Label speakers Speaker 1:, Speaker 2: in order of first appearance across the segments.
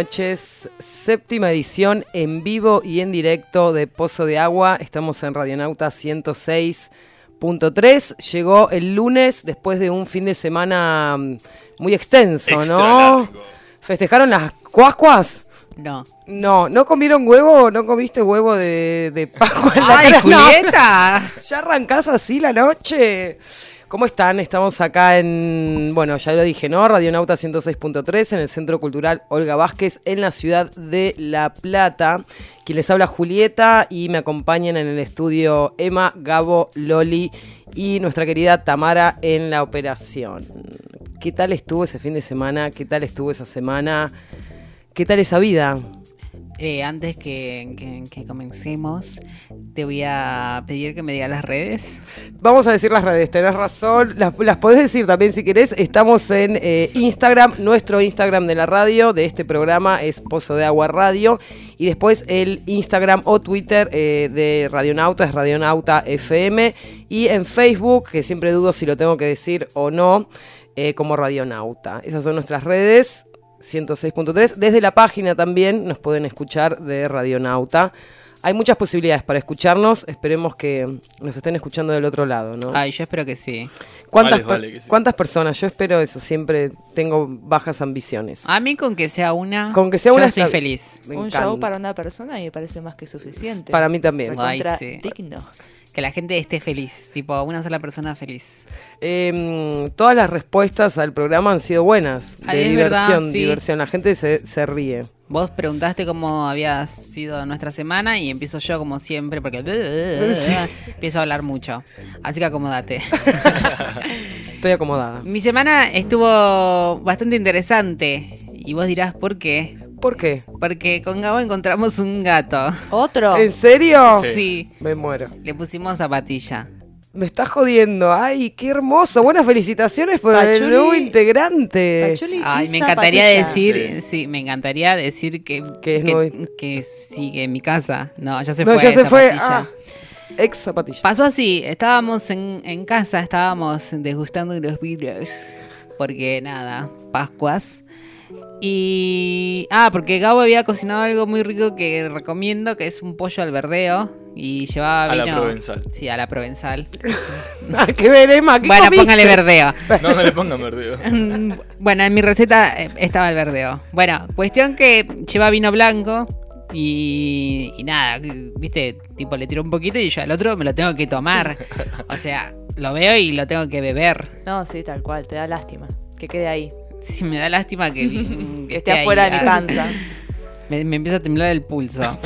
Speaker 1: noches. Séptima edición en vivo y en directo de Pozo de Agua. Estamos en Radionauta 106.3. Llegó el lunes después de un fin de semana mm, muy extenso,
Speaker 2: Extra
Speaker 1: ¿no?
Speaker 2: largo.
Speaker 1: ¿Festejaron las cuascuas?
Speaker 3: No.
Speaker 1: No, ¿no comieron huevo? ¿No comiste huevo de, de Pascua en la
Speaker 3: ¡Ay,
Speaker 1: cara? No.
Speaker 3: Julieta!
Speaker 1: ¿Ya arrancás así la noche? ¿Cómo están? Estamos acá en, bueno, ya lo dije, ¿no? Radionauta 106.3 en el Centro Cultural Olga Vázquez en la ciudad de La Plata. Quien les habla Julieta y me acompañan en el estudio Emma, Gabo, Loli y nuestra querida Tamara en la operación. ¿Qué tal estuvo ese fin de semana? ¿Qué tal estuvo esa semana? ¿Qué tal esa vida?
Speaker 3: Eh, antes que, que- comencemos, te voy a pedir que me digas las redes.
Speaker 1: Vamos a decir las redes, tenés razón. Las, las podés decir también si querés. Estamos en eh, Instagram. Nuestro Instagram de la radio, de este programa, es Pozo de Agua Radio. Y después el Instagram o Twitter eh, de Radionauta es Radionauta FM. Y en Facebook, que siempre dudo si lo tengo que decir o no, eh, como Radionauta. Esas son nuestras redes. 106.3. Desde la página también nos pueden escuchar de Radionauta. Hay muchas posibilidades para escucharnos. Esperemos que nos estén escuchando del otro lado, ¿no?
Speaker 3: Ay, yo espero que sí.
Speaker 1: ¿Cuántas,
Speaker 2: Vale, vale
Speaker 1: per-
Speaker 2: que sí.
Speaker 1: ¿Cuántas personas? Yo espero eso. Siempre tengo bajas ambiciones.
Speaker 3: A mí con que sea una,
Speaker 1: Con que sea
Speaker 3: yo
Speaker 1: una
Speaker 3: soy
Speaker 1: está-
Speaker 3: feliz.
Speaker 1: Me
Speaker 4: Un
Speaker 1: encanta.
Speaker 4: show para una persona y me parece más que suficiente.
Speaker 1: Para mí también.
Speaker 3: Ay, sí.
Speaker 4: digno.
Speaker 3: Que la gente esté feliz. Tipo, una sola persona feliz.
Speaker 1: Eh, todas las respuestas al programa han sido buenas. De
Speaker 3: Ay, es
Speaker 1: diversión,
Speaker 3: verdad, sí.
Speaker 1: diversión. La gente se, se ríe.
Speaker 3: Vos preguntaste cómo había sido nuestra semana y empiezo yo como siempre porque empiezo a hablar mucho. Así que acomódate.
Speaker 1: Estoy acomodada.
Speaker 3: Mi semana estuvo bastante interesante y vos dirás por qué.
Speaker 1: ¿Por qué?
Speaker 3: Porque con Gabo encontramos un gato.
Speaker 4: ¿Otro?
Speaker 1: ¿En serio?
Speaker 3: Sí.
Speaker 1: Me muero.
Speaker 3: Le pusimos zapatilla.
Speaker 1: Me estás jodiendo. Ay, qué hermoso. Buenas felicitaciones por el
Speaker 4: Pachuli-
Speaker 1: nuevo integrante.
Speaker 4: Pachuli
Speaker 3: Ay, me encantaría
Speaker 4: zapatilla.
Speaker 3: decir, sí. me encantaría decir que,
Speaker 1: Que es
Speaker 3: que,
Speaker 1: nuevo.
Speaker 3: que sigue en mi casa. No, ya se
Speaker 1: no,
Speaker 3: fue.
Speaker 1: ya se fue.
Speaker 3: zapatilla.
Speaker 1: Ah, ex zapatilla.
Speaker 3: Pasó así, estábamos en, en casa, estábamos degustando los vinos, porque nada, Pascuas. Y... Ah, porque Gabo había cocinado algo muy rico que recomiendo, que es un pollo al verdeo. Y llevaba
Speaker 2: A la
Speaker 3: vino...
Speaker 2: provenzal.
Speaker 3: Sí, a la provenzal.
Speaker 1: Ah, qué ver, Emma. ¿qué
Speaker 3: bueno,
Speaker 1: comiste?
Speaker 3: póngale verdeo.
Speaker 2: No, no le pongan verdeo.
Speaker 3: Mm, Bueno, en mi receta eh, estaba el verdeo. Bueno, cuestión que lleva vino blanco y, y nada, viste, tipo le tiro un poquito y yo al otro me lo tengo que tomar. O sea, lo veo y lo tengo que beber.
Speaker 4: No, sí, tal cual. Te da lástima. Que quede ahí.
Speaker 3: Sí, me da lástima que, que
Speaker 4: Que esté afuera de mi
Speaker 3: ahí.
Speaker 4: panza.
Speaker 3: Me, me empieza a temblar el pulso.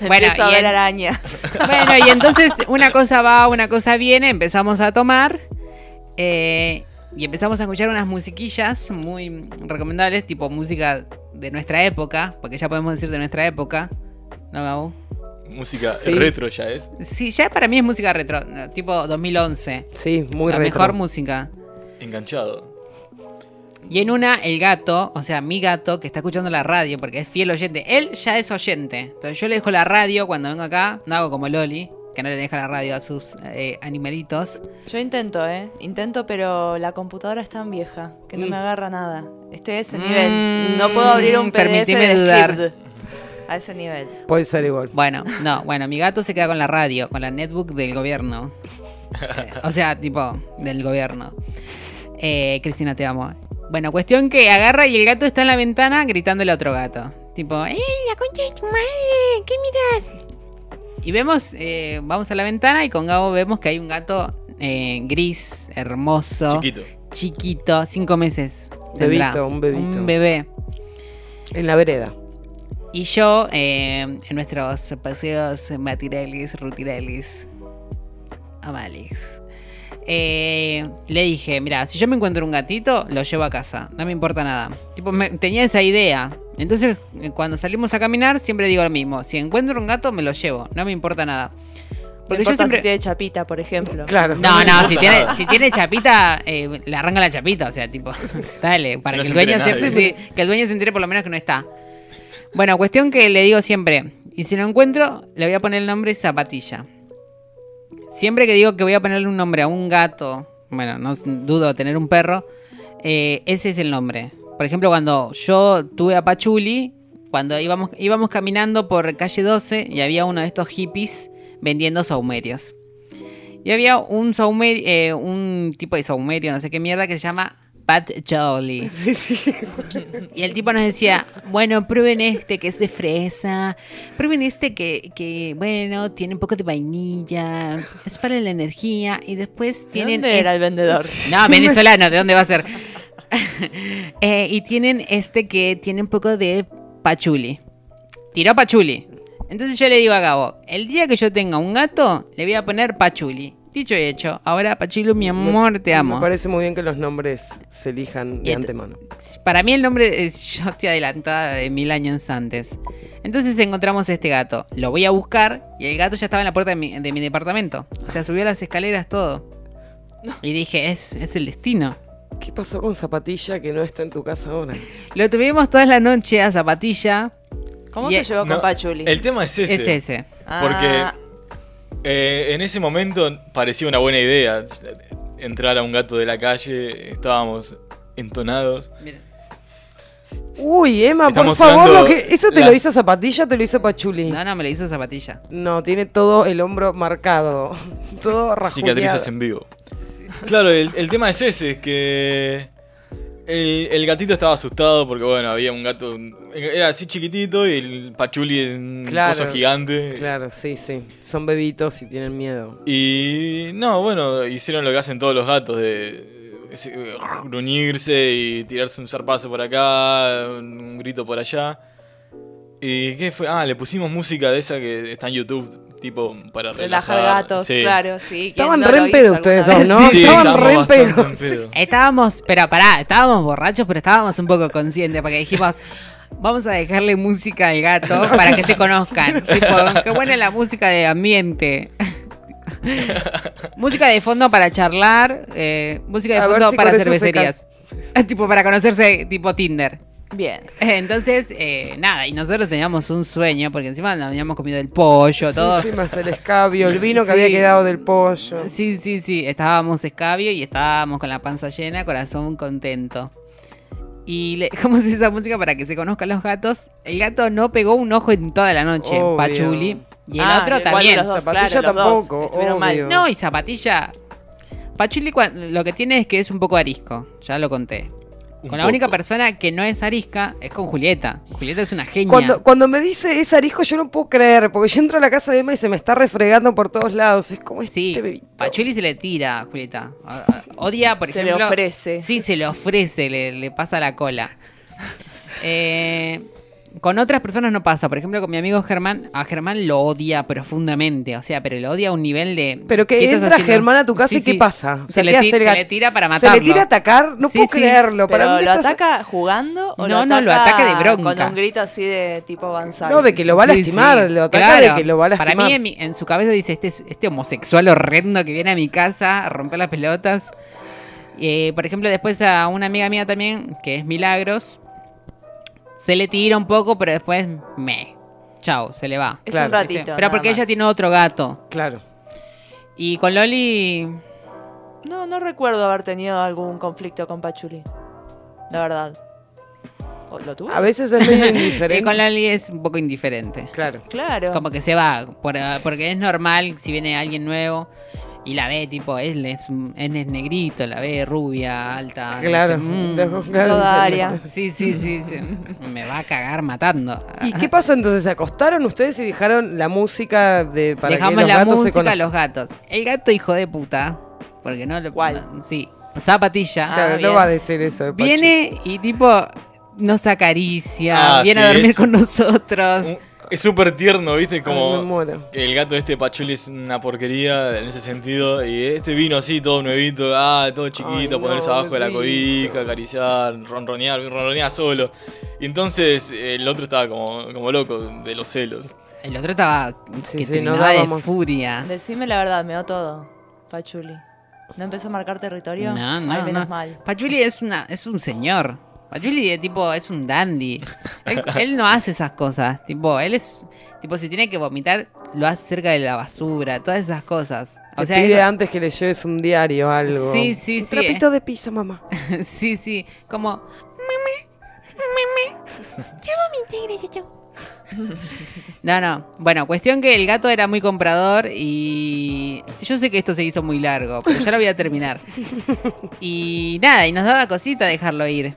Speaker 3: bueno,
Speaker 4: Empiezo a
Speaker 3: y
Speaker 4: ver
Speaker 3: en-
Speaker 4: arañas.
Speaker 3: Bueno, y entonces una cosa va, una cosa viene, empezamos a tomar eh, y empezamos a escuchar unas musiquillas muy recomendables, tipo música de nuestra época, porque ya podemos decir de nuestra época, ¿no, Gabo?
Speaker 2: Música
Speaker 1: Sí.
Speaker 2: retro ya es.
Speaker 3: Sí, ya para mí es música retro, tipo 2011.
Speaker 1: Sí, muy
Speaker 3: la
Speaker 1: retro.
Speaker 3: mejor música.
Speaker 2: Enganchado.
Speaker 3: Y en una, el gato, o sea, mi gato, que está escuchando la radio, porque es fiel oyente, él ya es oyente. Entonces yo le dejo la radio cuando vengo acá, no hago como Loli, que no le deja la radio a sus eh, animalitos.
Speaker 4: Yo intento, ¿eh? Intento, pero la computadora es tan vieja que no
Speaker 1: Mm.
Speaker 4: me agarra nada. Estoy a ese
Speaker 3: Mm,
Speaker 4: nivel. No puedo abrir un PDF
Speaker 3: permitime
Speaker 4: de
Speaker 3: dudar.
Speaker 4: A ese nivel.
Speaker 1: Puede ser igual.
Speaker 3: Bueno, no, bueno, mi gato se queda con la radio, con la netbook del gobierno. Eh, o sea, tipo, del gobierno. Eh, Cristina, te amo. Bueno, cuestión que agarra y el gato está en la ventana gritándole a otro gato. Tipo, ¡eh, la concha de tu madre! ¿Qué miras? Y vemos, eh, vamos a la ventana y con Gabo vemos que hay un gato eh, gris, hermoso,
Speaker 2: Chiquito.
Speaker 3: chiquito, cinco meses.
Speaker 1: Bebito, un bebito.
Speaker 3: Un bebé.
Speaker 1: En la vereda.
Speaker 3: Y yo, eh, en nuestros paseos matirelis, rutirelis, amales, eh, le dije, mira, si yo me encuentro un gatito, lo llevo a casa, no me importa nada. Tipo, me- tenía esa idea. Entonces, eh, cuando salimos a caminar, siempre digo lo mismo, si encuentro un gato, me lo llevo, no me importa nada.
Speaker 4: Porque
Speaker 3: yo siempre...
Speaker 4: si tiene chapita, por ejemplo.
Speaker 1: Claro.
Speaker 3: No, no, si tiene, si tiene chapita, eh, le arranca la chapita, o sea, tipo, dale, para
Speaker 2: Que
Speaker 3: el dueño se, que el dueño se entere por lo menos que no está. Bueno, cuestión que le digo siempre, y si lo encuentro, le voy a poner el nombre Zapatilla. Siempre que digo que voy a ponerle un nombre a un gato, bueno, no dudo tener un perro, eh, ese es el nombre. Por ejemplo, cuando yo tuve a Pachuli, cuando íbamos, íbamos caminando por calle 12 y había uno de estos hippies vendiendo saumerios. Y había un saumerio, eh, un tipo de saumerio, no sé qué mierda, que se llama Pat Jolly.
Speaker 1: Sí, sí.
Speaker 3: Y el tipo nos decía, bueno, prueben este que es de fresa, prueben este que, que bueno, tiene un poco de vainilla, es para la energía, y después
Speaker 4: ¿De
Speaker 3: tienen...
Speaker 4: ¿Dónde era el vendedor?
Speaker 3: No, venezolano, ¿de dónde va a ser? Eh, y tienen este que tiene un poco de pachuli. Tiró pachuli. Entonces yo le digo a Gabo, el día que yo tenga un gato, le voy a poner pachuli. Dicho y hecho, ahora Pachulu, mi amor, te amo.
Speaker 1: Me parece muy bien que los nombres se elijan de
Speaker 3: Y
Speaker 1: antemano.
Speaker 3: Para mí el nombre es yo estoy adelantada de mil años antes. Entonces encontramos este gato. Lo voy a buscar y el gato ya estaba en la puerta de mi, de mi departamento. O sea, subió las escaleras todo. Y dije, es, es el destino.
Speaker 1: ¿Qué pasó con Zapatilla que no está en tu casa ahora?
Speaker 3: Lo tuvimos toda la noche a zapatilla.
Speaker 4: ¿Cómo
Speaker 3: Y-
Speaker 4: se llevó
Speaker 2: No,
Speaker 4: con Pachuli?
Speaker 2: El tema es ese.
Speaker 3: Es ese.
Speaker 2: Porque
Speaker 4: Ah,
Speaker 2: eh, en ese momento parecía una buena idea entrar a un gato de la calle. Estábamos entonados.
Speaker 1: Uy, Emma, por favor, lo que... ¿eso te
Speaker 2: las-
Speaker 1: lo hizo Zapatilla o te lo hizo Pachuli?
Speaker 3: No, no, me lo hizo zapatilla.
Speaker 1: No, tiene todo el hombro marcado. Todo rajuñado.
Speaker 2: Cicatrices en vivo. Claro, el, el tema es ese, es que el, el gatito estaba asustado porque, bueno, había un gato, era así chiquitito y el pachuli un
Speaker 1: Claro,
Speaker 2: coso gigante.
Speaker 1: Claro, sí, sí. Son bebitos y tienen miedo.
Speaker 2: Y no, bueno, hicieron lo que hacen todos los gatos de gruñirse y tirarse un zarpazo por acá, un grito por allá. ¿Y qué fue? Ah, le pusimos música de esa que está en YouTube, tipo para relajar.
Speaker 4: relajar gatos,
Speaker 2: Sí.
Speaker 4: claro, sí. ¿quién
Speaker 1: Estaban
Speaker 4: no
Speaker 1: re en pedo ustedes dos, ¿no?
Speaker 2: Sí,
Speaker 1: Estaban re en pedo.
Speaker 3: Estábamos, pero pará, estábamos borrachos, pero estábamos un poco conscientes porque dijimos, vamos a dejarle música al gato para que se conozcan. tipo, qué buena la música de ambiente. música de fondo para charlar, eh, música de
Speaker 1: A
Speaker 3: fondo
Speaker 1: si
Speaker 3: para cervecerías. tipo para conocerse tipo Tinder.
Speaker 4: Bien.
Speaker 3: Entonces, eh, nada, y nosotros teníamos un sueño, porque encima nos habíamos comido el pollo, todo.
Speaker 1: Sí, sí, más el escabio, el vino que
Speaker 3: Sí.
Speaker 1: había quedado del pollo.
Speaker 3: Sí, sí, sí, estábamos escabio y estábamos con la panza llena, corazón contento. Y le dejamos esa música para que se conozcan los gatos. El gato no pegó un ojo en toda la noche,
Speaker 1: Obvio.
Speaker 3: Pachuli. Y el
Speaker 4: Ah,
Speaker 3: otro también.
Speaker 4: los dos,
Speaker 1: Zapatilla
Speaker 4: claro, los dos
Speaker 1: tampoco,
Speaker 4: estuvieron mal.
Speaker 3: No, y Zapatilla. Pachuli lo que tiene es que es un poco arisco, ya lo conté.
Speaker 2: Un
Speaker 3: Con la única
Speaker 2: poco.
Speaker 3: persona que no es arisca es con Julieta. Julieta es una genia.
Speaker 1: Cuando, cuando me dice es arisco, yo no puedo creer, porque yo entro a la casa de Emma y se me está refregando por todos lados. Es como este
Speaker 3: Sí,
Speaker 1: bebito.
Speaker 3: Pachuli se le tira a Julieta. Odia, por
Speaker 4: Se le
Speaker 3: ejemplo.
Speaker 4: ofrece.
Speaker 3: Sí, se le ofrece, le, le pasa la cola. Eh, con otras personas no pasa. Por ejemplo, con mi amigo Germán, a Germán lo odia profundamente. O sea, pero lo odia a un nivel de.
Speaker 1: Pero que
Speaker 3: ¿qué estás
Speaker 1: entra
Speaker 3: haciendo?
Speaker 1: Germán a tu casa
Speaker 3: Sí,
Speaker 1: y ¿qué
Speaker 3: sí.
Speaker 1: pasa? O
Speaker 3: Se, le,
Speaker 1: ¿qué
Speaker 3: ti-
Speaker 1: hace el
Speaker 3: se tira para
Speaker 1: ¿Se
Speaker 3: matarlo.
Speaker 1: le tira a atacar? No
Speaker 3: Sí,
Speaker 1: puedo
Speaker 3: sí.
Speaker 1: creerlo. Para
Speaker 4: ¿Pero
Speaker 1: mí
Speaker 4: lo
Speaker 1: estás-
Speaker 4: ataca jugando o
Speaker 3: No,
Speaker 4: lo
Speaker 3: no, lo ataca de bronca.
Speaker 4: Con un grito así de tipo avanzado.
Speaker 1: No, de que lo va a lastimar,
Speaker 3: sí.
Speaker 1: lo ataca
Speaker 3: Claro.
Speaker 1: de que lo va a lastimar.
Speaker 3: Para mí, en, mi- en su cabeza dice: este, es- este homosexual horrendo que viene a mi casa a romper las pelotas. Eh, por ejemplo, después a una amiga mía también, que es Milagros, se le tira un poco, pero después me. Chao, se le va.
Speaker 4: Es
Speaker 1: Claro.
Speaker 4: un ratito.
Speaker 3: Pero
Speaker 4: nada
Speaker 3: porque
Speaker 4: más.
Speaker 3: ella tiene otro gato.
Speaker 1: Claro.
Speaker 3: Y con Loli.
Speaker 4: No, no recuerdo haber tenido algún conflicto con Pachuli. La verdad. ¿O ¿Lo tuvo?
Speaker 1: A veces es medio
Speaker 3: Y
Speaker 1: indiferente.
Speaker 3: con Lali es un poco indiferente.
Speaker 1: Claro.
Speaker 4: Claro.
Speaker 3: Como que se va, por- porque es normal si viene alguien nuevo y la ve, tipo, él es, él es negrito, la ve rubia, alta.
Speaker 1: Claro.
Speaker 3: dice, "Mm".
Speaker 1: Dejo- claro,
Speaker 4: Toda
Speaker 1: dice,
Speaker 4: área.
Speaker 3: Sí, sí, sí, sí. Me va a cagar matando.
Speaker 1: ¿Y qué pasó entonces? ¿Se acostaron ustedes y dejaron la música de para
Speaker 3: Dejamos
Speaker 1: que los
Speaker 3: la
Speaker 1: gatos se
Speaker 3: música a los gatos. El gato hijo de puta, porque no lo...
Speaker 4: ¿Cuál?
Speaker 3: no- sí, zapatilla.
Speaker 4: Ah,
Speaker 1: Claro, no va a decir eso. de.
Speaker 3: Viene y tipo nos acaricia,
Speaker 2: Ah,
Speaker 3: viene
Speaker 2: sí,
Speaker 3: a dormir con nosotros.
Speaker 2: Un- Es súper tierno, ¿viste?
Speaker 1: Ay, me
Speaker 2: Como
Speaker 1: muero.
Speaker 2: el gato de este Pachuli es una porquería en ese sentido. Y este vino así, todo nuevito, ah, todo chiquito,
Speaker 1: Ay,
Speaker 2: ponerse
Speaker 1: no,
Speaker 2: abajo de la cobija, acariciar, ronronear, ronronea solo. Y entonces el otro estaba como, como loco de los celos.
Speaker 3: El otro estaba
Speaker 1: Sí,
Speaker 3: que
Speaker 1: sí, no
Speaker 3: de furia.
Speaker 4: Decime la verdad, me dio todo. Pachuli. ¿No empezó a marcar territorio?
Speaker 3: No, no,
Speaker 4: Ay, menos
Speaker 3: no.
Speaker 4: mal.
Speaker 3: Pachuli es una, es un señor. De tipo es un dandy. Él, él no hace esas cosas. Tipo, él es tipo si tiene que vomitar lo hace cerca de la basura, todas esas cosas.
Speaker 1: Te
Speaker 3: O sea,
Speaker 1: pide antes que le lleves un diario o algo.
Speaker 3: Sí, sí,
Speaker 1: Un
Speaker 3: sí,
Speaker 1: trapito de piso, mamá.
Speaker 3: sí, sí, como No, no. Bueno, cuestión que el gato era muy comprador y yo sé que esto se hizo muy largo, pero ya lo voy a terminar. Y nada, y nos daba cosita dejarlo ir.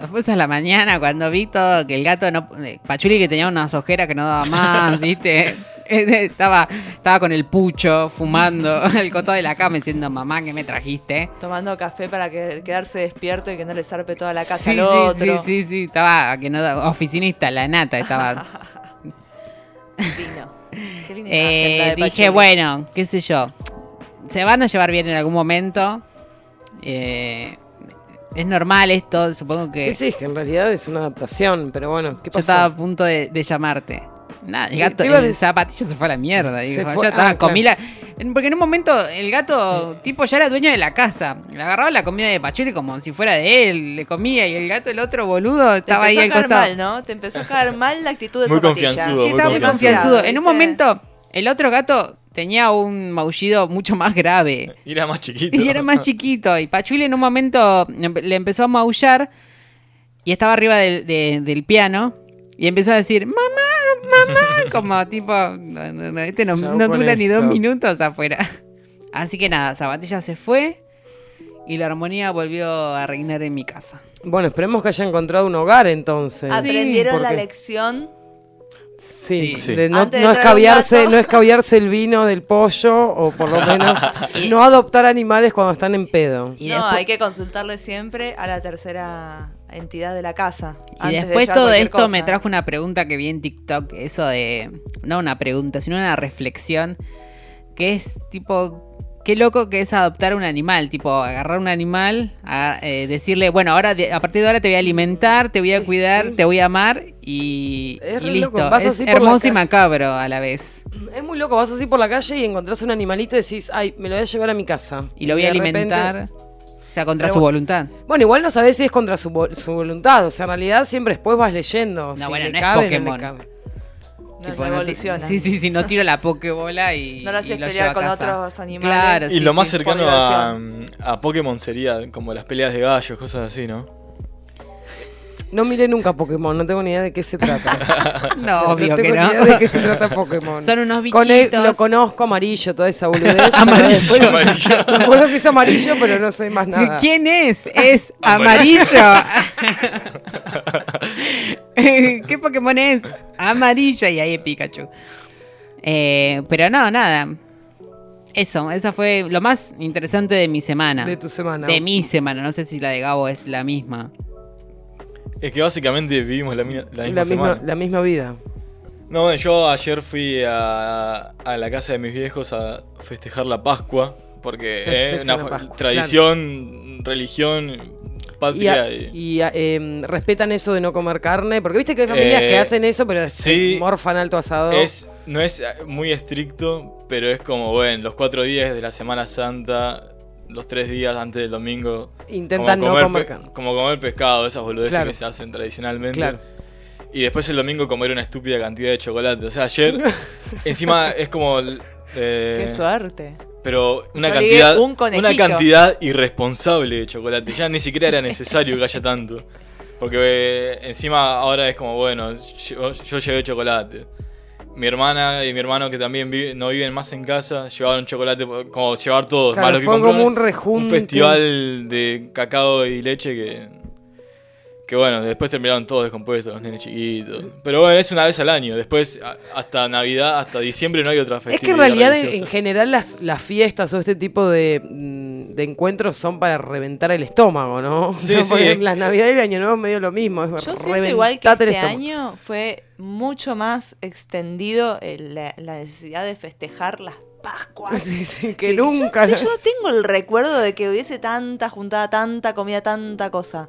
Speaker 3: Después a la mañana, cuando vi todo, que el gato no... eh, Pachuli que tenía unas ojeras que no daba más, ¿viste? Eh, Estaba, estaba con el pucho, fumando, el coto de la cama, diciendo, mamá, ¿qué me trajiste?
Speaker 4: Tomando café para que, quedarse despierto y que no le zarpe toda la casa
Speaker 3: sí,
Speaker 4: al
Speaker 3: sí,
Speaker 4: otro.
Speaker 3: sí, sí, sí, estaba, que no, oficinista, la nata, estaba
Speaker 4: Divino. Qué linda
Speaker 3: Eh, dije,
Speaker 4: Pachuli.
Speaker 3: bueno, qué sé yo. Se van a llevar bien en algún momento. Eh, es normal esto, supongo que
Speaker 1: Sí, sí, es que en realidad es una adaptación, pero bueno, ¿qué
Speaker 3: yo
Speaker 1: pasó?
Speaker 3: estaba a punto de, de llamarte. Nada, el gato, el
Speaker 1: decir-
Speaker 3: zapatillo se fue a la mierda.
Speaker 1: Fue-
Speaker 3: yo estaba,
Speaker 1: ah,
Speaker 3: comí
Speaker 1: claro.
Speaker 3: la- en- Porque en un momento el gato, tipo, ya era dueño de la casa. Le agarraba la comida de Pachuli como si fuera de él, le comía y el gato, el otro boludo, estaba ahí
Speaker 4: empezó
Speaker 3: al
Speaker 4: a caer
Speaker 3: costado.
Speaker 4: mal, ¿no? Te empezó a caer mal la actitud de
Speaker 2: Muy
Speaker 4: Zapatilla.
Speaker 2: confianzudo,
Speaker 3: Sí,
Speaker 2: muy
Speaker 3: estaba muy
Speaker 2: confianzudo.
Speaker 3: En un momento, el otro gato tenía un maullido mucho más grave.
Speaker 2: Y era más chiquito.
Speaker 3: Y era más chiquito. Y Pachuli en un momento empe- le empezó a maullar y estaba arriba del, de- del piano. Y empezó a decir, mamá, mamá, como tipo, no, no, no, este no, dura ni dos minutos afuera. Así que nada, Zapatilla se fue y la armonía volvió a reinar en mi casa.
Speaker 1: Bueno, esperemos que haya encontrado un hogar entonces.
Speaker 4: Aprendieron la
Speaker 1: porque-
Speaker 4: lección.
Speaker 1: Sí,
Speaker 2: Sí.
Speaker 1: de no,
Speaker 4: de
Speaker 1: no escabiarse, no escabiarse el vino del pollo, o por lo menos no adoptar animales cuando están en pedo.
Speaker 3: Y
Speaker 4: no,
Speaker 3: después-
Speaker 4: hay que consultarle siempre a la tercera entidad de la casa.
Speaker 3: Y
Speaker 4: antes de
Speaker 3: después
Speaker 4: llevar
Speaker 3: todo esto
Speaker 4: cosa.
Speaker 3: me trajo una pregunta que vi en TikTok, eso de, no una pregunta, sino una reflexión, que es tipo, qué loco que es adoptar un animal, tipo agarrar un animal, a- eh, decirle, bueno, ahora de- a partir de ahora te voy a alimentar, te voy a cuidar,
Speaker 1: Sí.
Speaker 3: te voy a amar y,
Speaker 1: Es
Speaker 3: y listo. Es hermoso y macabro a la vez.
Speaker 1: Es muy loco, vas así por la calle y encontrás un animalito y decís, ay, me lo voy a llevar a mi casa.
Speaker 3: Y lo voy a
Speaker 1: repente-
Speaker 3: alimentar, o sea, contra
Speaker 1: Pero
Speaker 3: su
Speaker 1: bueno.
Speaker 3: voluntad.
Speaker 1: Bueno, igual no sabés si es contra su, vo- su voluntad, o sea, en realidad siempre después vas leyendo. si
Speaker 3: bueno, no es
Speaker 1: cabe,
Speaker 3: Pokémon.
Speaker 1: No le cabe.
Speaker 4: No,
Speaker 3: Tipo,
Speaker 4: no evoluciona.
Speaker 3: sí, sí, sí, no tiro la pokebola y.
Speaker 4: No lo
Speaker 3: y
Speaker 4: haces
Speaker 3: lo
Speaker 4: pelear con otros animales.
Speaker 3: Claro,
Speaker 2: Y
Speaker 3: sí,
Speaker 2: lo más
Speaker 3: sí.
Speaker 2: cercano a, a Pokémon sería como las peleas de gallos, cosas así, ¿no?
Speaker 1: No miré nunca Pokémon, no tengo ni idea de qué se trata.
Speaker 3: No, obvio
Speaker 1: no
Speaker 3: que
Speaker 1: tengo
Speaker 3: no.
Speaker 1: ni idea de qué se trata Pokémon.
Speaker 3: Son unos
Speaker 1: Con él-
Speaker 3: bichitos.
Speaker 1: lo conozco amarillo, toda esa boludez.
Speaker 3: Amarillo,
Speaker 1: después-
Speaker 2: amarillo.
Speaker 1: Me acuerdo que es amarillo, pero no sé más nada.
Speaker 3: ¿Quién es? Es amarillo. ¿Qué Pokémon es? Amarillo y ahí es Pikachu. Eh, pero no, nada. Eso, esa fue lo más interesante de mi semana.
Speaker 1: De tu semana.
Speaker 3: De mi semana, no sé si la de Gabo es la misma.
Speaker 2: Es que básicamente vivimos la, la misma
Speaker 1: la, misma, la misma vida.
Speaker 2: No, yo ayer fui a, a la casa de mis viejos a festejar la Pascua, porque es una
Speaker 1: Pascua,
Speaker 2: tradición, religión,
Speaker 1: Y,
Speaker 2: patria.
Speaker 1: a-
Speaker 2: y-
Speaker 1: y a- em, respetan eso de no comer carne, porque viste que hay familias
Speaker 2: Eh,
Speaker 1: que hacen eso, pero
Speaker 2: sí.
Speaker 1: morfan alto asado.
Speaker 2: es, no es eh, muy estricto, pero es como, bueno, los cuatro días de la Semana Santa, los tres días antes del domingo.
Speaker 1: Intentan
Speaker 2: como
Speaker 1: no comer carne.
Speaker 2: Como comer pescado, esas boludeces
Speaker 1: Claro.
Speaker 2: que se hacen tradicionalmente.
Speaker 1: Claro.
Speaker 2: Y después el domingo comer una estúpida cantidad de chocolate. O sea, ayer, encima es como... eh,
Speaker 4: Qué suerte.
Speaker 2: Pero una cantidad,
Speaker 4: un
Speaker 2: una cantidad irresponsable de chocolate. Ya ni siquiera era necesario que haya tanto. Porque eh, encima ahora es como, bueno, yo, yo llevé chocolate. Mi hermana y mi hermano que también vive- no viven más en casa, llevaron chocolate, como llevar todos.
Speaker 1: Claro,
Speaker 2: más lo que
Speaker 1: fue como
Speaker 2: compraron.
Speaker 1: un rejunte.
Speaker 2: Un festival de cacao y leche que... Que bueno, después terminaron todos descompuestos, los nenes chiquitos. Pero bueno, es una vez al año. Después, a- hasta Navidad, hasta diciembre no hay otra festividad
Speaker 1: Es que en realidad en,
Speaker 2: religiosa.
Speaker 1: en general las, las fiestas o este tipo de, mm, de encuentros son para reventar el estómago, ¿no?
Speaker 2: Sí,
Speaker 1: sea,
Speaker 2: sí.
Speaker 1: Las navidades y el año nuevo es medio lo mismo. Es
Speaker 4: Yo siento igual que este
Speaker 1: estómago.
Speaker 4: año fue mucho más extendido el- la, la necesidad de festejar las Pascuas.
Speaker 1: Sí, sí, que nunca.
Speaker 4: Yo, sí, yo no tengo el recuerdo de que hubiese tanta juntada, tanta comida, tanta cosa.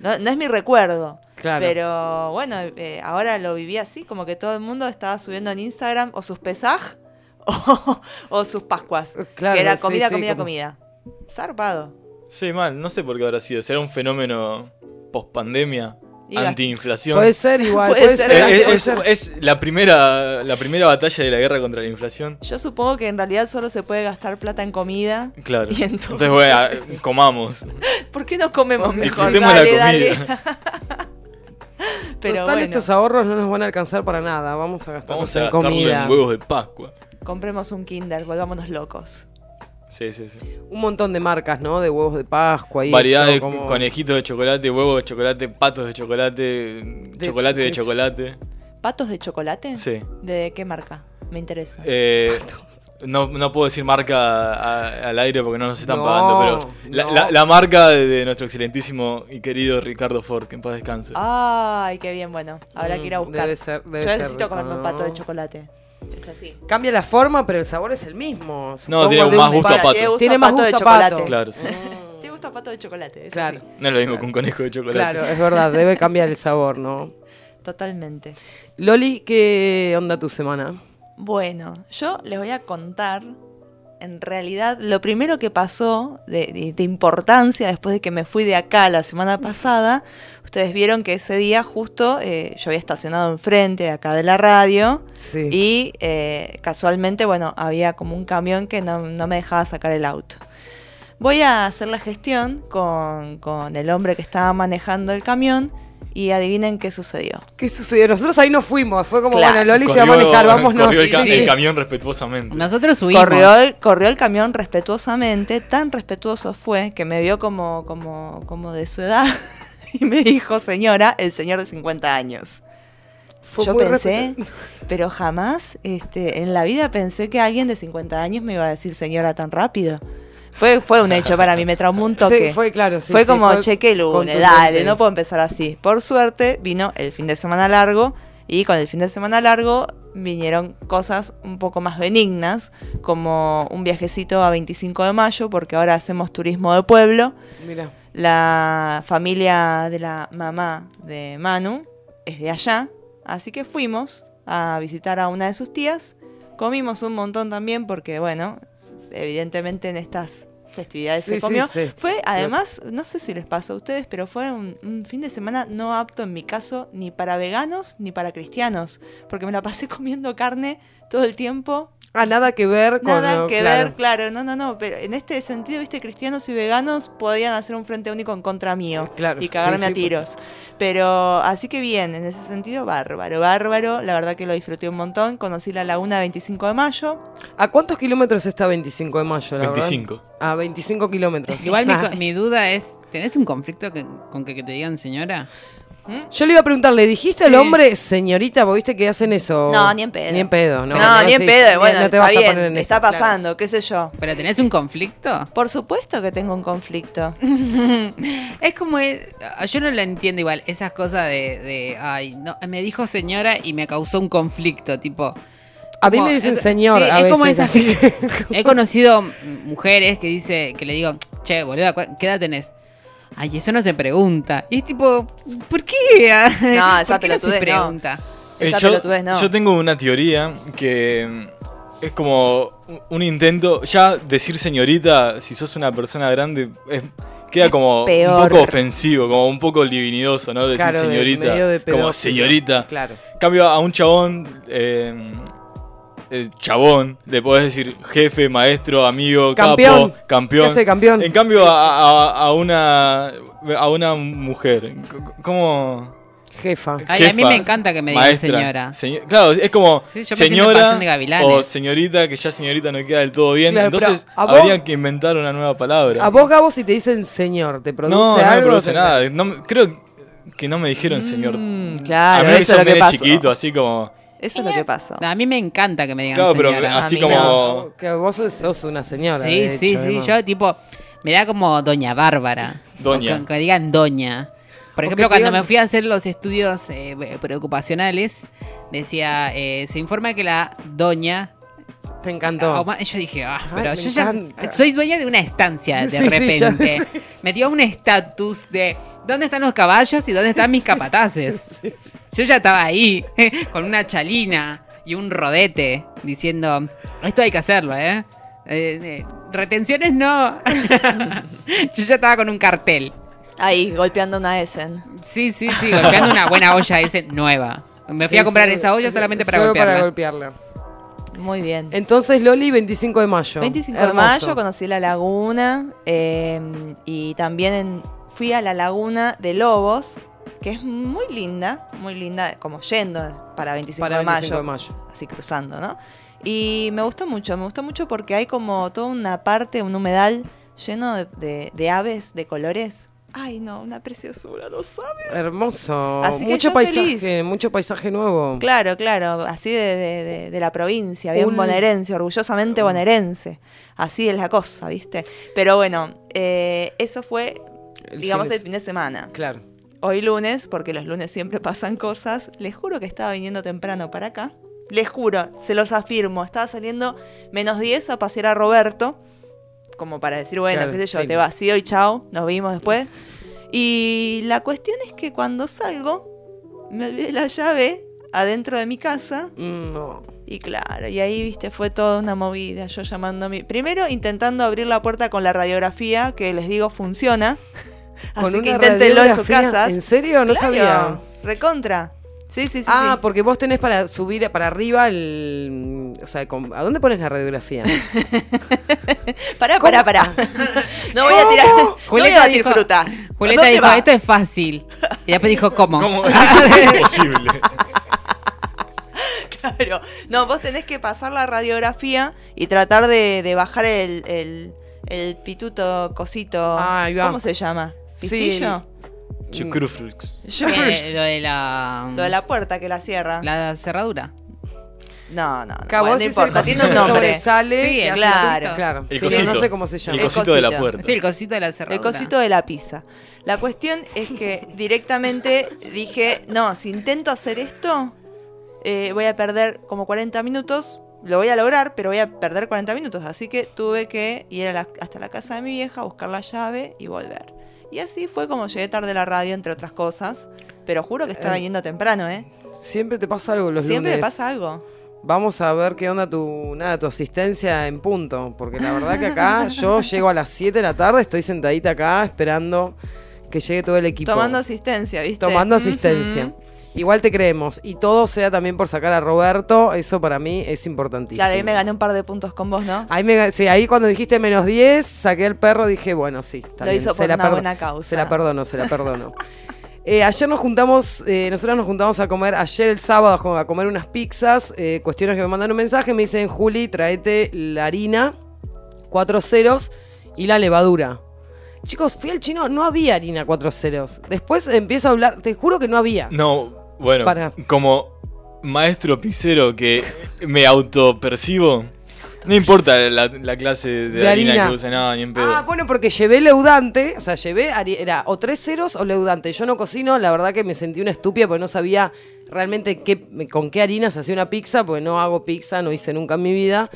Speaker 4: No, no es mi recuerdo.
Speaker 1: Claro.
Speaker 4: Pero bueno, eh, ahora lo viví así, como que todo el mundo estaba subiendo en Instagram o sus pesaj o, o sus Pascuas.
Speaker 1: Claro,
Speaker 4: que era
Speaker 1: sí,
Speaker 4: comida,
Speaker 1: sí,
Speaker 4: comida,
Speaker 1: como-
Speaker 4: comida. Zarpado.
Speaker 2: Sí, mal, no sé por qué habrá sido. ¿Será un fenómeno post-pandemia?
Speaker 4: Y va-
Speaker 2: Anti-inflación.
Speaker 1: Puede ser igual,
Speaker 4: Puede
Speaker 1: puede,
Speaker 4: ser,
Speaker 1: ser. Puede
Speaker 2: es,
Speaker 1: ser.
Speaker 2: es la primera la primera batalla de la guerra contra la inflación.
Speaker 4: Yo supongo que en realidad solo se puede gastar plata en comida.
Speaker 2: Claro.
Speaker 4: Y entonces-
Speaker 2: entonces, bueno, a- comamos.
Speaker 4: ¿Por qué no comemos mejor? Dale,
Speaker 2: la
Speaker 4: dale.
Speaker 2: comida.
Speaker 4: Pero
Speaker 1: Total,
Speaker 4: bueno,
Speaker 1: estos ahorros no nos van a alcanzar para nada. Vamos a gastarlos
Speaker 2: Vamos a
Speaker 1: en comida.
Speaker 2: en huevos de Pascua.
Speaker 4: compremos un Kinder, volvámonos locos.
Speaker 2: Sí, sí, sí.
Speaker 1: Un montón de marcas, ¿no? De huevos de Pascua y
Speaker 2: Variedad
Speaker 1: eso,
Speaker 2: de
Speaker 1: como-
Speaker 2: conejitos de chocolate, huevos de chocolate, patos de chocolate, chocolate
Speaker 1: sí,
Speaker 2: de
Speaker 1: sí.
Speaker 2: chocolate.
Speaker 4: ¿Patos de chocolate?
Speaker 2: Sí.
Speaker 4: ¿De qué marca? Me interesa.
Speaker 2: Eh, no, no puedo decir marca a- al aire porque no nos están
Speaker 1: No,
Speaker 2: pagando, pero la,
Speaker 1: no.
Speaker 2: la- la marca de, de nuestro excelentísimo y querido Ricardo Ford, que en paz descanse.
Speaker 4: Ay, qué bien, bueno. Habrá que ir a
Speaker 1: Mm,
Speaker 4: buscar.
Speaker 1: debe ser- debe
Speaker 4: Yo
Speaker 1: ser
Speaker 4: necesito comerme un pato de chocolate. Es así.
Speaker 1: Cambia la forma, pero el sabor es el mismo.
Speaker 2: No, tiene más gusto a pato.
Speaker 4: Tiene gusto
Speaker 1: Tiene
Speaker 4: a
Speaker 1: más
Speaker 4: pato de
Speaker 1: gusto a pato.
Speaker 4: chocolate.
Speaker 2: Claro, sí.
Speaker 4: ¿Te gusta pato de chocolate? es
Speaker 1: Claro.
Speaker 4: así.
Speaker 2: No es lo mismo que un conejo de chocolate.
Speaker 1: Claro, es verdad, debe cambiar el sabor, ¿no?
Speaker 4: Totalmente.
Speaker 1: Loli, ¿qué onda tu semana?
Speaker 4: Bueno, yo les voy a contar, en realidad, lo primero que pasó de, de- de importancia después de que me fui de acá la semana pasada. Ustedes vieron que ese día justo eh, yo había estacionado enfrente de acá de la radio
Speaker 1: Sí.
Speaker 4: y eh, casualmente, bueno, había como un camión que no, no me dejaba sacar el auto. Voy a hacer la gestión con, con el hombre que estaba manejando el camión y adivinen qué sucedió.
Speaker 1: ¿Qué sucedió? Nosotros ahí no fuimos, fue como,
Speaker 4: Claro.
Speaker 1: bueno, Loli se va a
Speaker 2: Corrió-
Speaker 1: manejar, vámonos.
Speaker 2: corrió el,
Speaker 1: Sí,
Speaker 2: ca-
Speaker 1: sí.
Speaker 2: el camión respetuosamente.
Speaker 3: Nosotros subimos.
Speaker 4: Corrió el, corrió el camión respetuosamente, tan respetuoso fue que me vio como, como, como de su edad y me dijo, señora, el señor de 50 años.
Speaker 1: Fue
Speaker 4: Yo pensé, pero jamás este, en la vida pensé que alguien de 50 años me iba a decir señora tan rápido. Fue, fue un hecho para mí, me traumó un toque.
Speaker 1: Sí, fue claro, sí,
Speaker 4: fue
Speaker 1: sí,
Speaker 4: como,
Speaker 1: fue
Speaker 4: che, qué lunes, dale, no puedo empezar así. Por suerte, vino el fin de semana largo y con el fin de semana largo vinieron cosas un poco más benignas, como un viajecito a 25 de mayo, porque ahora hacemos turismo de pueblo.
Speaker 1: Mira,
Speaker 4: La familia de la mamá de Manu es de allá, así que fuimos a visitar a una de sus tías. Comimos un montón también porque, bueno, evidentemente en estas festividades
Speaker 1: Sí,
Speaker 4: se
Speaker 1: sí,
Speaker 4: comió.
Speaker 1: sí.
Speaker 4: Fue, además, no sé si les pasó a ustedes, pero fue un, un fin de semana no apto en mi caso ni para veganos ni para cristianos, porque me la pasé comiendo carne todo el tiempo
Speaker 1: ah, nada que ver con...
Speaker 4: Nada
Speaker 1: lo-
Speaker 4: que
Speaker 1: claro.
Speaker 4: ver, claro, no, no, no, pero en este sentido, viste, cristianos y veganos podían hacer un frente único en contra mío
Speaker 1: Claro,
Speaker 4: y cagarme
Speaker 1: sí,
Speaker 4: a
Speaker 1: sí,
Speaker 4: tiros. Pero así que bien, en ese sentido, bárbaro, bárbaro, la verdad que lo disfruté un montón, conocí la laguna 25 de mayo,
Speaker 1: ¿A cuántos kilómetros está 25 de mayo, la verdad?
Speaker 2: 25.
Speaker 1: A 25 kilómetros.
Speaker 3: Igual mi,
Speaker 1: Ah.
Speaker 3: duda es, ¿tenés un conflicto que- con que, que te digan señora?
Speaker 1: Yo le iba a preguntar, ¿le dijiste al hombre, señorita, vos viste que hacen eso?
Speaker 4: No, ni en pedo.
Speaker 1: Ni en pedo,
Speaker 4: no,
Speaker 1: ¿no?
Speaker 4: ni en pedo, bueno,
Speaker 1: no te
Speaker 4: está
Speaker 1: vas a
Speaker 4: bien,
Speaker 1: poner en
Speaker 4: está
Speaker 1: eso, claro.
Speaker 4: pasando, qué sé yo.
Speaker 3: ¿Pero tenés un conflicto?
Speaker 4: Por supuesto que tengo un conflicto.
Speaker 3: Es como, es- yo no lo entiendo igual, esas cosas de, de, ay, no, me dijo señora y me causó un conflicto, tipo...
Speaker 1: A mí
Speaker 3: como-
Speaker 1: me dicen
Speaker 3: es-
Speaker 1: señor
Speaker 3: sí,
Speaker 1: a
Speaker 3: es como
Speaker 1: veces,
Speaker 3: esas-
Speaker 1: así que-
Speaker 3: He conocido mm, mujeres que dice, que le digo, che, boluda, ¿cu- ¿qué edad tenés? Ay, eso no se pregunta. Y es tipo, ¿por qué?
Speaker 4: No, esa
Speaker 3: ¿Por qué no se
Speaker 4: no.
Speaker 3: pregunta?
Speaker 4: Esa
Speaker 2: yo,
Speaker 4: pelotudez no.
Speaker 2: yo tengo una teoría que mm, es como un- intento. Ya decir señorita, si sos una persona grande, es- queda como
Speaker 4: peor.
Speaker 2: un poco ofensivo, como un poco libidinoso, ¿no? Decir
Speaker 1: Claro,
Speaker 2: señorita.
Speaker 1: de
Speaker 2: como señorita.
Speaker 1: Claro.
Speaker 2: Cambio a un chabón. eh, eh, chabón, le podés decir jefe, maestro, amigo,
Speaker 1: Campeón.
Speaker 2: capo, campeón. En cambio, a, a- a una a una mujer, ¿cómo?
Speaker 1: Jefa.
Speaker 3: Ay, a mí me encanta que me digan señora.
Speaker 2: seño- claro, es como
Speaker 3: Sí,
Speaker 2: señora o señorita, que ya señorita no queda del todo bien.
Speaker 1: Claro,
Speaker 2: Entonces
Speaker 1: a vos-
Speaker 2: habría que inventar una nueva palabra.
Speaker 1: A vos, Gabo, si te dicen señor, ¿te produce
Speaker 2: no, no me produce nada. No me- creo que no me dijeron señor.
Speaker 4: Mm,
Speaker 2: a
Speaker 4: claro,
Speaker 2: menos que
Speaker 4: eso es lo que pasó.
Speaker 2: chiquito, así como.
Speaker 4: Eso es lo que pasó.
Speaker 3: A mí me encanta que me digan
Speaker 2: Claro, pero
Speaker 3: señora.
Speaker 2: así
Speaker 4: A mí
Speaker 2: como.
Speaker 4: no.
Speaker 1: Que vos sos una señora.
Speaker 3: Sí,
Speaker 1: de
Speaker 3: sí,
Speaker 1: hecho,
Speaker 3: sí.
Speaker 1: además.
Speaker 3: Yo, tipo, me da como Doña Bárbara.
Speaker 2: Doña.
Speaker 3: O que, que digan Doña. Por
Speaker 1: O
Speaker 3: ejemplo,
Speaker 1: que te
Speaker 3: cuando
Speaker 1: digan-
Speaker 3: me fui a hacer los estudios eh, preocupacionales, decía, eh, se informa que la Doña...
Speaker 1: Te encantó.
Speaker 3: Auma- yo dije, ah, pero yo ya
Speaker 1: encanta.
Speaker 3: soy dueña de una estancia de
Speaker 1: Sí, sí, ya-
Speaker 3: repente. Me dio un estatus de dónde están los caballos y dónde están mis capataces. Yo ya estaba ahí, con una chalina y un rodete, diciendo, esto hay que hacerlo, ¿eh? Eh, eh, retenciones no. Yo ya estaba con un cartel.
Speaker 4: Ahí, golpeando una Essen.
Speaker 3: Sí, sí, sí, golpeando una buena olla ese nueva. Me fui
Speaker 1: Sí,
Speaker 3: a comprar
Speaker 1: sí,
Speaker 3: esa olla solamente para
Speaker 1: solo
Speaker 3: golpearla.
Speaker 1: para golpearla.
Speaker 4: Muy bien.
Speaker 1: Entonces, Loli, 25 de mayo.
Speaker 4: 25 de mayo conocí la laguna eh, y también en- fui a la laguna de Lobos, que es muy linda, muy linda, como yendo para 25,
Speaker 1: Para
Speaker 4: de,
Speaker 1: 25
Speaker 4: mayo,
Speaker 1: de mayo.
Speaker 4: así cruzando, ¿no? Y me gustó mucho, me gustó mucho porque hay como toda una parte, un humedal lleno de, de- de aves de colores. Ay, no, una preciosura, no sabe.
Speaker 1: Hermoso.
Speaker 4: Así que
Speaker 1: mucho paisaje,
Speaker 4: feliz.
Speaker 1: mucho paisaje nuevo.
Speaker 4: Claro, claro, así de, de- de- de la provincia, bien
Speaker 1: Un-
Speaker 4: bonaerense, orgullosamente bonaerense. Así es la cosa, ¿viste? Pero bueno, eh, eso fue,
Speaker 1: El
Speaker 4: digamos,
Speaker 1: fin de-
Speaker 4: el fin de semana.
Speaker 1: Claro.
Speaker 4: Hoy lunes, porque los lunes siempre pasan cosas, les juro que estaba viniendo temprano para acá. Les juro, se los afirmo, estaba saliendo menos 10 a pasear a Roberto, como para decir, bueno,
Speaker 1: Claro,
Speaker 4: qué sé yo,
Speaker 1: sí.
Speaker 4: te vacío y chao, nos vimos después. Y la cuestión es que cuando salgo, me olvidé la llave adentro de mi casa.
Speaker 1: Mm, no.
Speaker 4: Y claro, y ahí, viste, fue toda una movida. Yo llamando a mi. Primero intentando abrir la puerta con la radiografía, que les digo funciona. Así que inténtenlo en sus casas.
Speaker 1: ¿En serio? No
Speaker 4: Claro,
Speaker 1: sabía.
Speaker 4: Recontra. Sí, sí, sí.
Speaker 1: Ah,
Speaker 4: sí.
Speaker 1: porque vos tenés para subir para arriba el. O sea, con- ¿a dónde pones la radiografía?
Speaker 4: Pará,
Speaker 1: ¿Cómo?
Speaker 4: pará, pará. No voy a tirar.
Speaker 1: ¿Cómo?
Speaker 4: No voy
Speaker 3: Julieta
Speaker 4: a
Speaker 3: dijo-
Speaker 4: fruta.
Speaker 3: Julieta
Speaker 4: ¿Dónde
Speaker 3: dijo,
Speaker 4: va?
Speaker 3: esto es fácil. Y después dijo, ¿cómo?
Speaker 2: ¿Cómo? es imposible.
Speaker 4: Claro. No, vos tenés que pasar la radiografía y tratar de, de bajar el, el, el pituto cosito.
Speaker 1: Ah.
Speaker 4: ¿Cómo se llama?
Speaker 1: Sí,
Speaker 4: ¿Pistillo?
Speaker 2: Chucruflux.
Speaker 3: Eh, lo de la,
Speaker 4: Lo de la puerta que la cierra.
Speaker 3: la cerradura.
Speaker 4: No, no, no. Bueno,
Speaker 1: vos
Speaker 4: no importa, tiene un nombre.
Speaker 1: sobresale.
Speaker 3: Sí,
Speaker 4: claro.
Speaker 1: la- claro.
Speaker 2: El
Speaker 1: Sí,
Speaker 2: cosito.
Speaker 1: No sé cómo se llama.
Speaker 2: El
Speaker 4: El
Speaker 2: cosito de la puerta.
Speaker 3: Sí, el cosito de la cerradura.
Speaker 4: El cosito de la pizza. La cuestión es que directamente dije, no, si intento hacer esto, eh, voy a perder como 40 minutos. Lo voy a lograr, pero voy a perder 40 minutos. Así que tuve que ir a la- hasta la casa de mi vieja, buscar la llave y volver. Y así fue como llegué tarde a la radio, entre otras cosas. Pero juro que estaba
Speaker 1: Eh,
Speaker 4: yendo temprano, ¿eh?
Speaker 1: Siempre te pasa algo los
Speaker 4: Siempre
Speaker 1: lunes.
Speaker 4: pasa algo.
Speaker 1: Vamos a ver qué onda tu, nada, tu asistencia en punto. Porque la verdad que acá yo llego a las 7 de la tarde, estoy sentadita acá esperando que llegue todo el equipo.
Speaker 4: Tomando asistencia, ¿viste?
Speaker 1: Tomando asistencia. Igual te creemos. Y todo sea también por sacar a Roberto, eso para mí es importantísimo.
Speaker 4: Claro, ahí me gané un par de puntos con vos, ¿no?
Speaker 1: Ahí, me- sí, ahí cuando dijiste menos 10, saqué el perro, dije, bueno, sí. está
Speaker 4: Lo
Speaker 1: bien,
Speaker 4: hizo
Speaker 1: se
Speaker 4: por
Speaker 1: la
Speaker 4: una
Speaker 1: perdo-
Speaker 4: buena causa.
Speaker 1: Se la perdono, se la perdono. Eh, ayer nos juntamos, eh, nosotros nos juntamos a comer, ayer el sábado a co- a comer unas pizzas, eh, cuestiones que me mandan un mensaje, me dicen, Juli, traete la harina, cuatro ceros y la levadura. Chicos, fui al chino, no había harina cuatro ceros. Después empiezo a hablar, te juro que no había.
Speaker 2: No, bueno,
Speaker 1: Para.
Speaker 2: como maestro pizzero que me autopercibo, no importa la, la clase de,
Speaker 1: De
Speaker 2: harina,
Speaker 1: harina.
Speaker 2: que use, nada, ni en pedo.
Speaker 1: Ah, bueno, porque llevé leudante, o sea, llevé, era o tres ceros o leudante. Yo no cocino, la verdad que me sentí una estúpida porque no sabía realmente qué, con qué harina se hacía una pizza, porque no hago pizza, no hice nunca en mi vida.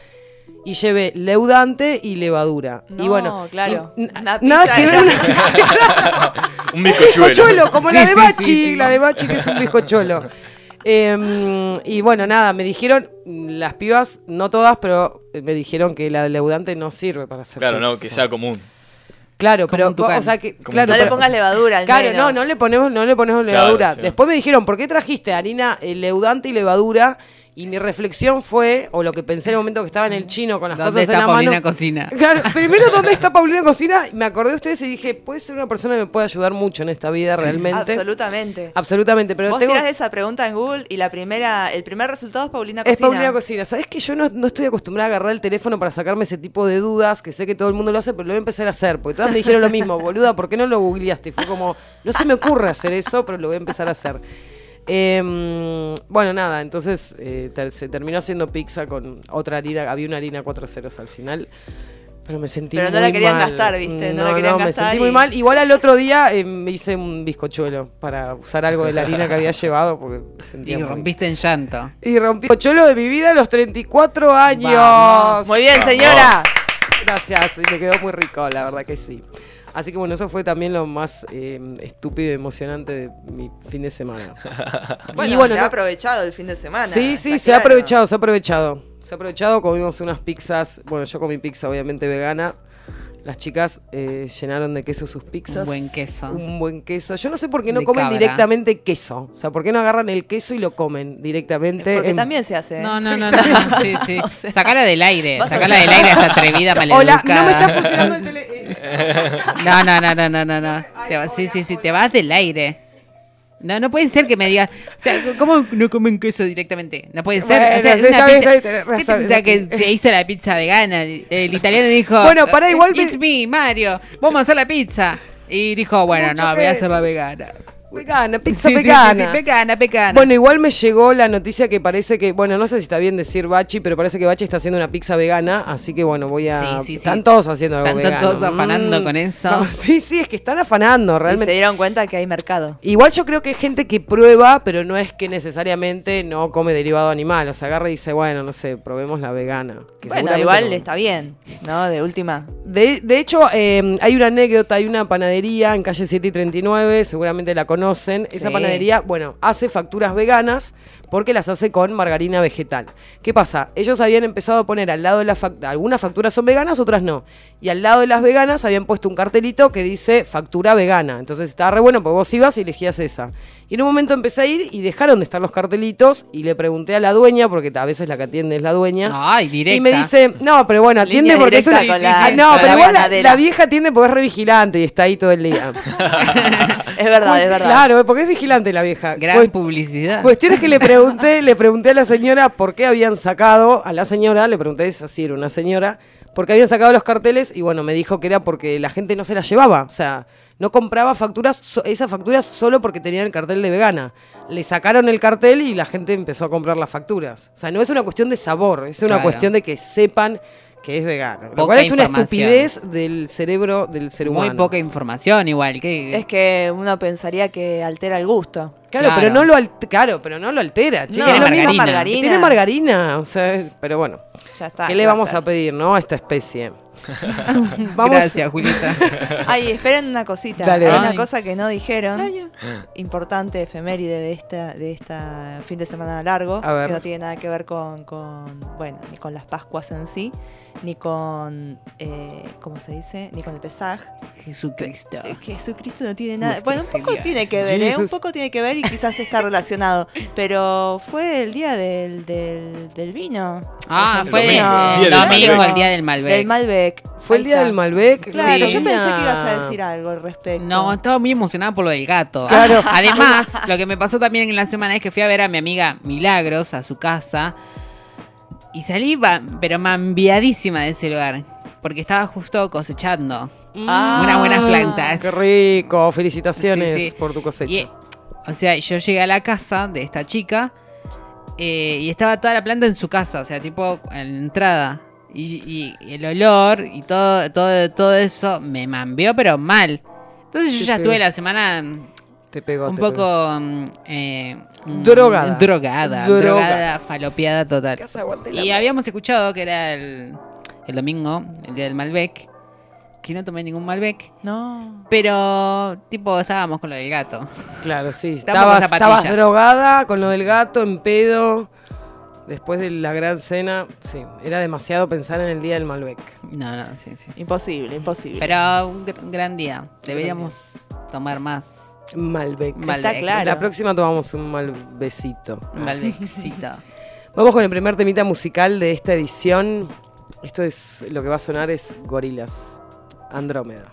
Speaker 1: Y llevé leudante y levadura. y
Speaker 4: No,
Speaker 1: bueno,
Speaker 4: claro.
Speaker 1: y- nada que
Speaker 4: de-
Speaker 1: ver una,
Speaker 2: Un bizcochuelo.
Speaker 1: como la
Speaker 3: Sí,
Speaker 1: de
Speaker 3: sí,
Speaker 1: Bachi,
Speaker 3: sí, sí.
Speaker 1: la de Bachi que es un bizcochuelo. Eh, y bueno, nada, me dijeron, las pibas, no todas, pero me dijeron que la leudante no sirve para hacer
Speaker 2: Claro, no, que sea común.
Speaker 3: Como
Speaker 1: pero,
Speaker 3: un tucán.
Speaker 1: o sea que,
Speaker 2: Como
Speaker 1: claro,
Speaker 4: No le pongas levadura al
Speaker 1: Claro,
Speaker 4: menos.
Speaker 1: no, no le ponemos, no le ponemos
Speaker 2: Claro,
Speaker 1: levadura.
Speaker 2: sí.
Speaker 1: Después me dijeron, ¿por qué trajiste harina eh, leudante y levadura? Y mi reflexión fue, o lo que pensé en el momento que estaba en el chino con las
Speaker 3: ¿Dónde
Speaker 1: cosas en
Speaker 3: está
Speaker 1: la
Speaker 3: Paulina
Speaker 1: mano.
Speaker 3: Cocina?
Speaker 1: Claro, primero, ¿dónde está Paulina Cocina? Me acordé de ustedes y dije, puede ser una persona que me puede ayudar mucho en esta vida realmente.
Speaker 4: Absolutamente.
Speaker 1: Absolutamente, pero
Speaker 4: Vos
Speaker 1: tengo...
Speaker 4: tirás esa pregunta en Google y la primera, el primer resultado es Paulina
Speaker 1: Es
Speaker 4: Cocina.
Speaker 1: Paulina Cocina. ¿Sabes que yo no, no estoy acostumbrada a agarrar el teléfono para sacarme ese tipo de dudas? Que sé que todo el mundo lo hace, pero lo voy a empezar a hacer. Porque todas me dijeron lo mismo, boluda, ¿por qué no lo googleaste? Fue como, no se me ocurre hacer eso, pero lo voy a empezar a hacer. Em, bueno, nada, entonces eh, ter- se terminó haciendo pizza con otra harina. Había una harina 4 ceros al final. Pero me sentí
Speaker 4: Pero no
Speaker 1: muy
Speaker 4: la querían
Speaker 1: mal.
Speaker 4: gastar, ¿viste? No la querían
Speaker 1: me
Speaker 4: gastar
Speaker 1: sentí
Speaker 4: y-
Speaker 1: muy mal. Igual al otro día eh, me hice un bizcochuelo para usar algo de la harina que había llevado. Porque me sentía
Speaker 3: Y
Speaker 1: muy-
Speaker 3: rompiste en llanto.
Speaker 1: y rompí el cholo de mi vida a los 34 años.
Speaker 3: Vamos.
Speaker 4: Muy bien, señora.
Speaker 1: Gracias, y me quedó muy rico, la verdad que sí. Así que bueno, eso fue también lo más eh, estúpido y emocionante de mi fin de semana.
Speaker 4: Bueno,
Speaker 1: y bueno,
Speaker 4: se
Speaker 1: no-
Speaker 4: ha aprovechado el fin de semana.
Speaker 1: sí, sí, se ha aprovechado, se ha aprovechado. Se ha aprovechado, comimos unas pizzas. Bueno, yo comí pizza obviamente vegana. Las chicas eh, llenaron de queso sus pizzas.
Speaker 3: Un buen queso.
Speaker 1: Un buen queso. Yo no sé por qué no
Speaker 3: De
Speaker 1: comen
Speaker 3: cabra.
Speaker 1: directamente queso. O sea, por qué no agarran el queso y lo comen directamente.
Speaker 4: Porque
Speaker 1: en-
Speaker 4: también se hace. ¿eh?
Speaker 3: No, no, no, no. Sí, sí.
Speaker 4: O sea,
Speaker 3: Sacala del aire. Sacala del aire a esta atrevida maleducada.
Speaker 1: Hola, no me está funcionando el tele. Eh,
Speaker 3: No, no, no, no, no, no, no. Te sí, sí, sí, te vas del aire. No, no puede ser que me digas, o sea, ¿cómo no comen queso directamente? No puede ser.
Speaker 1: Bueno,
Speaker 3: o sea,
Speaker 1: sí, está bien,
Speaker 3: pizza-
Speaker 1: está bien, tenés
Speaker 3: ¿Qué te
Speaker 1: razón,
Speaker 3: pensás que se hizo la pizza vegana? El italiano dijo,
Speaker 1: Bueno, pará, igual me-
Speaker 3: It's me, Mario, vamos a hacer la pizza. Y dijo, bueno,
Speaker 1: Mucho
Speaker 3: no, voy a hacerla vegana.
Speaker 1: Vegana, pizza
Speaker 3: Sí, sí, sí,
Speaker 1: vegana.
Speaker 3: sí, vegana, vegana.
Speaker 1: Bueno, igual me llegó la noticia que parece que, bueno, no sé si está bien decir Bachi, pero parece que Bachi está haciendo una pizza vegana, así que bueno, voy a...
Speaker 3: Sí, sí, sí.
Speaker 1: Están todos haciendo algo
Speaker 3: Están
Speaker 1: vegano.
Speaker 3: todos afanando
Speaker 1: Mm.
Speaker 3: con eso.
Speaker 1: No, sí, sí, es que están afanando,
Speaker 4: y se
Speaker 1: realmente.
Speaker 4: dieron cuenta que hay mercado.
Speaker 1: Igual yo creo que hay gente que prueba, pero no es que necesariamente no come derivado animal. O sea, agarra y dice, bueno, no sé, probemos la vegana. que
Speaker 4: Bueno, igual
Speaker 1: no.
Speaker 4: está bien, ¿no? De última.
Speaker 1: De, de hecho, eh, hay una anécdota, hay una panadería en calle 7 y 39, seguramente la conocen. Esa
Speaker 4: Sí.
Speaker 1: panadería, bueno, hace facturas veganas porque las hace con margarina vegetal. ¿Qué pasa? Ellos habían empezado a poner al lado de la factura, algunas facturas son veganas, otras no. Y al lado de las veganas habían puesto un cartelito que dice factura vegana. Entonces estaba re bueno, porque vos ibas y elegías esa. Y en un momento empecé a ir y dejaron de estar los cartelitos y le pregunté a la dueña, porque a veces la que atiende es la dueña.
Speaker 3: Ay, directa.
Speaker 1: Y me dice, no, pero bueno, atiende
Speaker 4: Línea
Speaker 1: porque es una...
Speaker 4: la-
Speaker 1: Ah, no, pero
Speaker 4: la
Speaker 1: igual la, vieja atiende porque es re vigilante y está ahí todo el día.
Speaker 4: Es verdad, es verdad.
Speaker 1: Claro, porque es vigilante la vieja.
Speaker 3: Gran
Speaker 1: Cuest-
Speaker 3: publicidad.
Speaker 1: Cuestiones que le pregunté, le pregunté a la señora por qué habían sacado, a la señora, le pregunté, así, era una señora, por qué habían sacado los carteles y bueno, me dijo que era porque la gente no se las llevaba, o sea, no compraba facturas, esas facturas solo porque tenían el cartel de vegana. Le sacaron el cartel y la gente empezó a comprar las facturas. O sea, no es una cuestión de sabor, es una
Speaker 3: Claro.
Speaker 1: cuestión de que sepan que es vegano. Lo
Speaker 3: Poca
Speaker 1: cual es una estupidez del cerebro del ser humano.
Speaker 3: Muy poca información igual. que
Speaker 4: Es que uno pensaría que altera el gusto.
Speaker 1: Claro,
Speaker 3: Claro.
Speaker 1: pero no lo alt- claro, pero no lo altera.
Speaker 4: No,
Speaker 3: Tiene
Speaker 1: lo
Speaker 3: margarina.
Speaker 4: margarina.
Speaker 1: Tiene margarina, o sea, pero bueno.
Speaker 4: Ya está.
Speaker 1: ¿Qué le
Speaker 4: va
Speaker 1: vamos a pedir, no? A esta especie. vamos,
Speaker 3: Gracias, Julieta.
Speaker 4: Ay, esperen una cosita.
Speaker 1: Dale,
Speaker 4: Hay una cosa que no dijeron. Importante, efeméride de esta, de esta fin de semana largo.
Speaker 1: A ver.
Speaker 4: Que no tiene nada que ver con, con, bueno, ni con las Pascuas en sí, ni con, eh, ¿cómo se dice? Ni con el Pesaj.
Speaker 3: Jesucristo.
Speaker 4: Eh, Jesucristo no tiene nada.
Speaker 3: Nuestro
Speaker 4: Bueno, un poco tiene que ver, ¿eh? Un poco tiene que ver y quizás está relacionado. Pero fue el día del, del, del vino.
Speaker 3: Ah,
Speaker 4: El
Speaker 3: fue el,
Speaker 4: domingo.
Speaker 2: Día
Speaker 3: el
Speaker 2: del
Speaker 3: domingo,
Speaker 2: Malbec.
Speaker 3: el día del Malbec.
Speaker 4: Del Malbec.
Speaker 1: Fue el día
Speaker 4: está.
Speaker 1: del Malbec.
Speaker 4: Claro,
Speaker 1: sí.
Speaker 4: yo pensé que ibas a decir algo al respecto.
Speaker 3: No, estaba muy emocionada por lo del gato.
Speaker 1: Claro.
Speaker 3: Además, lo que me pasó también en la semana es que fui a ver a mi amiga Milagros a su casa. Y salí, pero mambiadísima de ese lugar. Porque estaba justo cosechando.
Speaker 4: Ah.
Speaker 3: Unas buenas plantas.
Speaker 1: Qué rico, felicitaciones
Speaker 3: Sí, sí.
Speaker 1: por tu cosecha.
Speaker 3: Y, o sea, yo llegué a la casa de esta chica eh, y estaba toda la planta en su casa, o sea, tipo en la entrada. Y, y- el olor y todo, todo, todo eso me mambió, pero mal. Entonces yo
Speaker 1: Te
Speaker 3: ya
Speaker 1: pegó.
Speaker 3: estuve la semana
Speaker 1: Te pegó.
Speaker 3: un
Speaker 1: te
Speaker 3: poco mm, eh,
Speaker 1: Drogada.
Speaker 3: drogada,
Speaker 1: Droga.
Speaker 3: drogada, falopeada total. Y habíamos escuchado que era el, el domingo, el día del Malbec, que no tomé ningún Malbec.
Speaker 4: No.
Speaker 3: Pero, tipo, estábamos con lo del gato.
Speaker 1: Claro, sí. Estabas, estabas drogada con lo del gato en pedo. Después de la gran cena, sí, era demasiado pensar en el día del Malbec.
Speaker 3: No, no, sí, sí.
Speaker 4: Imposible, imposible.
Speaker 3: Pero un, gr- un gran día. Deberíamos tomar más
Speaker 1: Malbec.
Speaker 3: Malbec.
Speaker 4: Está claro.
Speaker 1: La próxima tomamos un malbecito.
Speaker 3: un Malbecito.
Speaker 5: Vamos con el primer temita musical de esta edición. Esto es lo que va a sonar es Gorilas, Andrómeda.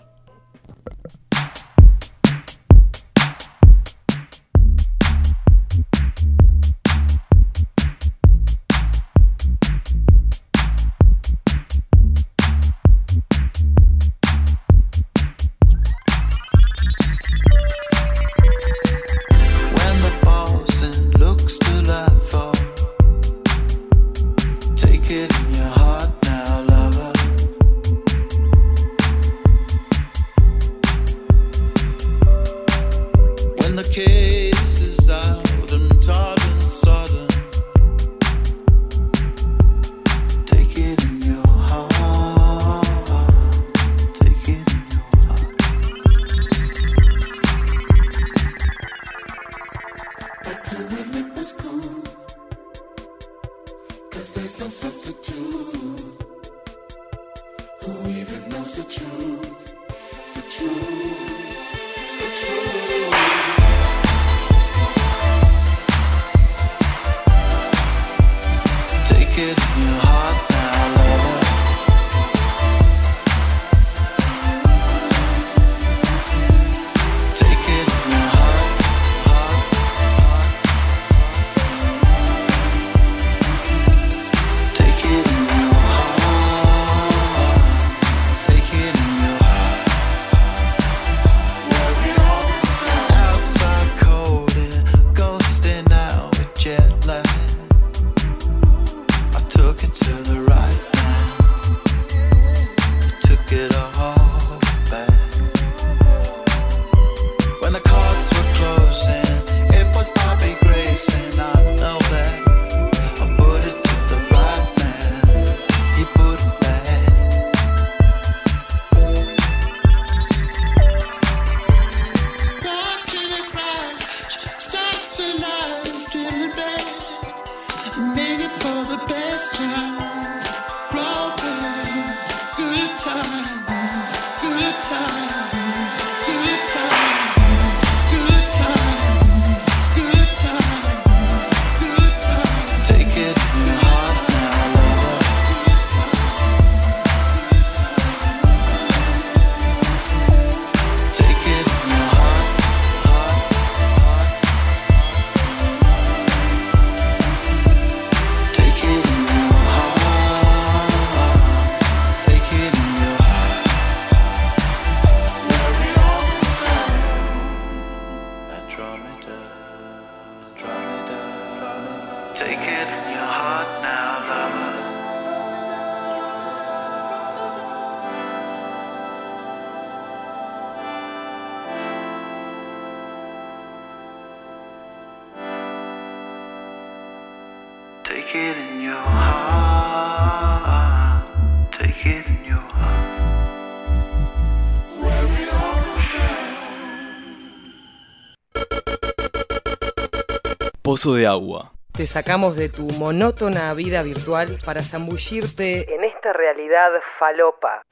Speaker 2: De agua.
Speaker 5: Te sacamos de tu monótona vida virtual para zambullirte en esta realidad falopa.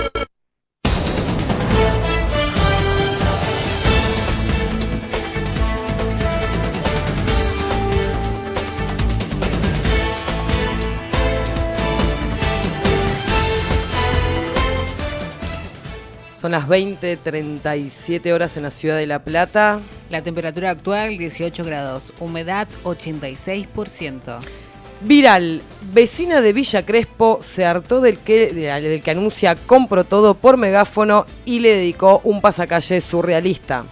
Speaker 5: Son las 20:37 horas en la ciudad de La Plata.
Speaker 3: La temperatura actual 18 grados, humedad 86%.
Speaker 5: Viral, vecina de Villa Crespo se hartó del que, de- del que anuncia compro todo por megáfono y le dedicó un pasacalle surrealista.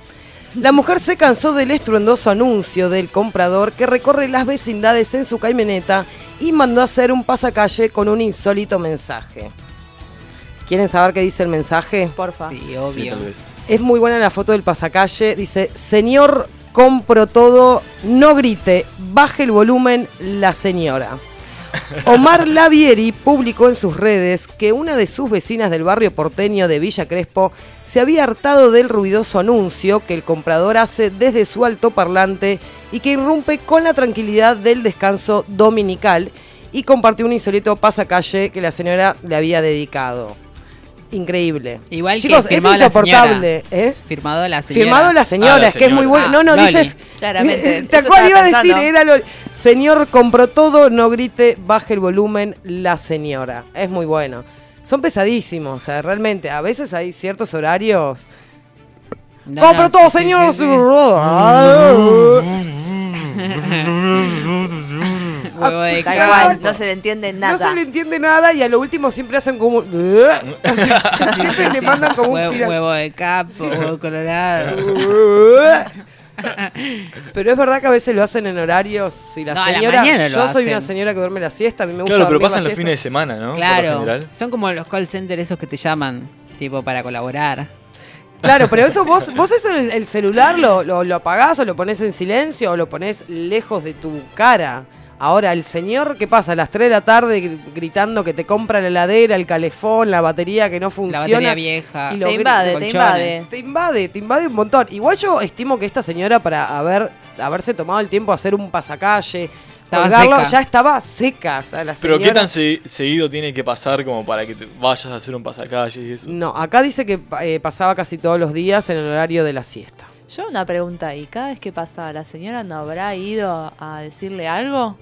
Speaker 5: La mujer se cansó del estruendoso anuncio del comprador que recorre las vecindades en su camioneta y mandó a hacer un pasacalle con un insólito mensaje. ¿Quieren saber qué dice el mensaje?
Speaker 4: Porfa.
Speaker 3: Sí,
Speaker 2: Sí,
Speaker 3: obvio.
Speaker 2: tal vez.
Speaker 5: Es muy buena la foto del pasacalle. Dice, señor, compro todo, no grite, baje el volumen la señora. Omar Lavieri publicó en sus redes que una de sus vecinas del barrio porteño de Villa Crespo se había hartado del ruidoso anuncio que el comprador hace desde su altoparlante y que irrumpe con la tranquilidad del descanso dominical y compartió un insólito pasacalle que la señora le había dedicado.
Speaker 1: Increíble.
Speaker 3: Igual que
Speaker 1: Chicos, es
Speaker 3: firmado la
Speaker 1: insoportable, ¿eh?
Speaker 3: Firmado la señora.
Speaker 1: Firmado la señora,
Speaker 2: Ah, la
Speaker 1: es que es muy bueno. No, no,
Speaker 3: Ah,
Speaker 1: dice.
Speaker 3: Loli.
Speaker 4: Claramente,
Speaker 1: ¿Te acuerdas? Iba a decir, era Loli. Señor, compró todo, no grite, baje el volumen, la señora. Es muy bueno. Son pesadísimos, o sea, realmente. A veces hay ciertos horarios.
Speaker 3: No,
Speaker 1: ¡Compró
Speaker 3: no,
Speaker 1: todo,
Speaker 3: sí,
Speaker 1: señor!
Speaker 3: sí, sí. Huevo de
Speaker 4: no se le entiende nada.
Speaker 1: No se le entiende nada y a lo último siempre hacen como. un- O sea, siempre le mandan como un
Speaker 3: Huevo, de capo, huevo colorado.
Speaker 1: Pero es verdad que a veces lo hacen en horarios. Si la
Speaker 3: No, a la
Speaker 1: señora.
Speaker 3: mañana lo
Speaker 1: yo soy
Speaker 3: hacen.
Speaker 1: una señora que duerme la siesta. A mí me gusta
Speaker 2: Claro, pero
Speaker 1: dormir la
Speaker 2: pasan los
Speaker 1: siesta.
Speaker 2: fines de semana, ¿no? Por lo
Speaker 3: Claro,
Speaker 2: general.
Speaker 3: son como los call centers esos que te llaman, tipo para colaborar.
Speaker 1: Claro, pero eso vos, vos eso el, el celular lo, lo, lo apagás o lo pones en silencio o lo pones lejos de tu cara. Ahora, el señor, ¿qué pasa? A las 3 de la tarde gr- gritando que te compra la heladera, el calefón, la batería que no
Speaker 3: La
Speaker 1: funciona.
Speaker 3: batería vieja.
Speaker 1: Y lo
Speaker 4: Te invade, te invade.
Speaker 1: Te invade, te invade un montón. Igual yo estimo que esta señora, para haber haberse tomado el tiempo de hacer un pasacalle,
Speaker 3: Estaba
Speaker 1: colgarlo,
Speaker 3: seca.
Speaker 1: ya estaba seca. O sea, la
Speaker 2: Pero ¿qué tan se- seguido tiene que pasar como para que te vayas a hacer un pasacalle y eso?
Speaker 1: No, acá dice que eh, pasaba casi todos los días en el horario de la siesta.
Speaker 4: Yo una pregunta, ¿y cada vez que pasa la señora no habrá ido a decirle algo?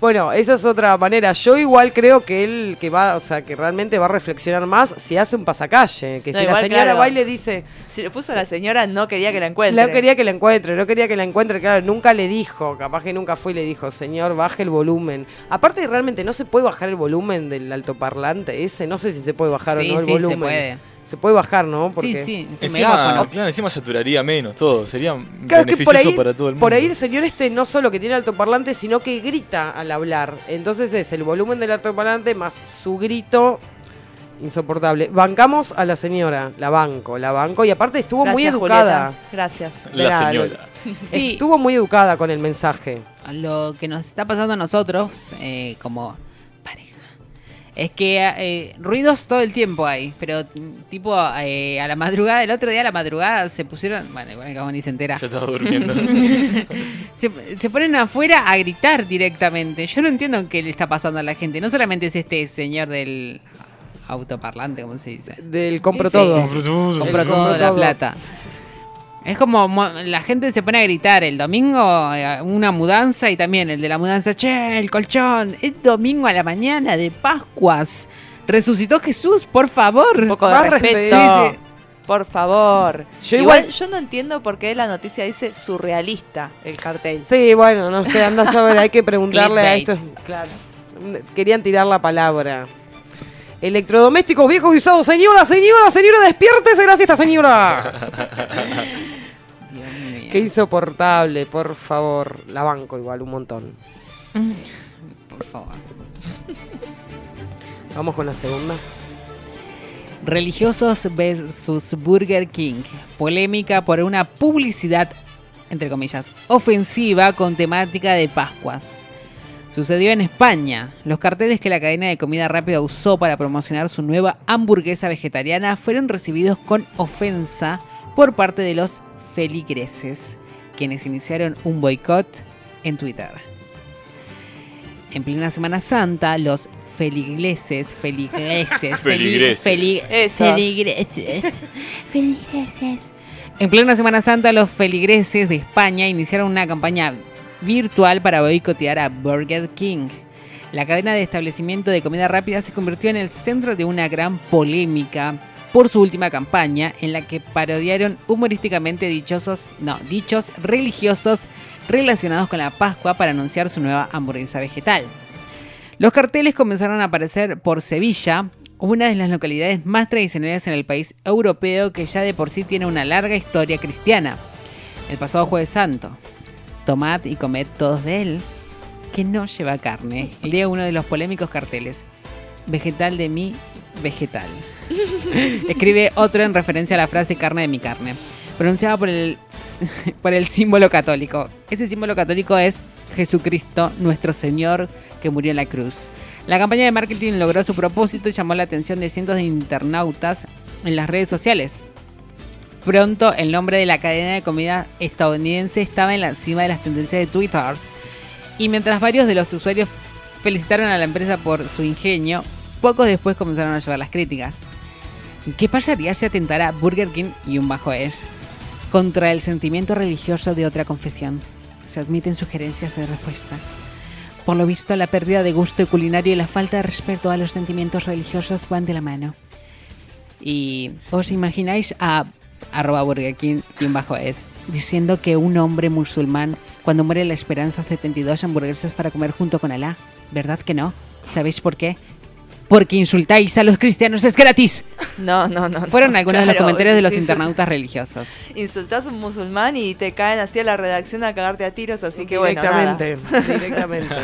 Speaker 1: Bueno, esa es otra manera. Yo igual creo que él que va, o sea, que realmente va a reflexionar más si hace un pasacalle. Que
Speaker 4: No,
Speaker 1: si la señora
Speaker 4: claro.
Speaker 1: va y le dice,
Speaker 4: Si le puso a la señora, no quería que la encuentre.
Speaker 1: no quería que la encuentre, no quería que la encuentre, claro, nunca le dijo, capaz que nunca fue y le dijo, señor, baje el volumen. Aparte, realmente no se puede bajar el volumen del altoparlante ese, no sé si se puede bajar
Speaker 3: Sí,
Speaker 1: o no el
Speaker 3: sí, se
Speaker 1: volumen.
Speaker 3: puede.
Speaker 1: Se puede bajar, ¿no? Porque...
Speaker 3: Sí, sí, es un
Speaker 2: Encima,
Speaker 3: megáfono.
Speaker 2: claro, encima saturaría menos todo. Sería
Speaker 1: Claro, que por
Speaker 2: beneficioso
Speaker 1: ahí,
Speaker 2: para todo el mundo.
Speaker 1: por ahí el señor este no solo que tiene altoparlante, sino que grita al hablar. Entonces es el volumen del altoparlante más su grito insoportable. Bancamos a la señora, la banco, la banco. Y aparte estuvo muy educada.
Speaker 4: Julieta. Gracias.
Speaker 2: La señora.
Speaker 3: Sí,
Speaker 1: Estuvo muy educada con el mensaje.
Speaker 3: lo que nos está pasando a nosotros eh, como es que eh, ruidos todo el tiempo hay, pero tipo eh, a la madrugada, el otro día a la madrugada se pusieron, bueno, igual el cabo ni se entera,
Speaker 2: Yo estaba durmiendo.
Speaker 3: se, se ponen afuera a gritar directamente. Yo no entiendo qué le está pasando a la gente, no solamente es este señor del autoparlante, ¿cómo se dice?
Speaker 1: Del compro todo.
Speaker 3: sí, sí. Compró
Speaker 1: El
Speaker 3: todo la
Speaker 1: todo.
Speaker 3: plata. Es como mo- la gente se pone a gritar el domingo eh, una mudanza y también el de la mudanza, che, el colchón, es domingo a la mañana de Pascuas. Resucitó Jesús, por favor.
Speaker 4: Un poco de
Speaker 1: Más
Speaker 4: respeto.
Speaker 1: respeto.
Speaker 4: Sí, sí. Por favor.
Speaker 1: Yo
Speaker 4: igual,
Speaker 1: igual-
Speaker 4: yo no entiendo por qué la noticia dice surrealista el cartel.
Speaker 1: Sí, bueno, no sé, anda a saber, hay que preguntarle a estos. Claro. Querían tirar la palabra. Electrodomésticos viejos y usados. Señora, señora, señora, despiértese de la siesta, señora. Qué insoportable, por favor. La banco igual, un montón.
Speaker 3: Por favor.
Speaker 1: Vamos con la segunda.
Speaker 3: Religiosos versus Burger King. Polémica por una publicidad, entre comillas, ofensiva con temática de Pascuas. Sucedió en España. Los carteles que la cadena de comida rápida usó para promocionar su nueva hamburguesa vegetariana fueron recibidos con ofensa por parte de los feligreses, quienes iniciaron un boicot en Twitter. En plena Semana Santa, los feligreses, feligreses, feli-
Speaker 2: Feligreses.
Speaker 3: feli- feligreses, feligreses. En plena Semana Santa, los feligreses de España iniciaron una campaña virtual para boicotear a Burger King. La cadena de establecimiento de comida rápida se convirtió en el centro de una gran polémica por su última campaña en la que parodiaron humorísticamente dichosos, no, dichos religiosos relacionados con la Pascua para anunciar su nueva hamburguesa vegetal. Los carteles comenzaron a aparecer por Sevilla, una de las localidades más tradicionales en el país europeo que ya de por sí tiene una larga historia cristiana. El pasado jueves santo, tomad y comed todos de él, que no lleva carne. Leo uno de los polémicos carteles. Vegetal de mi vegetal. Escribe otro en referencia a la frase carne de mi carne, pronunciada por el, por el símbolo católico. Ese símbolo católico es Jesucristo, nuestro Señor, que murió en la cruz. La campaña de marketing logró su propósito y llamó la atención de cientos de internautas en las redes sociales. Pronto el nombre de la cadena de comida estadounidense estaba en la cima de las tendencias de Twitter. Y mientras varios de los usuarios felicitaron a la empresa por su ingenio, pocos después comenzaron a llevar las críticas. ¿Qué pasaría si atentara Burger King y un bajo es contra el sentimiento religioso de otra confesión? Se admiten sugerencias de respuesta. Por lo visto, la pérdida de gusto culinario y la falta de respeto a los sentimientos religiosos van de la mano. Y os imagináis a arroba Burger King y un bajo es diciendo que un hombre musulmán cuando muere la esperanza hace 72 hamburguesas para comer junto con Alá. ¿Verdad que no? ¿Sabéis por qué? Porque insultáis a los cristianos es gratis.
Speaker 4: No, no, no.
Speaker 3: Fueron
Speaker 4: no,
Speaker 3: algunos de los comentarios de los internautas religiosos.
Speaker 4: Insultás a un musulmán y te caen así a la redacción a cagarte a tiros, así que bueno,
Speaker 1: directamente, directamente.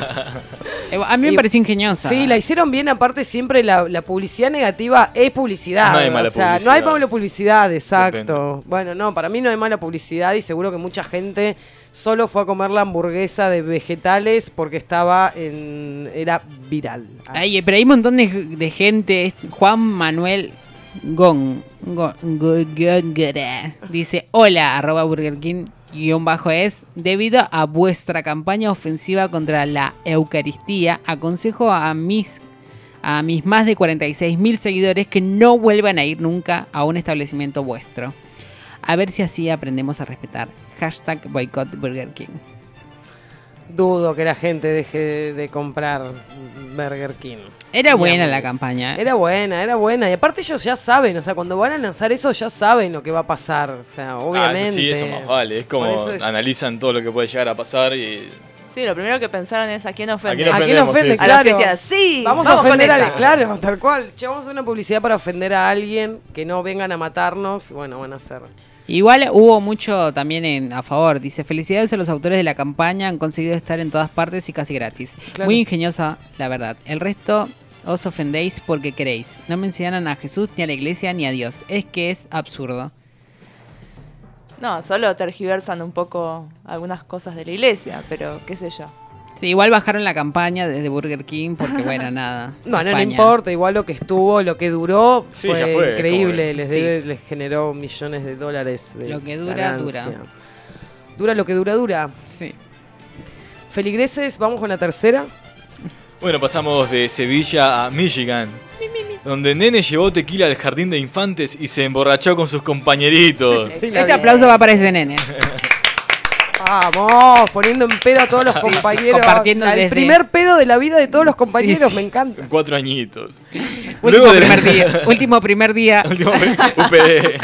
Speaker 3: Eh, A mí me
Speaker 1: Y-
Speaker 3: pareció ingeniosa.
Speaker 1: Sí, la hicieron bien, aparte siempre la, la publicidad negativa es publicidad.
Speaker 2: No hay mala
Speaker 1: o sea, no
Speaker 2: publicidad.
Speaker 1: hay mala publicidad, exacto.
Speaker 2: Depende.
Speaker 1: Bueno, no, para mí no hay mala publicidad y seguro que mucha gente solo fue a comer la hamburguesa de vegetales porque estaba en. era viral.
Speaker 3: Ay, pero hay un montón de, de gente. Juan Manuel Gon, Gon- Go- Góngora dice: Hola, arroba Burger King. Guión bajo es, debido a vuestra campaña ofensiva contra la Eucaristía, aconsejo a mis, a mis más de 46 mil seguidores que no vuelvan a ir nunca a un establecimiento vuestro. A ver si así aprendemos a respetar. Hashtag boycott Burger King.
Speaker 1: Dudo que la gente deje de, comprar Burger King.
Speaker 3: Era buena
Speaker 1: Digamos.
Speaker 3: la campaña. ¿eh?
Speaker 1: Era buena, era buena. Y aparte ellos ya saben, o sea, cuando van a lanzar eso ya saben lo que va a pasar. O sea,
Speaker 2: Ah,
Speaker 1: obviamente.
Speaker 2: eso sí, eso más vale. Es como
Speaker 1: es-
Speaker 2: analizan todo lo que puede llegar a pasar y.
Speaker 4: Sí, lo primero que pensaron es a quién ofende.
Speaker 1: ¿A quién ofende?
Speaker 2: sí,
Speaker 1: Claro.
Speaker 4: Sí,
Speaker 1: Vamos,
Speaker 4: vamos
Speaker 1: a ofender a
Speaker 4: esa.
Speaker 1: claro, tal cual. Che, vamos a hacer una publicidad para ofender a alguien que no vengan a matarnos. Bueno, van a hacer.
Speaker 3: Igual hubo mucho también en, a favor. Dice, felicidades a los autores de la campaña, han conseguido estar en todas partes y casi gratis.
Speaker 1: Claro.
Speaker 3: Muy ingeniosa, la verdad. El resto os ofendéis porque queréis. No mencionan a Jesús, ni a la iglesia, ni a Dios. Es que es absurdo.
Speaker 4: No, solo tergiversan un poco algunas cosas de la iglesia, pero qué sé yo.
Speaker 3: Sí, igual bajaron la campaña desde Burger King porque, bueno, nada.
Speaker 1: No, no, no importa. Igual lo que estuvo, lo que duró,
Speaker 2: Sí,
Speaker 1: fue, increíble. Les,
Speaker 3: Sí.
Speaker 1: debe- les generó millones de dólares. De
Speaker 3: Lo que dura,
Speaker 1: ganancia.
Speaker 3: dura.
Speaker 1: Dura lo que dura, dura.
Speaker 3: Sí.
Speaker 1: Feligreses, vamos con la tercera.
Speaker 2: Bueno, pasamos de Sevilla a Michigan. Donde Nene llevó tequila al jardín de infantes y se emborrachó con sus compañeritos.
Speaker 1: Sí,
Speaker 3: Este aplauso va para ese nene.
Speaker 1: Vamos, poniendo en pedo a todos los compañeros.
Speaker 3: compartiendo
Speaker 1: el
Speaker 3: desde-
Speaker 1: primer pedo de la vida de todos los compañeros,
Speaker 3: sí.
Speaker 1: me encanta.
Speaker 2: Cuatro añitos.
Speaker 3: Último
Speaker 2: Luego de
Speaker 3: primer día. Último primer día.
Speaker 2: Último UPD.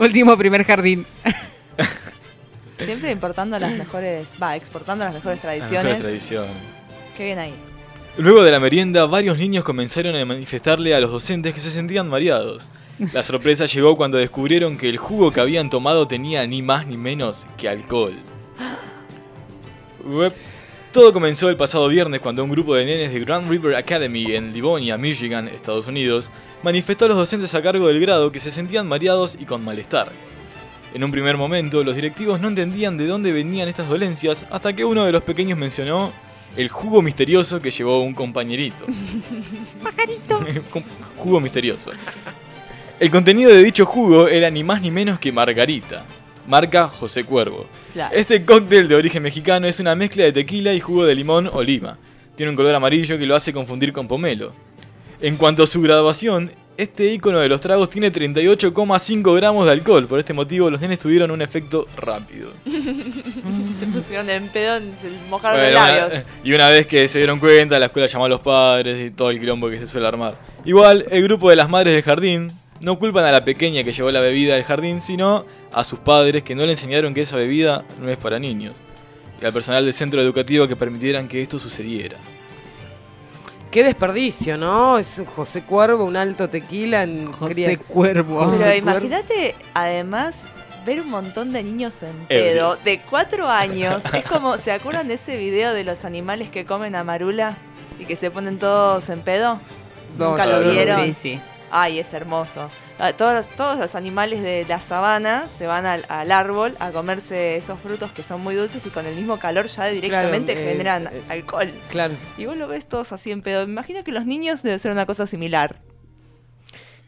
Speaker 3: último primer jardín.
Speaker 4: Siempre importando las mejores, va, exportando las mejores
Speaker 2: Las mejores
Speaker 4: tradiciones.
Speaker 2: tradiciones.
Speaker 4: Qué bien ahí.
Speaker 2: Luego de la merienda, varios niños comenzaron a manifestarle a los docentes que se sentían mareados. La sorpresa llegó cuando descubrieron que el jugo que habían tomado tenía ni más ni menos que alcohol. Todo comenzó el pasado viernes cuando un grupo de nenes de Grand River Academy en Livonia, Michigan, Estados Unidos, manifestó a los docentes a cargo del grado que se sentían mareados y con malestar. En un primer momento, los directivos no entendían de dónde venían estas dolencias hasta que uno de los pequeños mencionó el jugo misterioso que llevó un compañerito. Com- jugo misterioso. El contenido de dicho jugo era ni más ni menos que margarita, marca José Cuervo.
Speaker 4: Claro.
Speaker 2: Este cóctel de origen mexicano es una mezcla de tequila y jugo de limón o lima. Tiene un color amarillo que lo hace confundir con pomelo. En cuanto a su graduación, este icono de los tragos tiene 38,5 gramos de alcohol. Por este motivo, los nenes tuvieron un efecto rápido.
Speaker 4: Se pusieron en pedo, se mojaron
Speaker 2: Bueno,
Speaker 4: los
Speaker 2: una-
Speaker 4: labios.
Speaker 2: y una vez que se dieron cuenta, la escuela llamó a los padres y todo el quilombo que se suele armar. Igual, el grupo de las madres del jardín no culpan a la pequeña que llevó la bebida del jardín, sino a sus padres que no le enseñaron que esa bebida no es para niños. Y al personal del centro educativo que permitieran que esto sucediera.
Speaker 1: Qué desperdicio, ¿no? Es un José Cuervo, un alto tequila en
Speaker 3: José
Speaker 1: cría-
Speaker 3: Cuervo.
Speaker 1: José
Speaker 4: Pero
Speaker 1: Cuervo.
Speaker 4: imagínate, además, ver un montón de niños en pedo de cuatro años. es como, ¿se acuerdan de ese video de los animales que comen a Marula y que se ponen todos en pedo?
Speaker 1: No,
Speaker 4: ¿Nunca lo
Speaker 1: no.
Speaker 4: vieron?
Speaker 3: Sí, sí.
Speaker 4: Ay, es hermoso. Ah, Todos, los- todos los animales de la sabana se van al, al árbol a comerse esos frutos que son muy dulces y con el mismo calor ya directamente
Speaker 1: Claro, eh,
Speaker 4: generan
Speaker 1: eh,
Speaker 4: alcohol.
Speaker 1: Claro.
Speaker 4: Y vos lo ves todos así en pedo. Me imagino que los niños debe ser una cosa similar.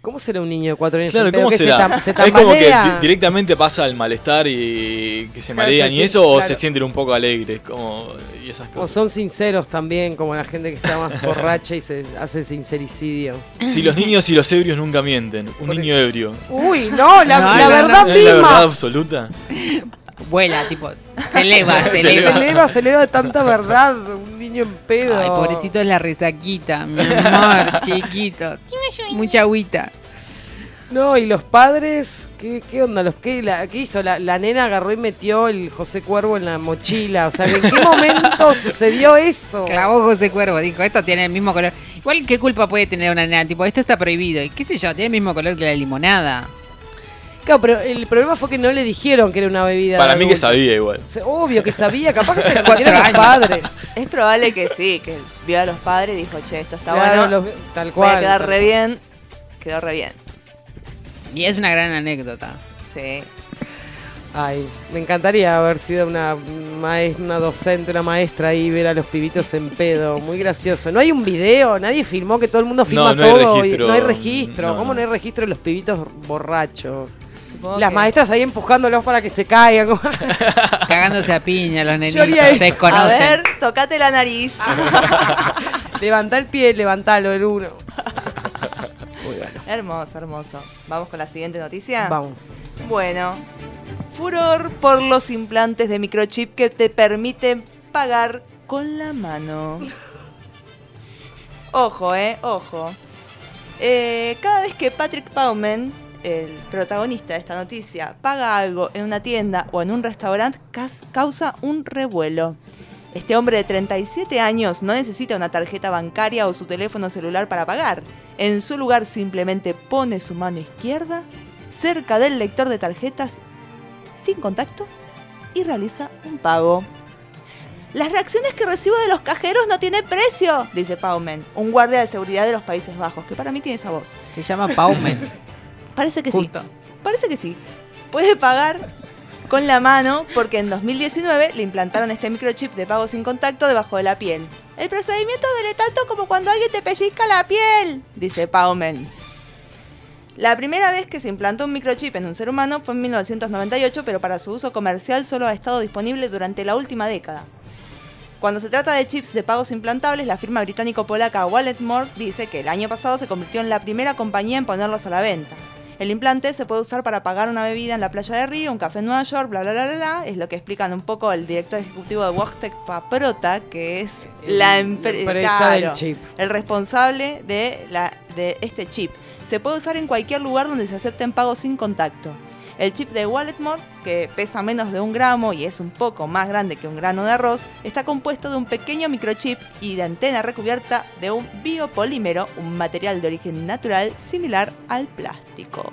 Speaker 1: ¿Cómo será un niño de cuatro años
Speaker 2: Claro? ¿cómo
Speaker 1: que se
Speaker 2: será?
Speaker 1: se
Speaker 2: es como que directamente pasa al malestar y que se
Speaker 1: Claro,
Speaker 2: marean
Speaker 1: se
Speaker 2: y eso, o
Speaker 1: claro.
Speaker 2: se sienten un poco alegres, como, y esas
Speaker 1: O
Speaker 2: cosas.
Speaker 1: son sinceros también, como la gente que está más borracha y se hace sincericidio.
Speaker 2: Si los niños y los ebrios nunca mienten, un
Speaker 1: Por
Speaker 2: niño ebrio.
Speaker 1: Uy, no, la,
Speaker 3: No,
Speaker 1: la
Speaker 3: no,
Speaker 1: verdad
Speaker 2: ¿Es la
Speaker 1: misma.
Speaker 2: verdad absoluta?
Speaker 3: Vuela, tipo, se eleva, se
Speaker 2: Se
Speaker 1: Se
Speaker 3: eleva.
Speaker 1: eleva, se eleva de tanta verdad. Niño en pedo.
Speaker 3: Ay, pobrecito es la resaquita, mi amor, chiquitos. Mucha agüita.
Speaker 1: No, y los padres, ¿qué, qué onda? Los, qué, la, ¿Qué hizo? La, la nena agarró y metió el José Cuervo en la mochila. O sea, ¿en qué momento sucedió eso?
Speaker 3: Clavó José Cuervo, dijo, esto tiene el mismo color. Igual, ¿qué culpa puede tener una nena? Tipo, esto está prohibido. Y qué sé yo, tiene el mismo color que la limonada.
Speaker 1: Claro, pero el problema fue que no le dijeron que era una bebida.
Speaker 2: Para mí que sabía igual.
Speaker 1: Obvio que sabía, capaz que se metieron los padres.
Speaker 4: Es probable que sí, que vio a los padres y dijo, che, esto está
Speaker 1: Claro,
Speaker 4: bueno,
Speaker 1: los- tal
Speaker 4: voy
Speaker 1: cual.
Speaker 4: a quedar
Speaker 1: tal
Speaker 4: re
Speaker 1: cual.
Speaker 4: bien. Quedó re bien,
Speaker 3: Y es una gran anécdota.
Speaker 4: sí.
Speaker 1: Ay, me encantaría haber sido una, maes- una docente, una maestra ahí y ver a los pibitos en pedo. Muy gracioso. No hay un video, nadie filmó que todo el mundo filma
Speaker 2: No, no hay
Speaker 1: todo. y- no hay registro.
Speaker 2: No,
Speaker 1: ¿Cómo
Speaker 2: no.
Speaker 1: no hay registro de los pibitos borrachos?
Speaker 4: Supongo
Speaker 1: Las
Speaker 4: que-
Speaker 1: maestras ahí empujándolos para que se caigan.
Speaker 3: Cagándose a piña los nenitos. Se desconocen.
Speaker 4: A ver, tocate la nariz.
Speaker 1: Levantá el pie, levantalo el uno. Muy bueno.
Speaker 4: hermoso, hermoso. Vamos con la siguiente noticia.
Speaker 1: Vamos.
Speaker 4: Bueno, furor por los implantes de microchip que te permiten pagar con la mano. Ojo, eh, ojo. Eh, cada vez que Patrick Bauman, el protagonista de esta noticia, paga algo en una tienda o en un restaurante, causa un revuelo. Este hombre de 37 años no necesita una tarjeta bancaria o su teléfono celular para pagar. En su lugar simplemente pone su mano izquierda cerca del lector de tarjetas sin contacto y realiza un pago. Las reacciones que recibo de los cajeros no tienen precio, dice Paumen, un guardia de seguridad de los Países Bajos, que para mí tiene esa voz.
Speaker 3: Se llama Paumen.
Speaker 4: Parece que
Speaker 3: Justo.
Speaker 4: sí. Parece que sí. Puede pagar con la mano porque en 2019 le implantaron este microchip de pago sin contacto debajo de la piel. El procedimiento duele tanto como cuando alguien te pellizca la piel, dice Paumen. La primera vez que se implantó un microchip en un ser humano fue en 1998, pero para su uso comercial solo ha estado disponible durante la última década. Cuando se trata de chips de pagos implantables, la firma británico-polaca Walletmore dice que el año pasado se convirtió en la primera compañía en ponerlos a la venta. El implante se puede usar para pagar una bebida en la playa de Río, un café en Nueva York, bla bla bla bla, bla. Es lo que explican un poco el director ejecutivo de Wojtek Paprota, que es la,
Speaker 1: El-
Speaker 4: empre-
Speaker 1: la empresa
Speaker 4: claro,
Speaker 1: del chip.
Speaker 4: el responsable de, la, de este chip. Se puede usar en cualquier lugar donde se acepten pagos sin contacto. El chip de Walletmore, que pesa menos de un gramo y es un poco más grande que un grano de arroz, está compuesto de un pequeño microchip y de antena recubierta de un biopolímero, un material de origen natural similar al plástico.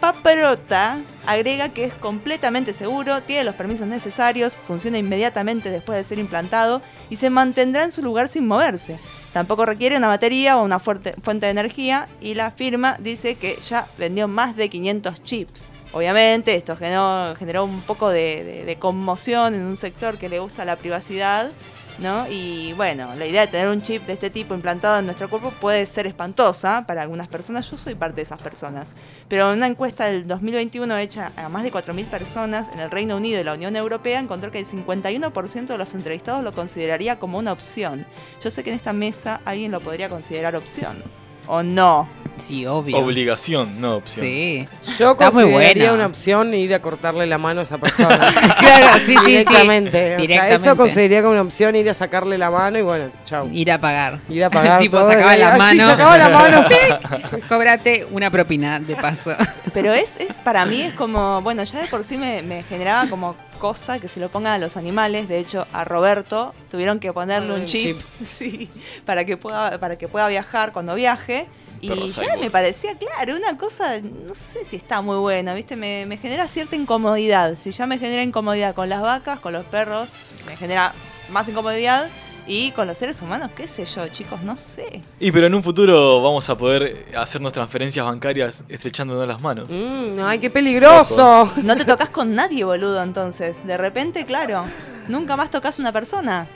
Speaker 4: Paprota agrega que es completamente seguro, tiene los permisos necesarios, funciona inmediatamente después de ser implantado y se mantendrá en su lugar sin moverse. Tampoco requiere una batería o una fuerte- fuente de energía y la firma dice que ya vendió más de 500 chips. Obviamente esto generó, un poco de conmoción en un sector que le gusta la privacidad. ¿No? Y bueno, la idea de tener un chip de este tipo implantado en nuestro cuerpo puede ser espantosa para algunas personas. Yo soy parte de esas personas. Pero una encuesta del 2021 hecha a más de 4.000 personas en el Reino Unido y la Unión Europea encontró que el 51% de los entrevistados lo consideraría como una opción. Yo sé que en esta mesa alguien lo podría considerar opción. ¿O no?
Speaker 3: Sí, obvio.
Speaker 2: Obligación, no opción.
Speaker 3: Sí.
Speaker 1: Yo
Speaker 3: Está muy
Speaker 1: consideraría
Speaker 3: buena.
Speaker 1: una opción ir a cortarle la mano a esa persona.
Speaker 3: Claro, sí, sí, sí.
Speaker 1: Directamente. O sea,
Speaker 3: Directamente.
Speaker 1: eso consideraría como una opción ir a sacarle la mano y bueno, chau.
Speaker 3: Ir a pagar.
Speaker 1: Ir a pagar.
Speaker 3: tipo,
Speaker 1: todo.
Speaker 3: sacaba la
Speaker 1: Ah, sí,
Speaker 3: mano.
Speaker 1: sacaba la mano.
Speaker 3: Cóbrate una propina, de paso.
Speaker 4: Pero es, es para mí es como, bueno, ya de por sí me, me generaba como cosa que se lo pongan a los animales. De hecho, a Roberto tuvieron que ponerle
Speaker 1: Ah,
Speaker 4: un chip, sí, para que pueda, para que pueda viajar cuando viaje. Y
Speaker 2: Perro
Speaker 4: ya me parecía, claro, una cosa, no sé si está muy buena, ¿viste? Me, me genera cierta incomodidad. Si ya me genera incomodidad con las vacas, con los perros, me genera más incomodidad. Y con los seres humanos, qué sé yo, chicos, no sé.
Speaker 2: Y pero en un futuro vamos a poder hacernos transferencias bancarias estrechándonos las manos.
Speaker 1: Mm, ay, qué peligroso.
Speaker 4: No te tocas con nadie, boludo, entonces. De repente, claro, nunca más tocas a una persona.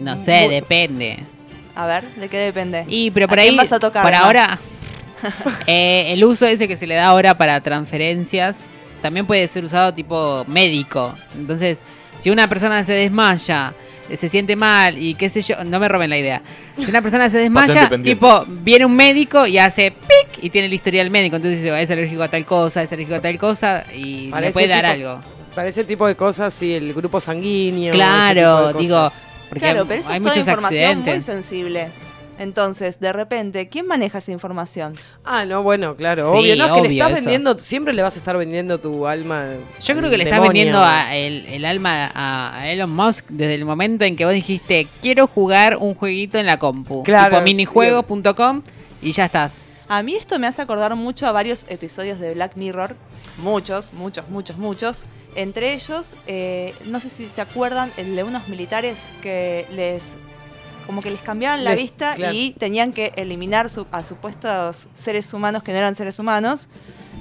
Speaker 3: No sé,
Speaker 4: Bu-
Speaker 3: depende.
Speaker 4: A ver, ¿de qué depende?
Speaker 3: Y pero por
Speaker 4: ¿A
Speaker 3: ahí,
Speaker 4: quién vas a tocar?
Speaker 3: por
Speaker 4: no?
Speaker 3: ahora, Eh, el uso ese que se le da ahora para transferencias también puede ser usado tipo médico. Entonces, si una persona se desmaya, se siente mal y qué sé yo, no me roben la idea. Si una persona se desmaya, tipo, viene un médico y hace pic y tiene el historial médico. Entonces dice, es alérgico a tal cosa, es alérgico a tal cosa y le puede dar
Speaker 1: tipo-
Speaker 3: algo.
Speaker 1: Para ese tipo de cosas, sí, el grupo sanguíneo. ese tipo
Speaker 3: Claro, digo,
Speaker 4: claro,
Speaker 3: hay,
Speaker 4: pero eso
Speaker 3: hay
Speaker 4: es toda
Speaker 3: muchos
Speaker 4: información muy sensible. Entonces, de repente, ¿quién maneja esa información?
Speaker 1: Ah, no, bueno, claro,
Speaker 3: Sí,
Speaker 1: obvio. No, es que le
Speaker 3: obvio,
Speaker 1: estás
Speaker 3: eso.
Speaker 1: vendiendo, siempre le vas a estar vendiendo tu alma.
Speaker 3: Yo creo que le estás vendiendo a el, el alma a, a Elon Musk desde el momento en que vos dijiste, quiero jugar un jueguito en la compu.
Speaker 1: Claro,
Speaker 3: Tipo minijuegos.com y ya estás.
Speaker 4: A mí esto me hace acordar mucho a varios episodios de Black Mirror. Muchos, muchos, muchos, muchos. Entre ellos, eh, no sé si se acuerdan, el de unos militares que les como que les cambiaban la
Speaker 1: Les-
Speaker 4: vista
Speaker 1: claro.
Speaker 4: y tenían que eliminar su- a supuestos seres humanos que no eran seres humanos.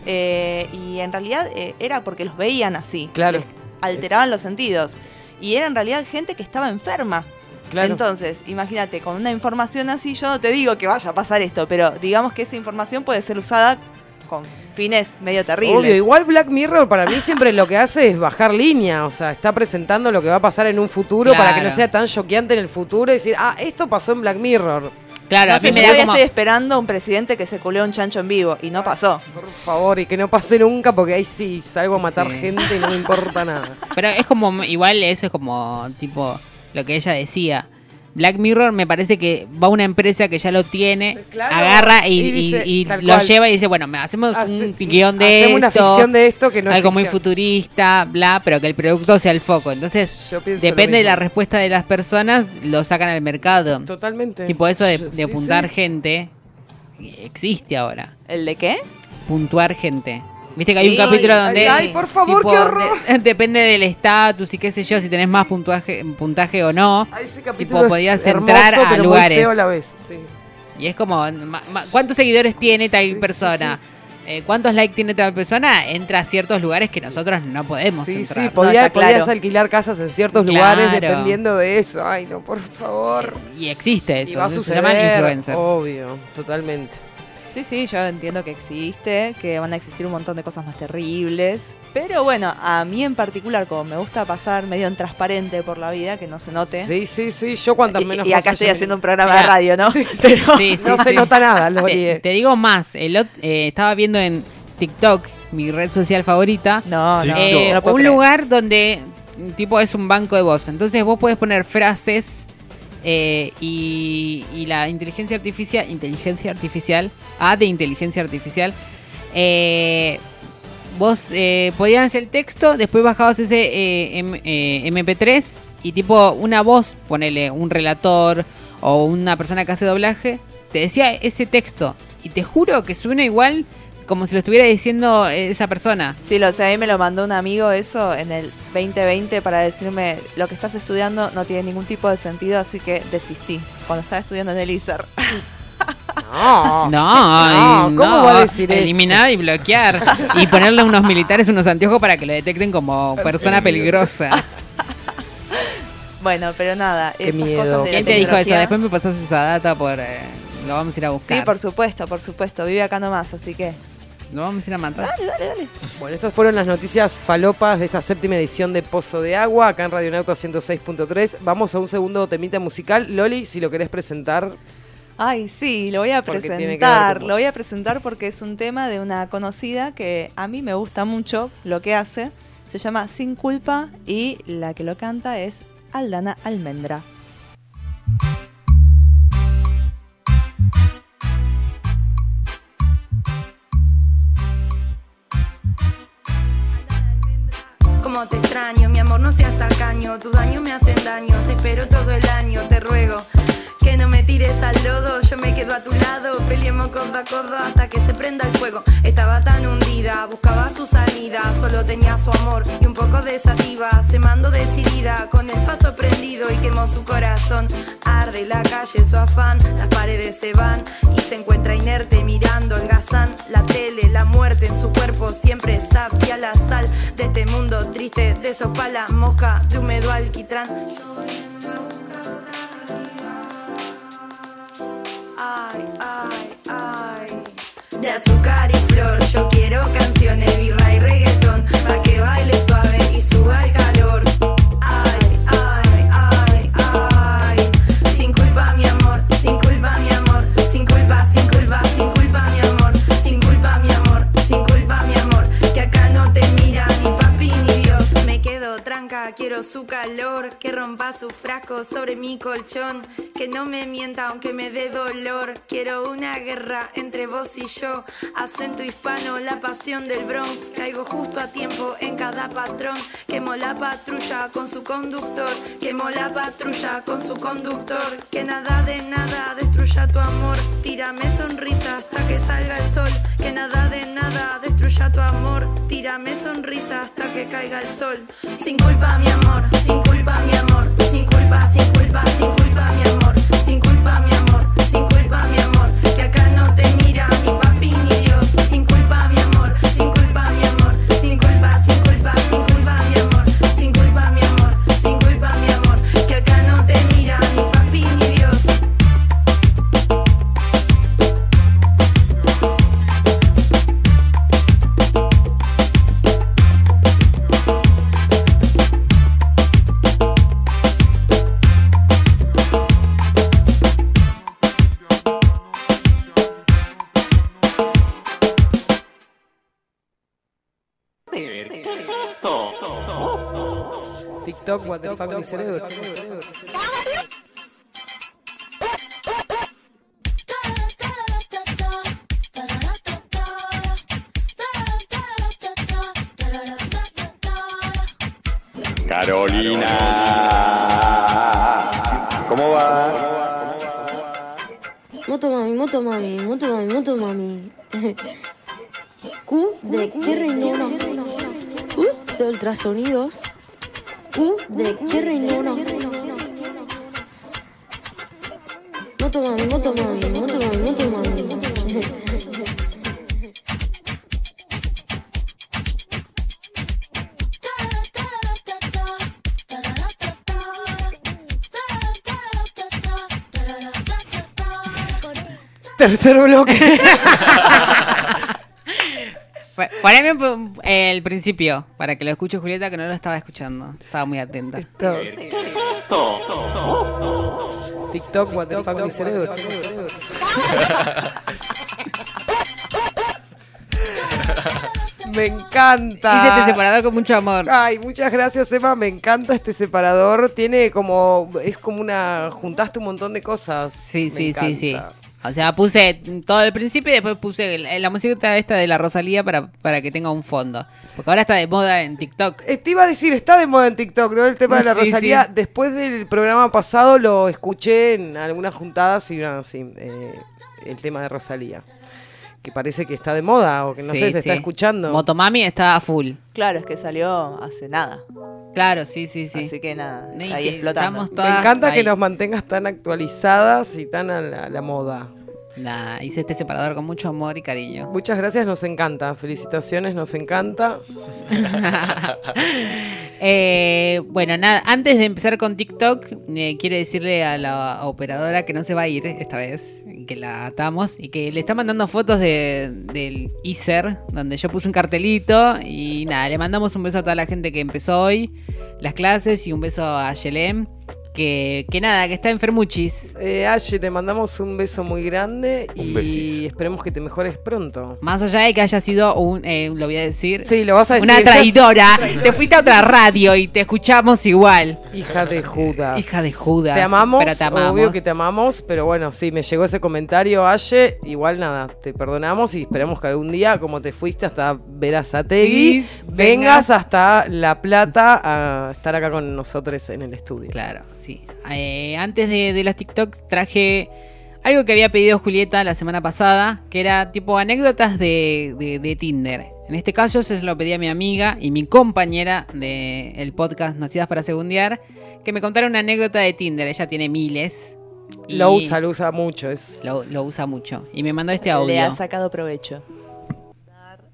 Speaker 4: Eh, y en realidad eh, era porque los veían así.
Speaker 1: Claro.
Speaker 4: Les alteraban los sentidos. Y era en realidad gente que estaba enferma.
Speaker 1: Claro.
Speaker 4: Entonces, imagínate, con una información así, yo no te digo que vaya a pasar esto, pero digamos que esa información puede ser usada con fines medio terribles.
Speaker 1: Obvio, igual Black Mirror para mí siempre lo que hace es bajar línea, o sea, está presentando lo que va a pasar en un futuro para que no sea tan choqueante en el futuro y decir, ah, esto pasó en Black Mirror.
Speaker 3: Claro,
Speaker 4: No
Speaker 3: a mí
Speaker 4: yo
Speaker 3: me da
Speaker 4: todavía
Speaker 3: como...
Speaker 4: estoy esperando un presidente que se culeó un chancho en vivo y no pasó.
Speaker 1: Por favor, y que no pase nunca porque ahí sí salgo a matar
Speaker 3: sí.
Speaker 1: gente y no me importa nada.
Speaker 3: Pero es como, igual eso es como, tipo, lo que ella decía. Black Mirror me parece que va una empresa que ya lo tiene,
Speaker 1: Claro,
Speaker 3: agarra y,
Speaker 1: y dice,
Speaker 3: y- y
Speaker 1: tal
Speaker 3: lo
Speaker 1: cual.
Speaker 3: lleva y dice, bueno, hacemos
Speaker 1: Hace-
Speaker 3: un guion de
Speaker 1: hacemos una
Speaker 3: esto,
Speaker 1: ficción de esto que no es
Speaker 3: algo muy futurista, bla, pero que el producto sea el foco. Entonces, depende de la respuesta de las personas, lo sacan al mercado.
Speaker 1: Totalmente.
Speaker 3: Tipo eso de, de
Speaker 1: sí,
Speaker 3: apuntar
Speaker 1: sí.
Speaker 3: gente, existe ahora.
Speaker 4: ¿El de qué?
Speaker 3: Puntuar gente. Viste que hay un capítulo donde...
Speaker 1: Ay, por favor,
Speaker 3: tipo,
Speaker 1: qué horror.
Speaker 3: de- depende del estatus y qué sé yo, si tenés más puntuaje, puntaje o no.
Speaker 1: Ay, ese
Speaker 3: Tipo,
Speaker 1: capítulo es
Speaker 3: podías
Speaker 1: hermoso,
Speaker 3: entrar a
Speaker 1: pero muy
Speaker 3: lugares.
Speaker 1: feo a la vez. Sí.
Speaker 3: Y es como, ma- ma- ¿cuántos seguidores tiene tal
Speaker 1: Sí, sí,
Speaker 3: persona? Eh, ¿Cuántos likes tiene tal persona? Entra a ciertos lugares que nosotros no podemos
Speaker 1: Sí,
Speaker 3: entrar.
Speaker 1: sí, podía-
Speaker 4: claro.
Speaker 1: podías alquilar casas en ciertos
Speaker 3: Claro.
Speaker 1: lugares dependiendo de eso. Ay, no, por favor.
Speaker 3: Y existe eso.
Speaker 1: y va a
Speaker 3: se
Speaker 1: suceder.
Speaker 3: llaman influencers.
Speaker 1: Obvio, totalmente.
Speaker 4: Sí, sí, yo entiendo que existe, que van a existir un montón de cosas más terribles. Pero bueno, a mí en particular, como me gusta pasar medio en transparente por la vida, que no se note.
Speaker 1: Sí, sí, sí. Yo cuantas
Speaker 4: Y,
Speaker 1: menos
Speaker 4: y acá
Speaker 1: cosas
Speaker 4: estoy haciendo un programa de radio, ¿no? Pero-
Speaker 3: Sí, sí,
Speaker 1: No se nota nada, Lori.
Speaker 3: Te, te digo más, el eh, estaba viendo en TikTok, mi red social favorita,
Speaker 4: No, no,
Speaker 3: eh,
Speaker 4: no lo puedo
Speaker 3: un
Speaker 4: creer.
Speaker 3: lugar donde tipo es un banco de voz. Entonces vos podés poner frases eh, y, y la inteligencia artificial, inteligencia artificial, A de inteligencia artificial, eh, vos eh, podías hacer el texto, después bajabas ese eh, M- eh, MP3 y tipo una voz, ponele un relator o una persona que hace doblaje, te decía ese texto. Y te juro que suena igual como si lo estuviera diciendo esa persona.
Speaker 4: Sí, lo sé, a mí me lo mandó un amigo eso en el 2020 para decirme lo que estás estudiando no tiene ningún tipo de sentido, así que desistí cuando estaba estudiando en el ISER.
Speaker 1: No.
Speaker 3: No,
Speaker 1: No, ¿cómo
Speaker 3: no,
Speaker 1: va a decir eso?
Speaker 3: eliminar y bloquear y ponerle a unos militares unos anteojos para que lo detecten como persona peligrosa.
Speaker 4: Bueno, pero nada,
Speaker 1: Qué
Speaker 4: esas
Speaker 1: miedo.
Speaker 4: cosas de la
Speaker 3: ¿Quién te dijo eso? Después me pasas esa data por eh, lo vamos a ir a buscar.
Speaker 4: Sí, por supuesto, por supuesto, vive acá nomás, así que
Speaker 3: Lo vamos a ir a matar.
Speaker 4: dale, dale, dale.
Speaker 1: Bueno, estas fueron las noticias falopas de esta séptima edición de Pozo de Agua, acá en Radionauta 106.3. Vamos a un segundo temita musical. Loli, si lo querés presentar.
Speaker 4: Ay, sí, lo voy a
Speaker 1: Porque
Speaker 4: presentar.
Speaker 1: con
Speaker 4: Lo voy a presentar porque es un tema de una conocida que a mí me gusta mucho lo que hace. Se llama Sin Culpa y la que lo canta es Aldana Almendra.
Speaker 6: Te extraño, mi amor, no seas tacaño. Tus daños me hacen daño. Te espero todo el año, te ruego. No me tires al lodo, yo me quedo a tu lado. Peleemos codo a codo hasta que se prenda el fuego. Estaba tan hundida, buscaba su salida. Solo tenía su amor y un poco de sativa. Se mandó decidida, con el faso prendido y quemó su corazón. Arde la calle su afán, las paredes se van y se encuentra inerte mirando el gazán. La tele, la muerte en su cuerpo siempre sabía la sal de este mundo triste. De sopa la mosca, de húmedo alquitrán. Ay, ay, ay. azúcar y flor. Yo quiero canciones, birra y reggaetón, pa' que baile su calor, que rompa su frasco sobre mi colchón, que no me mienta aunque me dé dolor. Quiero una guerra entre vos y yo, acento hispano, la pasión del Bronx. Caigo justo a tiempo en cada patrón, quemo la patrulla con su conductor, quemo la patrulla con su conductor, que nada de nada destruya tu amor. Tírame sonrisa hasta que salga el sol, que nada de nada destruya tu amor. Tírame sonrisa hasta que caiga el sol. Sin culpa, mi amor, sin culpa, mi amor, sin culpa, mi amor, sin culpa, mi amor,
Speaker 1: TikTok, what the fuck, mi cerebro.
Speaker 7: Carolina. ¿Cómo va?
Speaker 8: Moto mami, moto mami, moto mami, moto mami. Q de qué reinona. U de ultrasonidos. De qué reinona. Moto mami, moto mami, moto mami, moto mami.
Speaker 1: Tercer bloque.
Speaker 3: Poneme el principio, para que lo escuche Julieta, que no lo estaba escuchando. Estaba muy atenta.
Speaker 1: Esto. TikTok, what the fuck, mi cerebro. Me encanta.
Speaker 3: Hice este separador con mucho amor.
Speaker 1: Ay, muchas gracias, Emma. Me encanta este separador. Tiene como. Es como una. Juntaste un montón de cosas.
Speaker 3: Sí,
Speaker 1: Me
Speaker 3: sí, sí, sí. O sea, puse todo el principio y después puse el- la música esta de la Rosalía para, para que tenga un fondo. Porque ahora está de moda en TikTok.
Speaker 1: Eh, Te iba a decir, está de moda en TikTok, ¿no? El tema de la
Speaker 3: Sí,
Speaker 1: Rosalía.
Speaker 3: sí.
Speaker 1: Después del programa pasado lo escuché en algunas juntadas y nada, sí. eh, el tema de Rosalía. Que parece que está de moda o que no
Speaker 3: Sí,
Speaker 1: sé, se
Speaker 3: sí.
Speaker 1: está escuchando.
Speaker 3: Motomami está a full.
Speaker 4: Claro, es que salió hace nada.
Speaker 3: Claro, sí, sí, sí.
Speaker 4: Así que nada, ahí
Speaker 3: estamos
Speaker 1: Me encanta que nos mantengas tan actualizadas y tan a la, a la moda.
Speaker 3: Nada, hice este separador con mucho amor y cariño.
Speaker 1: Muchas gracias, nos encanta. Felicitaciones, nos encanta.
Speaker 3: Eh, bueno, nada, antes de empezar con TikTok, eh, quiero decirle a la operadora que no se va a ir esta vez, que la atamos y que le está mandando fotos de, del ISER, donde yo puse un cartelito y nada, le mandamos un beso a toda la gente que empezó hoy las clases y un beso a Yelem, que, que nada, que está enfermuchis.
Speaker 1: Eh, Ashe, te mandamos un beso muy grande
Speaker 7: Un
Speaker 1: y
Speaker 7: besis.
Speaker 1: esperemos que te mejores pronto.
Speaker 3: Más allá de que haya sido un, eh, lo voy a decir,
Speaker 1: Sí, lo vas a decir.
Speaker 3: una traidora, te fuiste a otra radio y te escuchamos igual.
Speaker 1: Hija de Judas.
Speaker 3: Hija de Judas,
Speaker 1: Te amamos,
Speaker 3: pero te amamos.
Speaker 1: obvio que te amamos, pero bueno, sí, me llegó ese comentario, Aye. Igual nada, te perdonamos y esperemos que algún día, como te fuiste hasta Verazategui,
Speaker 3: Sí,
Speaker 1: vengas
Speaker 3: vengas.
Speaker 1: hasta La Plata a estar acá con nosotros en el estudio.
Speaker 3: Claro, sí. Eh, antes de, de los TikToks traje algo que había pedido Julieta la semana pasada, que era tipo anécdotas de, de- de Tinder. En este caso se lo pedí a mi amiga y mi compañera del podcast Nacidas para Segundear, que me contara una anécdota de Tinder. Ella tiene miles. y
Speaker 1: Lo usa, lo usa mucho. Es
Speaker 3: Lo, lo usa mucho. Y me mandó este
Speaker 4: Le
Speaker 3: audio.
Speaker 4: ha sacado provecho.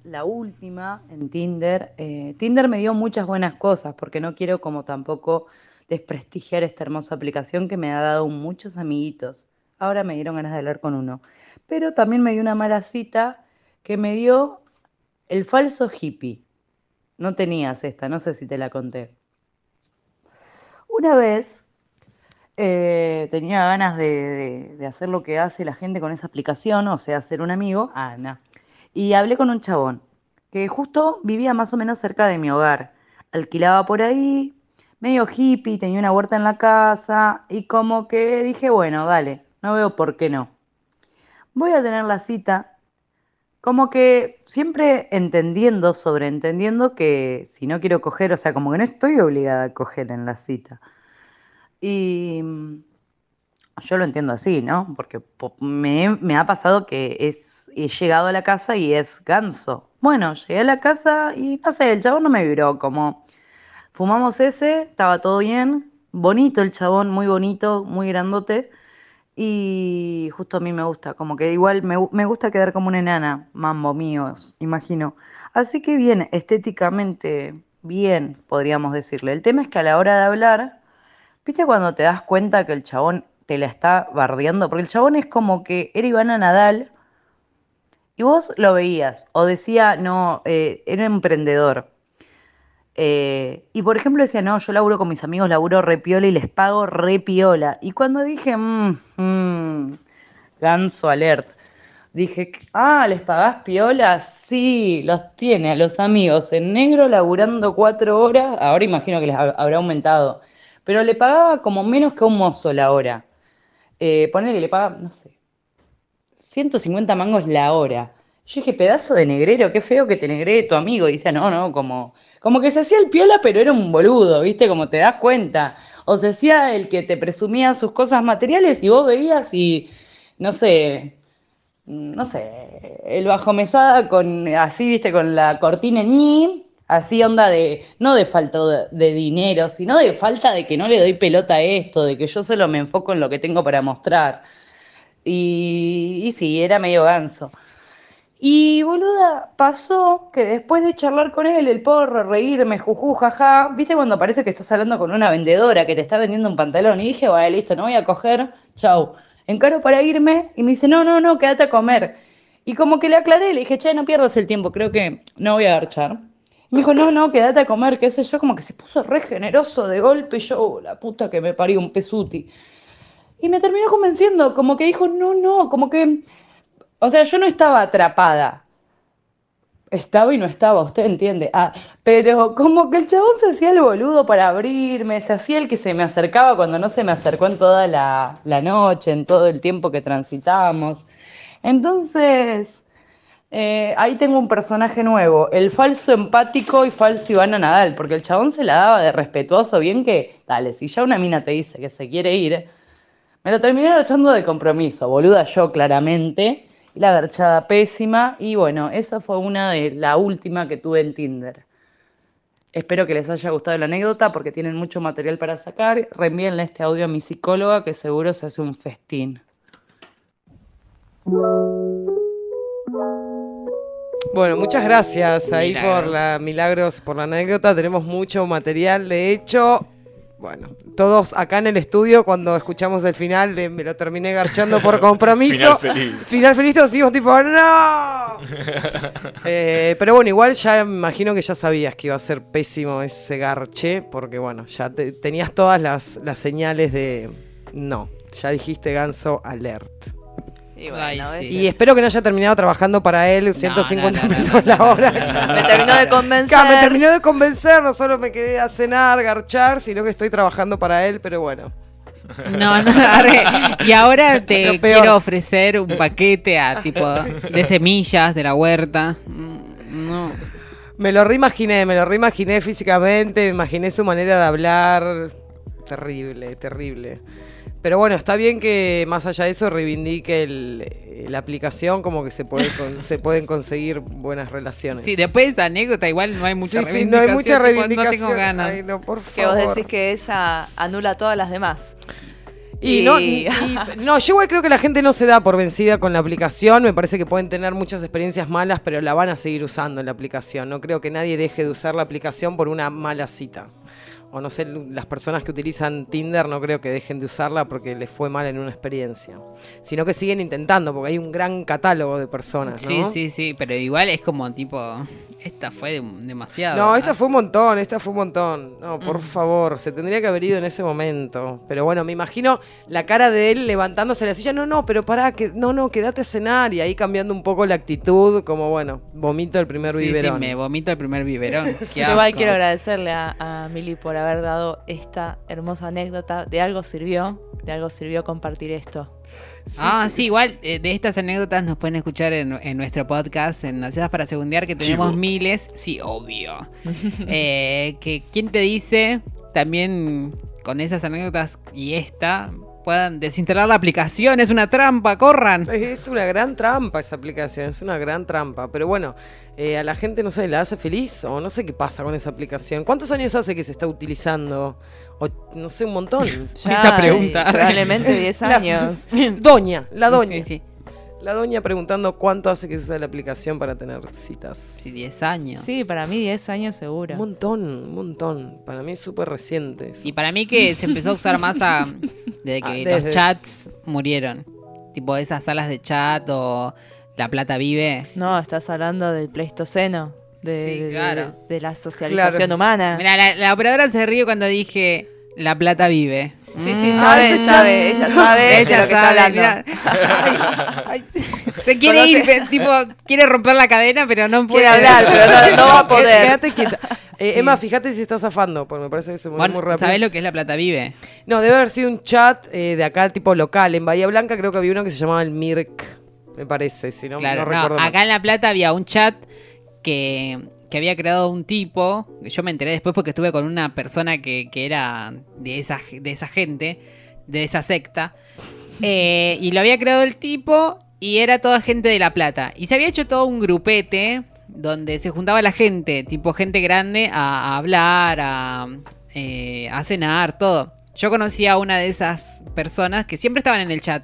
Speaker 9: La última en Tinder. eh, Tinder me dio muchas buenas cosas porque no quiero como tampoco desprestigiar esta hermosa aplicación que me ha dado muchos amiguitos. Ahora me dieron ganas de hablar con uno. Pero también me dio una mala cita que me dio el falso hippie. No tenías esta, no sé si te la conté. Una vez eh, tenía ganas de, de- de hacer lo que hace la gente con esa aplicación, o sea, ser un amigo, Ana. Y hablé con un chabón que justo vivía más o menos cerca de mi hogar. Alquilaba por ahí, medio hippie, tenía una huerta en la casa y como que dije, bueno, dale, no veo por qué no. Voy a tener la cita, como que siempre entendiendo, sobreentendiendo que si no quiero coger, o sea, como que no estoy obligada a coger en la cita. Y mm, yo lo entiendo así, ¿no? Porque po- me, me ha pasado que es, he llegado a la casa y es ganso. Bueno, llegué a la casa y no sé, el chabón no me vibró, como fumamos ese, estaba todo bien, bonito el chabón, muy bonito, muy grandote. Y justo a mí me gusta, como que igual me, me gusta quedar como una enana, mambo mío, imagino. Así que bien, estéticamente, bien, podríamos decirle. El tema es que a la hora de hablar, ¿viste cuando te das cuenta que el chabón te la está bardeando? Porque el chabón es como que era Ivana Nadal y vos lo veías, o decía, no, eh, era emprendedor. Eh, y por ejemplo decía, no, yo laburo con mis amigos, laburo re piola y les pago re piola. Y cuando dije, mmm, mmm, ganso alert, dije, ah, ¿les pagás piola? Sí, los tiene a los amigos en negro laburando cuatro horas, ahora imagino que les ha- habrá aumentado, pero le pagaba como menos que un mozo la hora. Eh, ponele que le pagaba, no sé, 150 mangos la hora. Yo dije, pedazo de negrero, qué feo que te negree tu amigo. Y decía, no, no, como, como que se hacía el piola, pero era un boludo, ¿viste? Como te das cuenta. O se hacía el que te presumía sus cosas materiales y vos veías y, no sé, no sé, el bajo mesada con, así, ¿viste? Con la cortina ni, así onda de, no de falta de, de dinero, sino de falta de que no le doy pelota a esto, de que yo solo me enfoco en lo que tengo para mostrar. Y, y sí, era medio ganso. Y boluda, pasó que después de charlar con él, el porro, reírme, juju, jaja, viste cuando parece que estás hablando con una vendedora que te está vendiendo un pantalón. Y dije, vale, listo, no voy a coger, chau. Encaro para irme y me dice, no, no, no, quédate a comer. Y como que le aclaré, le dije, che, no pierdas el tiempo, creo que no voy a garchar. Me dijo, no, no, quédate a comer, qué sé yo, como que se puso re generoso de golpe y yo, "Oh, la puta que me parió un pesuti. Y me terminó convenciendo, como que dijo, no, no, como que, o sea, yo no estaba atrapada. Estaba y no estaba, usted entiende. Ah, pero como que el chabón se hacía el boludo para abrirme, se hacía el que se me acercaba cuando no se me acercó en toda la, noche, en todo el tiempo que transitamos. Entonces, eh, ahí tengo un personaje nuevo, el falso empático y falso Ivana Nadal, porque el chabón se la daba de respetuoso, bien que, dale, si ya una mina te dice que se quiere ir, me lo terminaron echando de compromiso, boluda yo claramente, la garchada pésima, y bueno, esa fue una de la última que tuve en Tinder. Espero que les haya gustado la anécdota porque tienen mucho material para sacar. Reenvíenle este audio a mi psicóloga que seguro se hace un festín.
Speaker 1: Bueno, muchas gracias ahí por la milagros, por la anécdota. Tenemos mucho material. De hecho, bueno, todos acá en el estudio, cuando escuchamos el final, de, me lo terminé garchando por compromiso.
Speaker 2: Final feliz.
Speaker 1: Final feliz, todos hicimos tipo, ¡no! Eh, pero bueno, igual ya me imagino que ya sabías que iba a ser pésimo ese garche, porque bueno, ya te- tenías todas las, las señales de no. Ya dijiste ganso alert.
Speaker 4: Y bueno,
Speaker 3: Ay,
Speaker 4: a
Speaker 3: sí.
Speaker 4: veces
Speaker 1: Y espero que no haya terminado trabajando para él 150
Speaker 3: no, no,
Speaker 1: pesos
Speaker 3: no, no.
Speaker 1: la hora.
Speaker 4: me terminó de convencer.
Speaker 1: Claro, me terminó de convencer, no solo me quedé a cenar, garchar, sino que estoy trabajando para él, pero bueno.
Speaker 3: No, no, arre. Y ahora te quiero ofrecer un paquete a tipo de semillas de la huerta. Mm, No.
Speaker 1: Me lo reimaginé, me lo reimaginé físicamente, me imaginé su manera de hablar. Terrible, terrible. Pero bueno, está bien que más allá de eso reivindique el- la aplicación, como que se, puede con- se pueden conseguir buenas relaciones.
Speaker 3: Sí, después de esa anécdota igual no hay mucha
Speaker 1: Sí, sí, no hay mucha
Speaker 3: tipo,
Speaker 1: reivindicación.
Speaker 3: No tengo ganas.
Speaker 1: Ay, no, por
Speaker 4: Que vos decís que esa anula todas las demás.
Speaker 1: Y, No, y- no, yo igual creo que la gente no se da por vencida con la aplicación. Me parece que pueden tener muchas experiencias malas, pero la van a seguir usando en la aplicación. No creo que nadie deje de usar la aplicación por una mala cita. O no sé, las personas que utilizan Tinder no creo que dejen de usarla porque les fue mal en una experiencia, sino que siguen intentando porque hay un gran catálogo de personas, ¿no?
Speaker 3: Sí, sí, sí, pero igual es como tipo, esta fue de- demasiado.
Speaker 1: No,
Speaker 3: ¿verdad?
Speaker 1: esta fue un montón, esta fue un montón. No, por
Speaker 3: Mm.
Speaker 1: favor, se tendría que haber ido en ese momento. Pero bueno, me imagino la cara de él levantándose de la silla. No, no, pero pará, que, no, no, quédate a cenar. Y ahí cambiando un poco la actitud, como bueno, vomito el primer
Speaker 3: Sí, sí,
Speaker 1: biberón.
Speaker 3: me vomito el primer biberón. Qué
Speaker 4: Yo igual
Speaker 3: asco.
Speaker 4: quiero agradecerle a, a Mili por haber dado esta hermosa anécdota. De algo sirvió, de algo sirvió compartir esto.
Speaker 3: ah, sí, igual eh, de estas anécdotas nos pueden escuchar en, en nuestro podcast, en Nacidas para Segundear, que tenemos
Speaker 2: Chivo.
Speaker 3: miles. Sí, obvio. Eh, que quién te dice, también con esas anécdotas y esta, puedan desinstalar la aplicación. Es una trampa, corran.
Speaker 1: Es una gran trampa esa aplicación, es una gran trampa. Pero bueno, eh, a la gente, no sé, la hace feliz o no sé qué pasa con esa aplicación. ¿Cuántos años hace que se está utilizando? O, no sé, un montón.
Speaker 4: Ya,
Speaker 3: Esa pregunta.
Speaker 4: Probablemente 10
Speaker 1: La-
Speaker 4: años.
Speaker 1: Doña, la doña.
Speaker 3: Sí, sí.
Speaker 1: La doña preguntando cuánto hace que se usa la aplicación para tener citas.
Speaker 3: Sí, 10 años.
Speaker 4: Sí, para mí 10 años
Speaker 1: Un
Speaker 4: seguro.
Speaker 1: montón, un montón. Para mí es súper reciente. eso.
Speaker 3: Y para mí que se empezó a usar más a, desde que
Speaker 1: Ah,
Speaker 3: los chats murieron. Tipo esas salas de chat o La Plata Vive.
Speaker 4: No, estás hablando del pleistoceno. De,
Speaker 3: Sí,
Speaker 4: de-
Speaker 3: claro.
Speaker 4: de- de la socialización
Speaker 1: Claro.
Speaker 4: humana.
Speaker 3: Mira, la, la operadora se ríe cuando dije La Plata Vive.
Speaker 4: Sí, sí,
Speaker 3: Mm.
Speaker 4: sabe, sabe, ella sabe de
Speaker 3: Ella
Speaker 4: lo que está
Speaker 3: sabe,
Speaker 4: hablando.
Speaker 3: mira. Ay, ay, se- se quiere ir, tipo, quiere romper la cadena, pero no puede.
Speaker 4: Quiere hablar, pero no, no va a poder.
Speaker 1: Quédate quieta. Eh, Emma, fíjate si está zafando, porque me parece que se mueve
Speaker 3: Bueno,
Speaker 1: muy rápido.
Speaker 3: ¿Sabés lo que es La Plata Vive?
Speaker 1: No, debe haber sido un chat eh, de acá, tipo local. En Bahía Blanca creo que había uno que se llamaba el Mirk, me parece, si no,
Speaker 3: Claro,
Speaker 1: no
Speaker 3: no,
Speaker 1: recuerdo mal.
Speaker 3: acá en La Plata había un chat que, que había creado un tipo, yo me enteré después porque estuve con una persona que, que era de esa, de esa gente, de esa secta, eh, y lo había creado el tipo y era toda gente de La Plata. Y se había hecho todo un grupete donde se juntaba la gente, tipo gente grande, a, a hablar, a, eh, a cenar, todo. Yo conocí a una de esas personas que siempre estaban en el chat.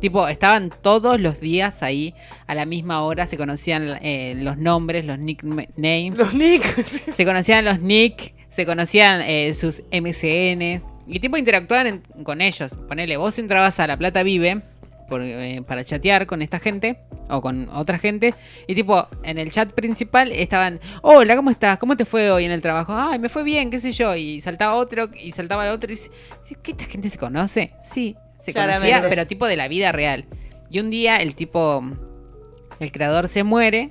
Speaker 3: Tipo, estaban todos los días ahí a la misma hora, se conocían eh, los nombres, los nicknames,
Speaker 1: Los Nick.
Speaker 3: se conocían los nick, se conocían eh, sus MCNs y tipo interactuaban en- con ellos. Ponele, vos entrabas a La Plata Vive por, eh, para chatear con esta gente o con otra gente y tipo en el chat principal estaban, hola, ¿cómo estás? ¿Cómo te fue hoy en el trabajo? Ay, me fue bien, qué sé yo. Y saltaba otro y saltaba otro y dice, "Sí, ¿qué esta gente se conoce? Sí, se
Speaker 4: Claramente.
Speaker 3: conocía, pero tipo de la vida real. Y un día el tipo, el creador se muere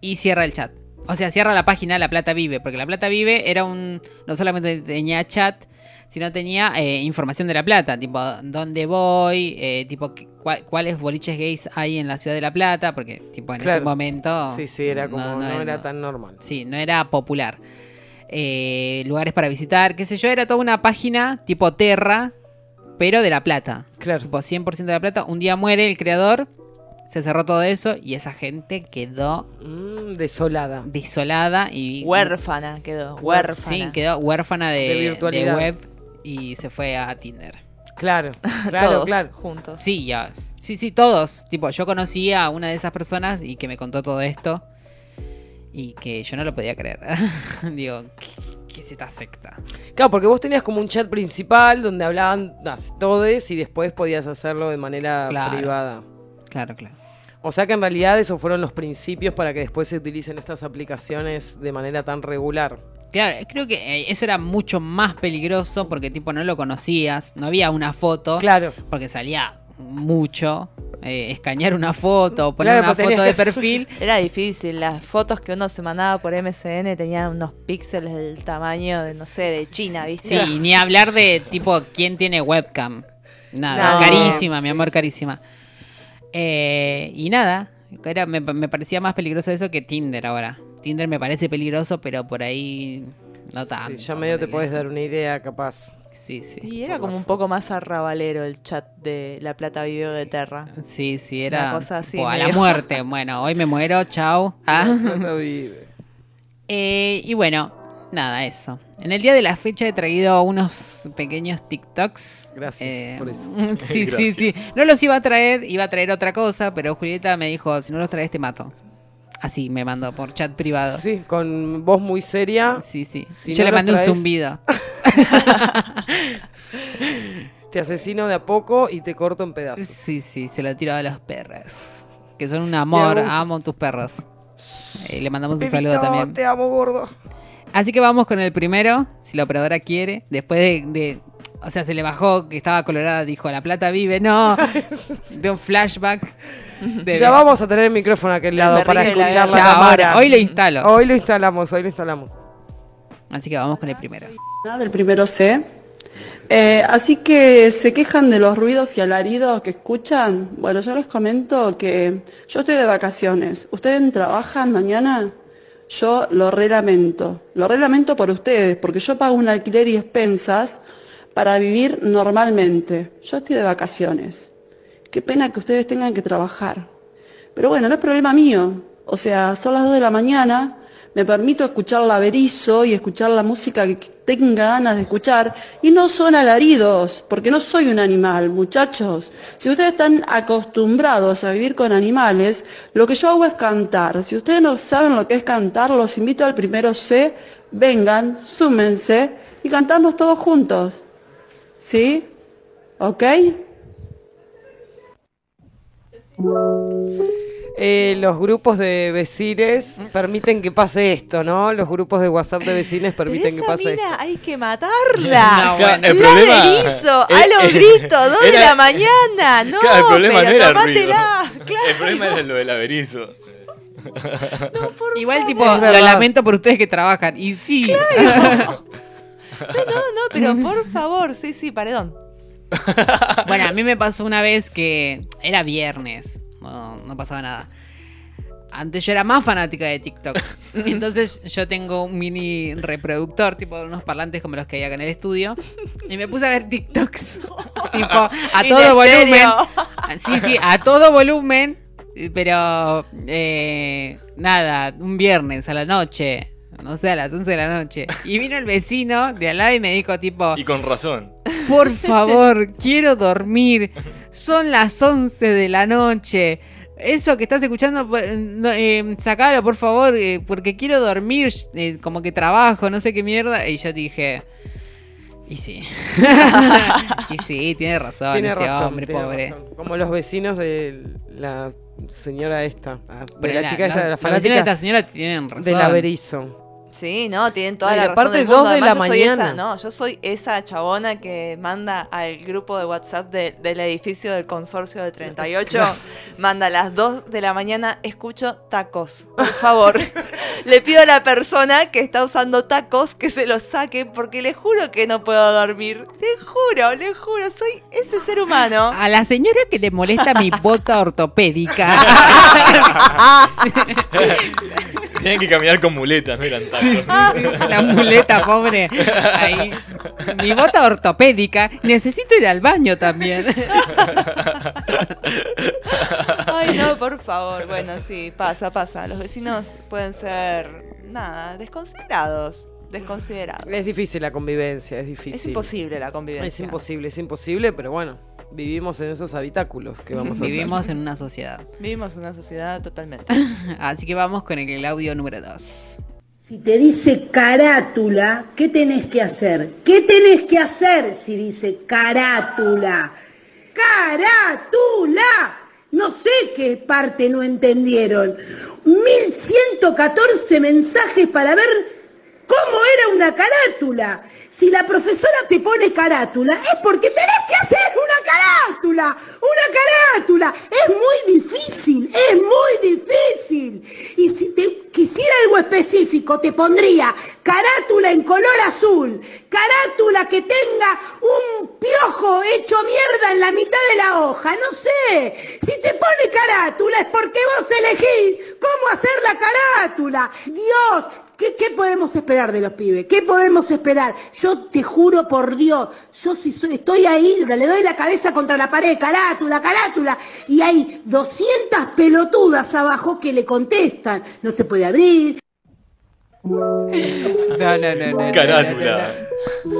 Speaker 3: y cierra el chat. O sea, cierra la página La Plata Vive, porque La Plata Vive era un. No solamente tenía chat, sino tenía eh, información de La Plata, tipo dónde voy, eh, tipo cuál- cuáles boliches gays hay en la ciudad de La Plata, porque tipo en ese momento.
Speaker 1: Sí, sí, era como, no, era tan normal.
Speaker 3: Sí, no era popular. Eh, lugares para visitar, qué sé yo, era toda una página tipo Terra, pero de La Plata.
Speaker 1: Claro.
Speaker 3: Tipo 100% de La Plata. Un día muere el creador, se cerró todo eso y esa gente quedó
Speaker 1: Mm, desolada.
Speaker 3: desolada y
Speaker 4: Huérfana quedó, huérfana.
Speaker 3: Sí, quedó huérfana de,
Speaker 1: De virtualidad.
Speaker 3: de web y se fue a Tinder.
Speaker 1: Claro, claro,
Speaker 4: Todos
Speaker 1: claro.
Speaker 4: juntos.
Speaker 3: Sí, ya. Sí, sí, todos. Tipo, yo conocí a una de esas personas y que me contó todo esto. Y que yo no lo podía creer. Digo, ¿qué, qué es esta secta?
Speaker 1: Claro, porque vos tenías como un chat principal donde hablaban todes y después podías hacerlo de manera
Speaker 3: Claro.
Speaker 1: privada.
Speaker 3: Claro, claro.
Speaker 1: O sea que en realidad esos fueron los principios para que después se utilicen estas aplicaciones de manera tan regular.
Speaker 3: Claro, creo que eh, eso era mucho más peligroso porque tipo no lo conocías, no había una foto.
Speaker 1: Claro.
Speaker 3: Porque salía mucho. eh, escanear una foto, poner
Speaker 1: Claro,
Speaker 3: una foto de perfil.
Speaker 4: Era difícil, las fotos que uno se mandaba por MSN tenían unos píxeles del tamaño de, no sé, de China, ¿viste?
Speaker 3: Sí, ni hablar de tipo quién tiene webcam. Nada,
Speaker 4: No.
Speaker 3: carísima, mi amor, carísima. Eh, y nada, era, me, me parecía más peligroso eso que Tinder ahora. Tinder me parece peligroso, pero por ahí no tanto.
Speaker 1: Sí, ya medio te podés dar una idea, capaz.
Speaker 3: Sí, sí.
Speaker 4: Y era como un poco más arrabalero el chat de La Plata Video de Terra.
Speaker 3: Sí, sí, era
Speaker 4: Una cosa así
Speaker 3: tipo, a la muerte. Bueno, hoy me muero, chao. Ah.
Speaker 1: No vive.
Speaker 3: Eh, y bueno, nada, eso. En el día de la fecha he traído unos pequeños TikToks.
Speaker 1: Gracias
Speaker 3: Eh,
Speaker 1: por eso.
Speaker 3: Sí, sí, sí. No los iba a traer, iba a traer otra cosa, pero Julieta me dijo, si no los traes te mato. Así me mandó por chat privado. Sí,
Speaker 1: Sí, con voz muy seria.
Speaker 3: sí.
Speaker 1: Si
Speaker 3: Yo
Speaker 1: no
Speaker 3: le mandé
Speaker 1: traes-
Speaker 3: un zumbido.
Speaker 1: Te asesino de a poco y te corto en pedazos.
Speaker 3: Sí, sí, se lo tiro a los perros. Que son un amor, amo tus perros. Eh, le mandamos un
Speaker 1: Pepito,
Speaker 3: saludo también.
Speaker 1: Te amo, gordo.
Speaker 3: Así que vamos con el primero, si la operadora quiere. Después de, de- o sea, se le bajó que estaba colorada, dijo, la plata vive, no. De un flashback. de-
Speaker 1: Ya vamos a tener el micrófono a aquel lado para
Speaker 4: la
Speaker 1: escuchar la
Speaker 3: Ya,
Speaker 1: cámara.
Speaker 3: hoy lo instalo.
Speaker 1: Hoy lo instalamos, hoy lo instalamos.
Speaker 3: Así que vamos con el primero.
Speaker 10: del primero C. Eh, así que se quejan de los ruidos y alaridos que escuchan. Bueno, yo les comento que yo estoy de vacaciones. ¿Ustedes trabajan mañana? Yo lo relamento. Lo relamento por ustedes, porque yo pago un alquiler y expensas para vivir normalmente. Yo estoy de vacaciones. Qué pena que ustedes tengan que trabajar. Pero bueno, no es problema mío. O sea, son las 2 de la mañana, me permito escuchar la berizo y escuchar la música que tenga ganas de escuchar y no son alaridos, porque no soy un animal, muchachos. Si ustedes están acostumbrados a vivir con animales, lo que yo hago es cantar. Si ustedes no saben lo que es cantar, los invito al primero C, vengan, súmense y cantamos todos juntos. ¿Sí? ¿Ok?
Speaker 1: Eh, los grupos de vecines permiten que pase esto, ¿no? Los grupos de WhatsApp de vecines permiten que pase
Speaker 4: mina
Speaker 1: esto.
Speaker 4: hay que matarla.
Speaker 3: No, bueno.
Speaker 4: La
Speaker 2: El problema-
Speaker 4: berizo,
Speaker 2: eh,
Speaker 4: a los gritos, dos de la mañana. No,
Speaker 2: Claro, el problema
Speaker 4: pero
Speaker 2: no era el ruido.
Speaker 4: tomátela. Claro.
Speaker 2: El problema era lo del averizo.
Speaker 3: Igual, tipo, lo lamento por ustedes que trabajan. Y sí.
Speaker 4: No, no, pero por favor, sí, sí, perdón.
Speaker 3: Bueno, a mí me pasó una vez que era viernes, no, no pasaba nada. Antes yo era más fanática de TikTok. Entonces yo tengo un mini reproductor, tipo unos parlantes como los que hay acá en el estudio. Y me puse a ver TikToks. tipo, a todo volumen. Sí, sí, a todo volumen. Pero eh, nada, un viernes a la noche. No sé, a las 11 de la noche. Y vino el vecino de al lado y me dijo tipo...
Speaker 2: Y con razón.
Speaker 3: Por favor, quiero dormir. Son las 11 de la noche. Eso que estás escuchando, pues, no, eh, sacalo, por favor, eh, porque quiero dormir, eh, como que trabajo, no sé qué mierda. Y yo dije, y sí. y sí, tiene razón,
Speaker 1: Tiene
Speaker 3: este
Speaker 1: razón,
Speaker 3: hombre,
Speaker 1: tiene
Speaker 3: pobre.
Speaker 1: razón. Como los vecinos de la señora esta, de la, chica esta, de la
Speaker 3: los vecinos de
Speaker 1: fanática
Speaker 3: esta señora tienen razón.
Speaker 1: del averizo.
Speaker 4: Sí, no, tienen toda
Speaker 1: No, y
Speaker 4: la razón del
Speaker 1: dos
Speaker 4: mundo.
Speaker 1: de la
Speaker 4: Además, soy
Speaker 1: mañana.
Speaker 4: esa, no, yo soy esa chabona que manda al grupo de WhatsApp de- del edificio del consorcio de 38, manda a las 2 de la mañana, escucho tacos, por favor. le pido a la persona que está usando tacos que se los saque porque le juro que no puedo dormir. Le juro, le juro, soy ese ser humano.
Speaker 3: A la señora que le molesta mi bota ortopédica.
Speaker 2: Tenían que caminar con muletas, no eran tacos.
Speaker 3: Sí, sí, sí, la muleta, pobre. Ahí. Mi bota ortopédica. Necesito ir al baño también.
Speaker 4: Ay, no, por favor. Bueno, sí, pasa, pasa. Los vecinos pueden ser, nada, desconsiderados. Desconsiderados.
Speaker 1: Es difícil la convivencia, es difícil.
Speaker 4: Es imposible la convivencia.
Speaker 1: Es imposible, es imposible, pero bueno, vivimos en esos habitáculos que vamos a
Speaker 3: Vivimos en una sociedad.
Speaker 4: Vivimos en una sociedad totalmente.
Speaker 3: Así que vamos con el audio número 2.
Speaker 11: Si te dice carátula, ¿qué tenés que hacer? ¿Qué tenés que hacer si dice carátula? ¡Carátula! No sé qué parte no entendieron. 1114 mensajes para ver cómo era una carátula. Si la profesora te pone carátula, es porque tenés que hacer carátula. Una carátula. Es muy difícil, es muy difícil. Y si te quisiera algo específico, te pondría carátula en color azul. Carátula que tenga un piojo hecho mierda en la mitad de la hoja. No sé. Si te pone carátula es porque vos elegís cómo hacer la carátula. Dios, ¿Qué, qué podemos esperar de los pibes? ¿Qué podemos esperar? Yo te juro por Dios, yo si estoy ahí, le doy la cabeza contra la pared, carátula, carátula, y hay 200 pelotudas abajo que le contestan, no se puede abrir.
Speaker 3: No, no, no, no.
Speaker 2: Carátula.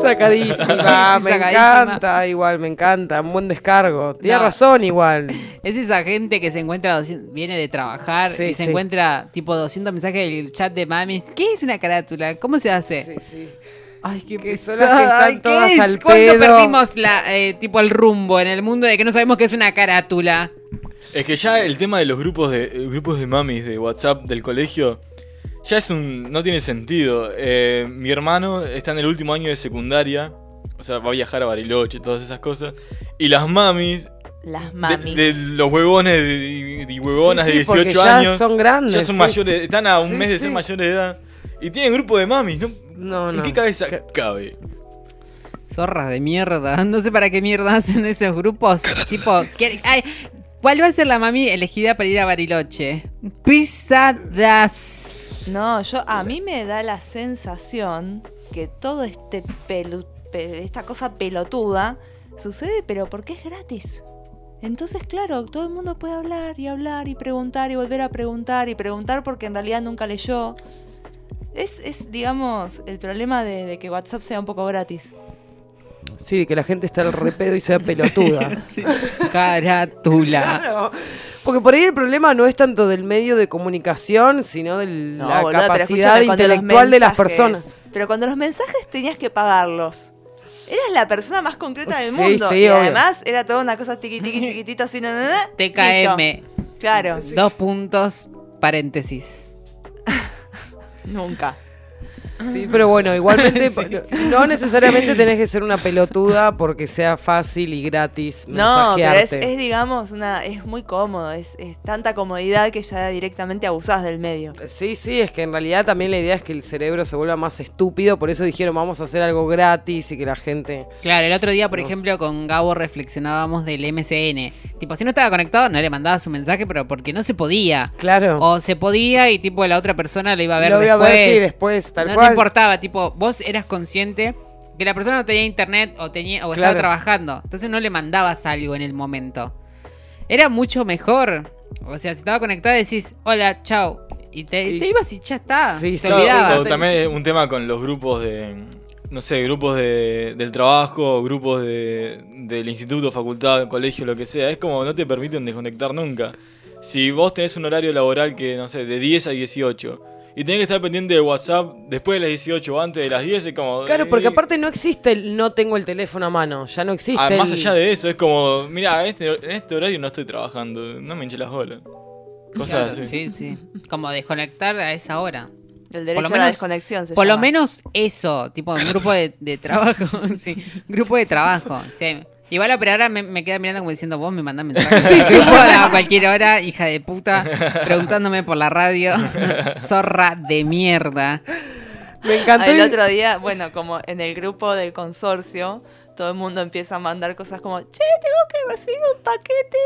Speaker 1: Sacadísima,
Speaker 3: Sí,
Speaker 1: me
Speaker 3: sacadísima.
Speaker 1: encanta, igual, me encanta, un buen descargo. Tienes
Speaker 3: No.
Speaker 1: razón, igual.
Speaker 3: Es esa gente que se encuentra, 200 viene de trabajar
Speaker 1: Sí,
Speaker 3: y se
Speaker 1: sí.
Speaker 3: encuentra tipo 200 mensajes del chat de mamis. ¿Qué es una carátula? ¿Cómo se hace?
Speaker 1: Sí, sí.
Speaker 3: Ay, qué
Speaker 1: Que son las que están
Speaker 3: Ay, ¿qué
Speaker 1: todas
Speaker 3: es?
Speaker 1: al
Speaker 3: ¿Cuándo
Speaker 1: pedo?
Speaker 3: perdimos la, eh, tipo el rumbo en el mundo de que no sabemos qué es una carátula?
Speaker 2: Es que ya el tema de los grupos de eh, grupos de mamis de WhatsApp del colegio ya es un no tiene sentido. Eh, mi hermano está en el último año de secundaria, o sea, va a viajar a Bariloche y todas esas cosas. Y las mamis
Speaker 4: Las mamis.
Speaker 2: de los huevones de- y huevonas
Speaker 1: Sí, sí,
Speaker 2: de
Speaker 1: porque
Speaker 2: 18
Speaker 1: ya
Speaker 2: años
Speaker 1: son grandes,
Speaker 2: ya son
Speaker 1: sí.
Speaker 2: mayores, están a un
Speaker 1: Sí,
Speaker 2: mes de
Speaker 1: sí.
Speaker 2: ser mayores de edad y tienen grupo de mamis, ¿no?
Speaker 1: No,
Speaker 2: ¿En
Speaker 1: no.
Speaker 2: qué cabeza cabe?
Speaker 3: Zorras de mierda. No sé para qué mierda hacen esos grupos. tipo, ¿qué- ay, ¿cuál va a ser la mami elegida para ir a Bariloche? Pisadas.
Speaker 4: No, yo a mí me da la sensación que todo este pelu- pe- esta cosa pelotuda sucede, pero porque es gratis. Entonces, claro, todo el mundo puede hablar y hablar y preguntar y volver a preguntar y preguntar porque en realidad nunca leyó. Es, es digamos, el problema de, de que WhatsApp sea un poco gratis.
Speaker 1: Sí, que la gente está al repedo y sea pelotuda.
Speaker 3: Carátula.
Speaker 1: Claro. Porque por ahí el problema no es tanto del medio de comunicación, sino de
Speaker 4: No,
Speaker 1: la
Speaker 4: boluda,
Speaker 1: capacidad intelectual de las personas.
Speaker 4: Pero cuando los mensajes tenías que pagarlos. Eras la persona más concreta del
Speaker 1: Sí,
Speaker 4: mundo.
Speaker 1: sí,
Speaker 4: y
Speaker 1: obvio.
Speaker 4: además era toda una cosa tiqui tiqui chiquitito así. na, na, na,
Speaker 3: TKM.
Speaker 4: listo. Claro.
Speaker 3: Dos puntos, paréntesis.
Speaker 4: Nunca.
Speaker 1: Sí, pero bueno, igualmente no necesariamente tenés que ser una pelotuda porque sea fácil y gratis
Speaker 4: No, pero es, digamos, una, es muy cómodo. Es, es tanta comodidad que ya directamente abusás del medio.
Speaker 1: Sí, sí, es que en realidad también la idea es que el cerebro se vuelva más estúpido, por eso dijeron vamos a hacer algo gratis y que la gente...
Speaker 3: Claro, el otro día, por
Speaker 1: No.
Speaker 3: ejemplo, con Gabo reflexionábamos del MCN. Tipo, si no estaba conectado, no le mandaba su mensaje, pero porque no se podía.
Speaker 1: Claro.
Speaker 3: O se podía y tipo la otra persona lo iba a ver
Speaker 1: Lo iba a ver, sí, después, tal
Speaker 3: no,
Speaker 1: cual.
Speaker 3: No importaba, tipo, vos eras consciente que la persona no tenía internet o tenía o estaba trabajando. Entonces no le mandabas algo en el momento. Era mucho mejor. O sea, si estaba conectada decís, hola, chao. Y te,
Speaker 1: Y-
Speaker 3: te ibas y ya está.
Speaker 1: Sí,
Speaker 3: te olvidabas.
Speaker 2: O también es un tema con los grupos de, no sé, grupos de, del trabajo, grupos de, del instituto, facultad, colegio, lo que sea. Es como no te permiten desconectar nunca. Si vos tenés un horario laboral que, no sé, de 10 a 18 y tenés que estar pendiente de WhatsApp después de las 18 o antes de las 10, es como...
Speaker 1: Claro, porque
Speaker 2: eh,
Speaker 1: aparte no existe el no tengo el teléfono a mano, ya no existe
Speaker 2: ah,
Speaker 1: el-
Speaker 2: más allá de eso, es como, mira, este, en este horario no estoy trabajando, no me hinche las bolas. Cosas
Speaker 3: Claro,
Speaker 2: así.
Speaker 3: Sí, sí. Como desconectar a esa hora.
Speaker 4: El
Speaker 3: Por
Speaker 4: derecho
Speaker 3: lo
Speaker 4: a la
Speaker 3: menos-
Speaker 4: desconexión se
Speaker 3: Por lo menos eso, tipo un grupo de, de trabajo. sí, grupo de trabajo. sí. Igual la operadora me, me queda mirando como diciendo, vos me mandás mensajes
Speaker 1: Sí, sí.
Speaker 3: a cualquier hora, hija de puta, preguntándome por la radio. Zorra de mierda.
Speaker 1: Me encantó.
Speaker 4: El otro día, bueno, como en el grupo del consorcio, todo el mundo empieza a mandar cosas como, che, tengo que recibir un paquete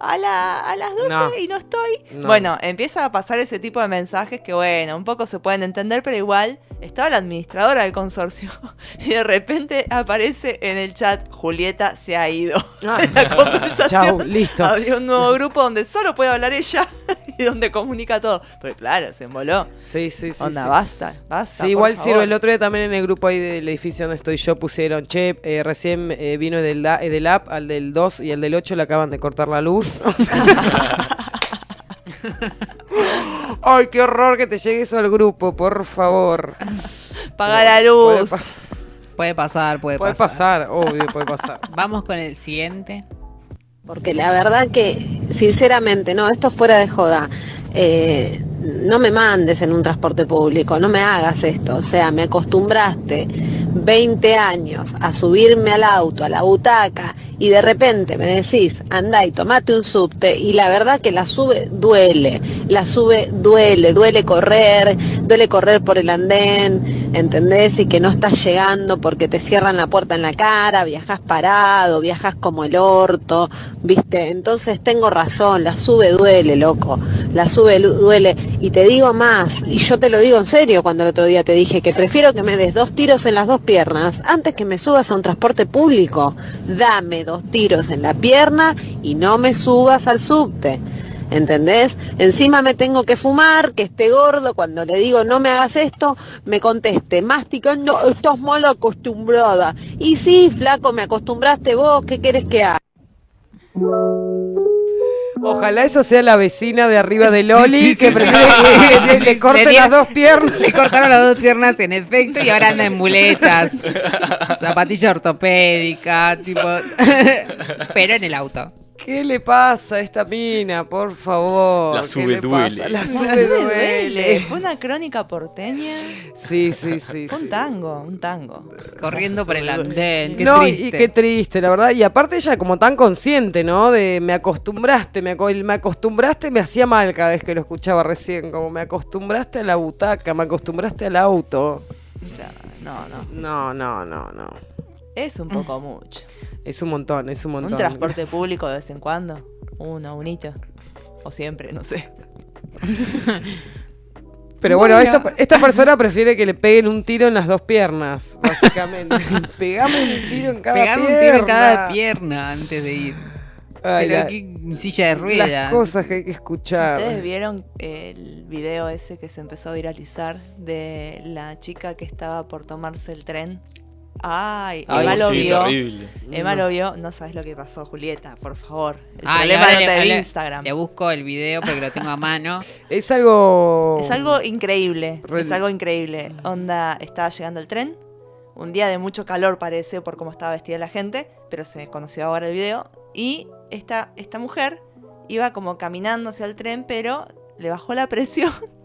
Speaker 4: a, la, a las 12
Speaker 1: No.
Speaker 4: y no estoy.
Speaker 1: No.
Speaker 4: Bueno, empieza a pasar ese tipo de mensajes que, bueno, un poco se pueden entender, pero igual estaba la administradora del consorcio y de repente aparece en el chat, Julieta se ha ido.
Speaker 1: Ah.
Speaker 4: La conversación
Speaker 1: Chau, listo.
Speaker 4: Abrió un nuevo grupo donde solo puede hablar ella y donde comunica todo. Pero claro, se emboló.
Speaker 1: Sí, sí, sí.
Speaker 4: Onda,
Speaker 1: sí.
Speaker 4: basta, basta.
Speaker 1: Sí, igual sirve. El otro día también en el grupo ahí del edificio donde estoy yo pusieron, che, eh, recién eh, vino del, da- eh, del app al del 2 y al del 8 le acaban de cortar la luz. O sea- Ay, qué horror que te llegue eso al grupo, por favor.
Speaker 4: Paga la
Speaker 1: Puede
Speaker 4: luz.
Speaker 1: pasar,
Speaker 3: Puede pasar, puede,
Speaker 1: puede pasar, obvio, puede pasar.
Speaker 3: Vamos con el siguiente.
Speaker 12: Porque la verdad que, sinceramente, no, esto fuera de joda. eh, no me mandes en un transporte público, no me hagas esto. O sea, me acostumbraste 20 años a subirme al auto, a la butaca, y de repente me decís, anda y tomate un subte, y la verdad que la sube duele, la sube duele, duele correr, duele correr por el andén, ¿entendés? Y que no estás llegando porque te cierran la puerta en la cara, viajas parado, viajas como el orto, ¿viste? Entonces tengo razón, la sube duele, loco, la sube duele. Y te digo más, y yo te lo digo en serio cuando el otro día te dije que prefiero que me des dos tiros en las dos piernas antes que me subas a un transporte público. Dame dos tiros en la pierna y no me subas al subte. ¿Entendés? Encima me tengo que fumar, que esté gordo, cuando le digo no me hagas esto, me conteste, masticando, estás mal acostumbrada. Y sí, flaco, me acostumbraste vos, ¿qué querés que haga?
Speaker 1: Ojalá esa sea la vecina de arriba de Loli
Speaker 3: sí,
Speaker 1: que
Speaker 3: sí.
Speaker 1: que le corten las dos piernas.
Speaker 3: Le cortaron las dos piernas en efecto y ahora anda en muletas. Zapatilla ortopédica, tipo. Pero en el auto.
Speaker 1: ¿Qué le pasa a esta mina, por favor?
Speaker 2: La
Speaker 1: ¿Qué
Speaker 2: sube
Speaker 1: le
Speaker 2: duele.
Speaker 1: pasa? La
Speaker 4: La
Speaker 1: sube duele.
Speaker 4: Fue una crónica porteña.
Speaker 1: Sí, sí, sí.
Speaker 4: Fue un tango, un tango.
Speaker 3: Corriendo por el andén. Qué
Speaker 1: no,
Speaker 3: triste.
Speaker 1: y qué triste, la verdad. Y aparte ella como tan consciente, ¿no? De me acostumbraste, me acostumbraste me hacía mal cada vez que lo escuchaba recién. Como me acostumbraste a la butaca, me acostumbraste al auto.
Speaker 4: No, no.
Speaker 1: No, no, no, no.
Speaker 4: Es un poco mucho.
Speaker 1: Es un montón, es un montón.
Speaker 4: Un transporte público de vez en cuando. Uno, un hito. O siempre, no sé.
Speaker 1: Pero bueno,
Speaker 4: Bueno.
Speaker 1: esta, esta persona prefiere que le peguen un tiro en las dos piernas, básicamente. Pegame un tiro en cada
Speaker 3: Pegame
Speaker 1: pierna.
Speaker 3: un tiro en cada pierna antes de ir.
Speaker 1: Ay,
Speaker 3: Pero
Speaker 1: la-
Speaker 3: qué silla de ruedas.
Speaker 1: Las cosas que hay que escuchar.
Speaker 4: ¿Ustedes vieron el video ese que se empezó a viralizar de la chica que estaba por tomarse el tren? Ay,
Speaker 2: Ay,
Speaker 4: Emma lo
Speaker 2: sí,
Speaker 4: vio.
Speaker 2: terrible.
Speaker 4: Emma
Speaker 1: No.
Speaker 4: lo vio. No sabes lo que pasó, Julieta, por favor. El
Speaker 3: Ah, y
Speaker 4: problema
Speaker 3: ahora
Speaker 4: no
Speaker 3: le- le-
Speaker 4: Instagram.
Speaker 3: Le busco el video porque lo tengo a mano.
Speaker 1: Es algo.
Speaker 4: Es algo increíble.
Speaker 1: Re-
Speaker 4: Es algo increíble. Onda, estaba llegando el tren. Un día de mucho calor parece por cómo estaba vestida la gente, pero se conoció ahora el video. Y esta, esta mujer iba como caminando hacia el tren, pero le bajó la presión.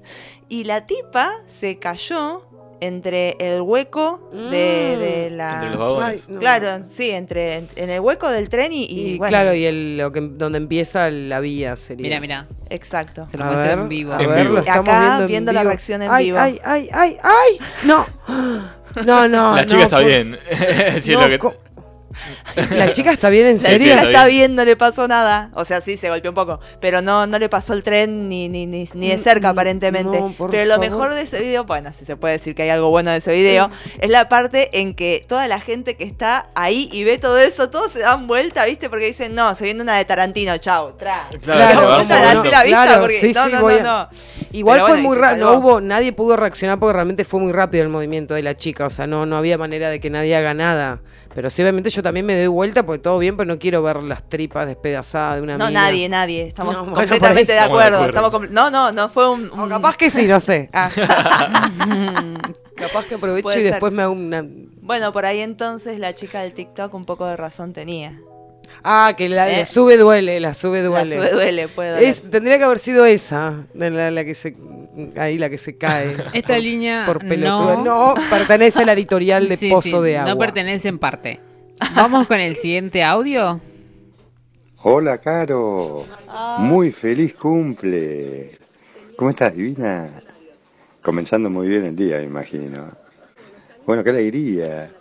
Speaker 4: Y la tipa se cayó entre el hueco de, de la...
Speaker 2: Entre los vagones.
Speaker 1: Ay, no.
Speaker 4: Claro, sí, entre en el hueco del tren y, y,
Speaker 1: Y,
Speaker 4: bueno,
Speaker 1: claro, y el, lo que, donde empieza la vía sería.
Speaker 3: Mira, mira.
Speaker 4: exacto.
Speaker 3: Se lo muestro en vivo.
Speaker 1: A
Speaker 2: En
Speaker 1: ver,
Speaker 2: vivo.
Speaker 1: lo estamos
Speaker 4: Acá,
Speaker 1: viendo, en
Speaker 4: viendo la
Speaker 1: vivo.
Speaker 4: reacción en
Speaker 1: ay,
Speaker 4: vivo.
Speaker 1: Ay, ay, ay, ay. No. No, no.
Speaker 2: La chica
Speaker 1: no,
Speaker 2: está
Speaker 1: por-
Speaker 2: bien. Es
Speaker 1: no,
Speaker 2: lo que-
Speaker 1: La chica está bien, en
Speaker 4: La
Speaker 1: serio.
Speaker 4: chica
Speaker 2: está bien.
Speaker 4: no le pasó nada. O sea, sí, se golpeó un poco. Pero no, no le pasó el tren ni, ni, ni, ni de cerca, aparentemente.
Speaker 1: no, por
Speaker 4: pero lo
Speaker 1: favor.
Speaker 4: mejor de ese video, bueno, si se puede decir que hay algo bueno de ese video, es la parte en que toda la gente que está ahí y ve todo eso, todos se dan vuelta, ¿viste? Porque dicen, no, se viene una de Tarantino, chau, tra.
Speaker 2: Claro,
Speaker 1: Claro,
Speaker 2: vamos,
Speaker 4: la vista,
Speaker 1: claro,
Speaker 4: porque
Speaker 1: sí,
Speaker 4: no,
Speaker 1: sí,
Speaker 4: no, no,
Speaker 1: a-
Speaker 4: no.
Speaker 1: Igual
Speaker 4: Pero
Speaker 1: fue
Speaker 4: bueno,
Speaker 1: muy rápido, no hubo, nadie pudo reaccionar porque realmente fue muy rápido el movimiento de la chica, o sea, no, no había manera de que nadie haga nada. Pero sí, obviamente yo también me doy vuelta porque todo bien, pero no quiero ver las tripas despedazadas de una
Speaker 4: No,
Speaker 1: mina.
Speaker 4: nadie, nadie. Estamos
Speaker 1: No, bueno,
Speaker 4: completamente de acuerdo. Estamos no, no, no fue un.
Speaker 1: O capaz que sí, no sé. Ah. capaz que aprovecho
Speaker 4: Puede
Speaker 1: y
Speaker 4: ser.
Speaker 1: después me hago una...
Speaker 4: Bueno, por ahí entonces la chica del TikTok un poco de razón tenía.
Speaker 1: Ah, que la,
Speaker 4: ¿Eh?
Speaker 1: la sube duele, la sube
Speaker 4: La
Speaker 1: duele.
Speaker 4: sube duele, puede doler.
Speaker 1: Es- tendría que haber sido esa, de la, la que se ahí la que se cae.
Speaker 3: Esta línea
Speaker 1: por pelotuda.
Speaker 3: no.
Speaker 1: No, pertenece a la editorial de
Speaker 3: Sí,
Speaker 1: Pozo
Speaker 3: sí,
Speaker 1: de Agua.
Speaker 3: No pertenece en parte. Vamos con el siguiente audio.
Speaker 7: Hola, Caro. Muy feliz cumple. ¿Cómo estás, divina? Comenzando muy bien el día, me imagino. Bueno, qué alegría.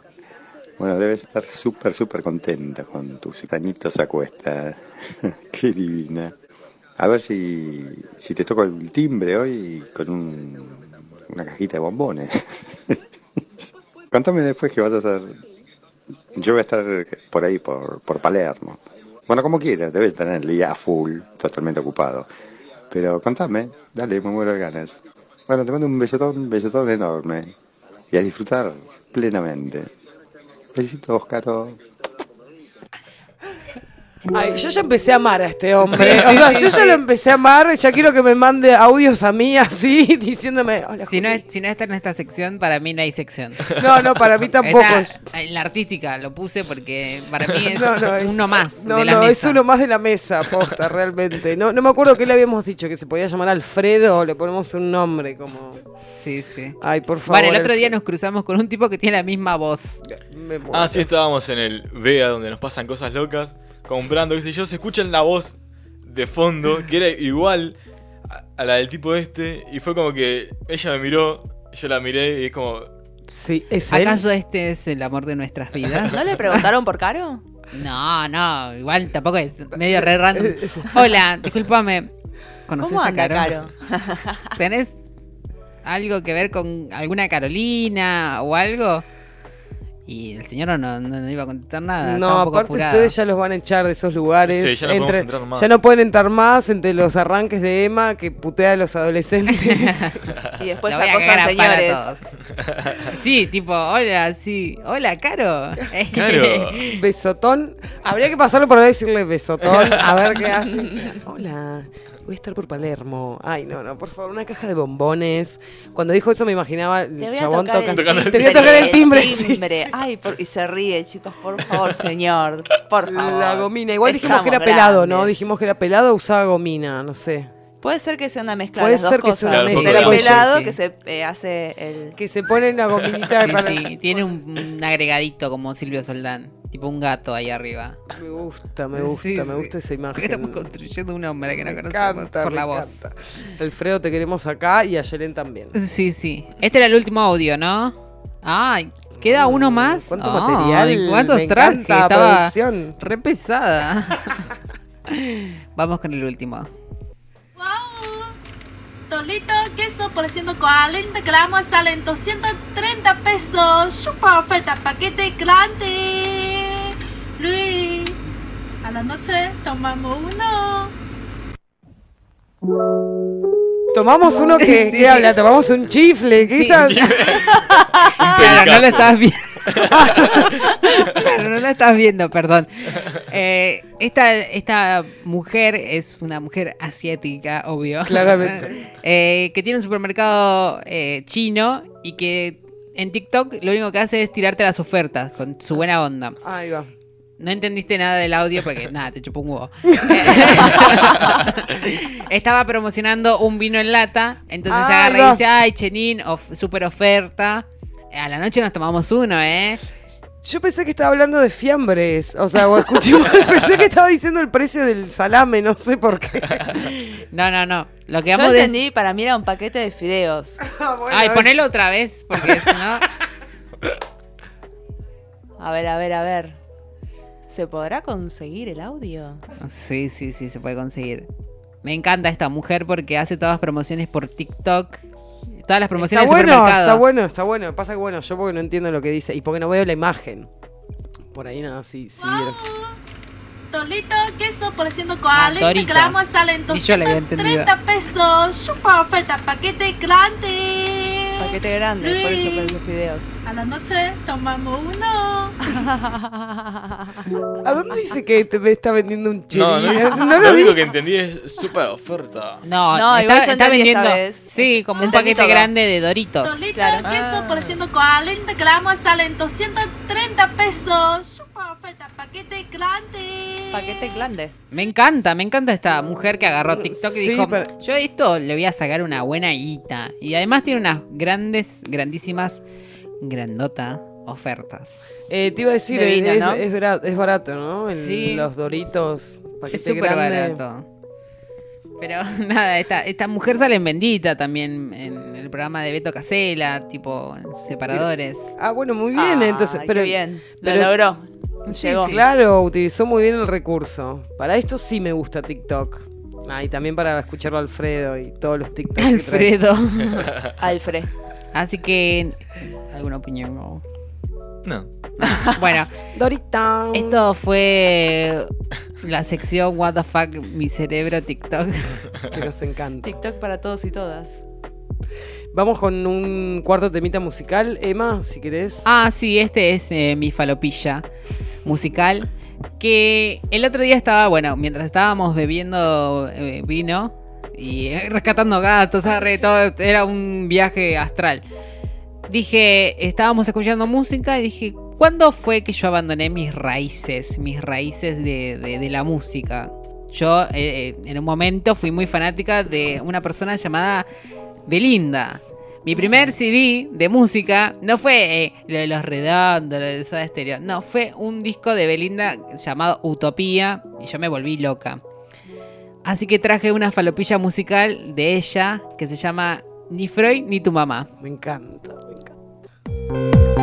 Speaker 7: Bueno, debes estar súper, súper contenta con tus añitos a cuesta. qué divina. A ver si, si te toco el timbre hoy con un- una cajita de bombones. Contame después que vas a hacer yo voy a estar por ahí, por, por Palermo. Bueno, como quieras, debes tener el día full, totalmente ocupado. Pero contame, dale, me muero de ganas. Bueno, te mando un besotón, un besotón enorme. Y a disfrutar plenamente. Besitos, Caro.
Speaker 1: Ay, yo ya empecé a amar a este hombre. O sea, yo ya lo empecé a amar. Ya quiero que me mande audios a mí así, diciéndome. Hola,
Speaker 3: Si no,
Speaker 1: Juli".
Speaker 3: es- si no está en esta sección, para mí no hay sección.
Speaker 1: No, no, para mí tampoco.
Speaker 3: En la artística lo puse porque para mí es,
Speaker 1: No, no, es-
Speaker 3: uno más
Speaker 1: No,
Speaker 3: de la
Speaker 1: no,
Speaker 3: mesa.
Speaker 1: es uno más de la mesa, posta, realmente. No, no me acuerdo qué le habíamos dicho, que se podía llamar Alfredo o le ponemos un nombre como.
Speaker 3: Sí, sí.
Speaker 1: Ay, por favor.
Speaker 3: Bueno, el otro día nos cruzamos con un tipo que tiene la misma voz.
Speaker 1: Me muero.
Speaker 2: Ah, sí, estábamos en el Vega donde nos pasan cosas locas, comprando, qué sé yo, se escucha la voz de fondo, que era igual a, a la del tipo este, y fue como que ella me miró, yo la miré y es como...
Speaker 1: Sí, es él.
Speaker 3: ¿Acaso este es el amor de nuestras vidas?
Speaker 4: ¿No le preguntaron por Caro?
Speaker 3: No, no, igual tampoco es medio re random. Hola, discúlpame. ¿Conoces
Speaker 4: ¿Cómo
Speaker 3: a
Speaker 4: anda
Speaker 3: Caro? ¿Tenés algo que ver con alguna Carolina o algo? Y el señor no, no, no iba a contestar nada.
Speaker 1: No, aparte ustedes ya los van a echar de esos lugares.
Speaker 2: Sí, ya no podemos entrar más.
Speaker 1: ya no pueden entrar más entre los arranques de Emma que putea a los adolescentes.
Speaker 4: Y después acosan señores.
Speaker 3: todos. Sí, tipo, hola, sí. Hola, Caro.
Speaker 2: Claro.
Speaker 1: besotón. Habría que pasarlo por ahí y decirle besotón. A ver qué hace. Hola. Voy a estar por Palermo. Ay, no, no, por favor, una caja de bombones. Cuando dijo eso me imaginaba el
Speaker 4: Te
Speaker 1: chabón
Speaker 4: tocar
Speaker 1: tocando.
Speaker 4: el timbre.
Speaker 1: Te voy a tocar el timbre. sí.
Speaker 4: Ay, por- y se ríe, chicos, por favor, señor. Por favor.
Speaker 1: La gomina. Igual dijimos que era pelado, ¿no? Dijimos que era pelado, usaba gomina, no sé.
Speaker 4: Puede ser que sea una mezcla
Speaker 1: Puede
Speaker 4: de las
Speaker 1: ser
Speaker 4: dos
Speaker 1: que sea
Speaker 2: una
Speaker 4: Que
Speaker 2: mezcla.
Speaker 4: sea el
Speaker 2: Sí,
Speaker 4: pelado
Speaker 3: sí.
Speaker 4: que se eh, hace el...
Speaker 1: Que se pone la gominita
Speaker 3: Sí,
Speaker 1: para-
Speaker 3: sí, tiene un, un agregadito como Silvio Soldán. Tipo un gato ahí arriba.
Speaker 1: Me gusta, me gusta,
Speaker 3: Sí,
Speaker 1: me
Speaker 3: sí.
Speaker 1: gusta esa imagen.
Speaker 3: Estamos construyendo un hombre que no
Speaker 1: Me
Speaker 3: conocemos
Speaker 1: encanta,
Speaker 3: por la voz.
Speaker 1: encanta. Alfredo, te queremos acá y a Yelen también.
Speaker 3: Sí, sí. Este era el último audio, ¿no? Ay, ¿queda uno más?
Speaker 1: Mm, ¿Cuánto
Speaker 3: Ay,
Speaker 1: material?
Speaker 3: ¿Cuántos
Speaker 1: Me
Speaker 3: trajes?
Speaker 1: encanta,
Speaker 3: Estaba
Speaker 1: producción.
Speaker 3: re pesada. Vamos con el último.
Speaker 13: Tolito, queso por 140 gramos salen 230 pesos. Super oferta, paquete grande. Luis, a la noche tomamos uno.
Speaker 1: Tomamos uno que,
Speaker 3: Sí,
Speaker 1: ¿qué
Speaker 3: sí.
Speaker 1: habla? Tomamos un chifle. ¿qué
Speaker 3: Sí. Claro, no lo estás viendo. Claro, no lo estás viendo, perdón. Eh, esta, esta mujer es una mujer asiática, obvio.
Speaker 1: Claramente.
Speaker 3: Eh, que tiene un supermercado eh, chino y que en TikTok lo único que hace es tirarte las ofertas con su buena onda.
Speaker 1: Ahí va.
Speaker 3: No entendiste nada del audio porque nada, te chupó un huevo. Estaba promocionando un vino en lata, entonces
Speaker 1: Ahí
Speaker 3: agarra y dice, ay, Chenin, of- super oferta. A la noche nos tomamos uno, ¿eh?
Speaker 1: Yo pensé que estaba hablando de fiambres. O sea, o escuché mal. Pensé que estaba diciendo el precio del salame, no sé por qué.
Speaker 3: No, no, no. Lo que
Speaker 4: Yo
Speaker 3: vamos de...
Speaker 4: entendí, para mí era un paquete de fideos.
Speaker 1: Ah, bueno,
Speaker 3: Ay,
Speaker 1: a ver.
Speaker 3: ponelo otra vez, porque si no...
Speaker 4: A ver, a ver, a ver. ¿Se podrá conseguir el audio?
Speaker 3: Sí, sí, sí, se puede conseguir. Me encanta esta mujer porque hace todas las promociones por TikTok. Todas las promociones
Speaker 1: Está
Speaker 3: del
Speaker 1: bueno,
Speaker 3: supermercado.
Speaker 1: está bueno, está bueno. Pasa que bueno, yo porque no entiendo lo que dice y porque no veo la imagen. Por ahí nada, sí, sí. era-
Speaker 13: Tolito, queso por 140
Speaker 3: Ah,
Speaker 13: gramos salen
Speaker 3: Ni yo le había entendido.
Speaker 13: 230 pesos. Super oferta, paquete grande.
Speaker 4: Paquete grande, por eso pensé fideos.
Speaker 13: A la noche tomamos uno.
Speaker 1: ¿A dónde dice que te me está vendiendo un chile?
Speaker 2: No, no, dice-
Speaker 1: no
Speaker 2: lo
Speaker 1: lo
Speaker 2: único que entendí es super oferta.
Speaker 3: No,
Speaker 4: No,
Speaker 3: está,
Speaker 4: igual
Speaker 3: está vendiendo. Sí, como un
Speaker 4: Entendí
Speaker 3: paquete
Speaker 4: todo.
Speaker 3: grande de Doritos.
Speaker 13: Tolito,
Speaker 4: Claro.
Speaker 13: queso
Speaker 4: Ah.
Speaker 13: por 140 gramos salen 230 pesos. Oferta, paquete grande.
Speaker 4: Paquete grande.
Speaker 3: Me encanta, me encanta esta mujer que agarró TikTok y
Speaker 1: Sí,
Speaker 3: dijo,
Speaker 1: pero-
Speaker 3: yo a esto le voy a sacar una buena guita. Y además tiene unas grandes, grandísimas, grandota ofertas.
Speaker 1: Eh, te iba a decir,
Speaker 4: De
Speaker 1: es,
Speaker 4: vino,
Speaker 1: es-
Speaker 4: ¿no?
Speaker 1: es bara- es barato, ¿no? El-
Speaker 3: Sí.
Speaker 1: Los doritos. paquete
Speaker 3: Es súper barato. Pero nada, esta, esta mujer sale en Bendita también en el programa de Beto Casela, tipo en Separadores.
Speaker 1: Ah, bueno, muy bien,
Speaker 4: Ah,
Speaker 1: entonces.
Speaker 4: qué
Speaker 1: Pero,
Speaker 4: bien. Lo
Speaker 1: pero-
Speaker 4: logró.
Speaker 1: Sí,
Speaker 4: Llegó.
Speaker 1: claro, utilizó muy bien el recurso. Para esto sí me gusta TikTok. Ah, y también para escucharlo a Alfredo y todos los TikToks.
Speaker 3: Alfredo.
Speaker 4: Alfred.
Speaker 3: Así que, ¿alguna opinión? No.
Speaker 2: No.
Speaker 3: Bueno,
Speaker 1: Dorita.
Speaker 3: esto fue la sección What the fuck, mi cerebro TikTok.
Speaker 1: Que nos encanta.
Speaker 4: TikTok para todos y todas.
Speaker 1: Vamos con un cuarto temita musical. Emma, si querés.
Speaker 3: Ah, sí, este es eh, mi falopilla musical. Que el otro día estaba, bueno, mientras estábamos bebiendo eh, vino y rescatando gatos, arre, todo, era un viaje astral. Dije, estábamos escuchando música y dije, ¿cuándo fue que yo abandoné mis raíces, mis raíces de, de- de la música? Yo eh, eh, en un momento fui muy fanática de una persona llamada Belinda. Mi primer CD de música no fue eh, lo de los redondos, lo de Soda Stereo. No, fue un disco de Belinda llamado Utopía y yo me volví loca. Así que traje una falopilla musical de ella que se llama Ni Freud ni tu mamá.
Speaker 1: Me encanta, me encanta.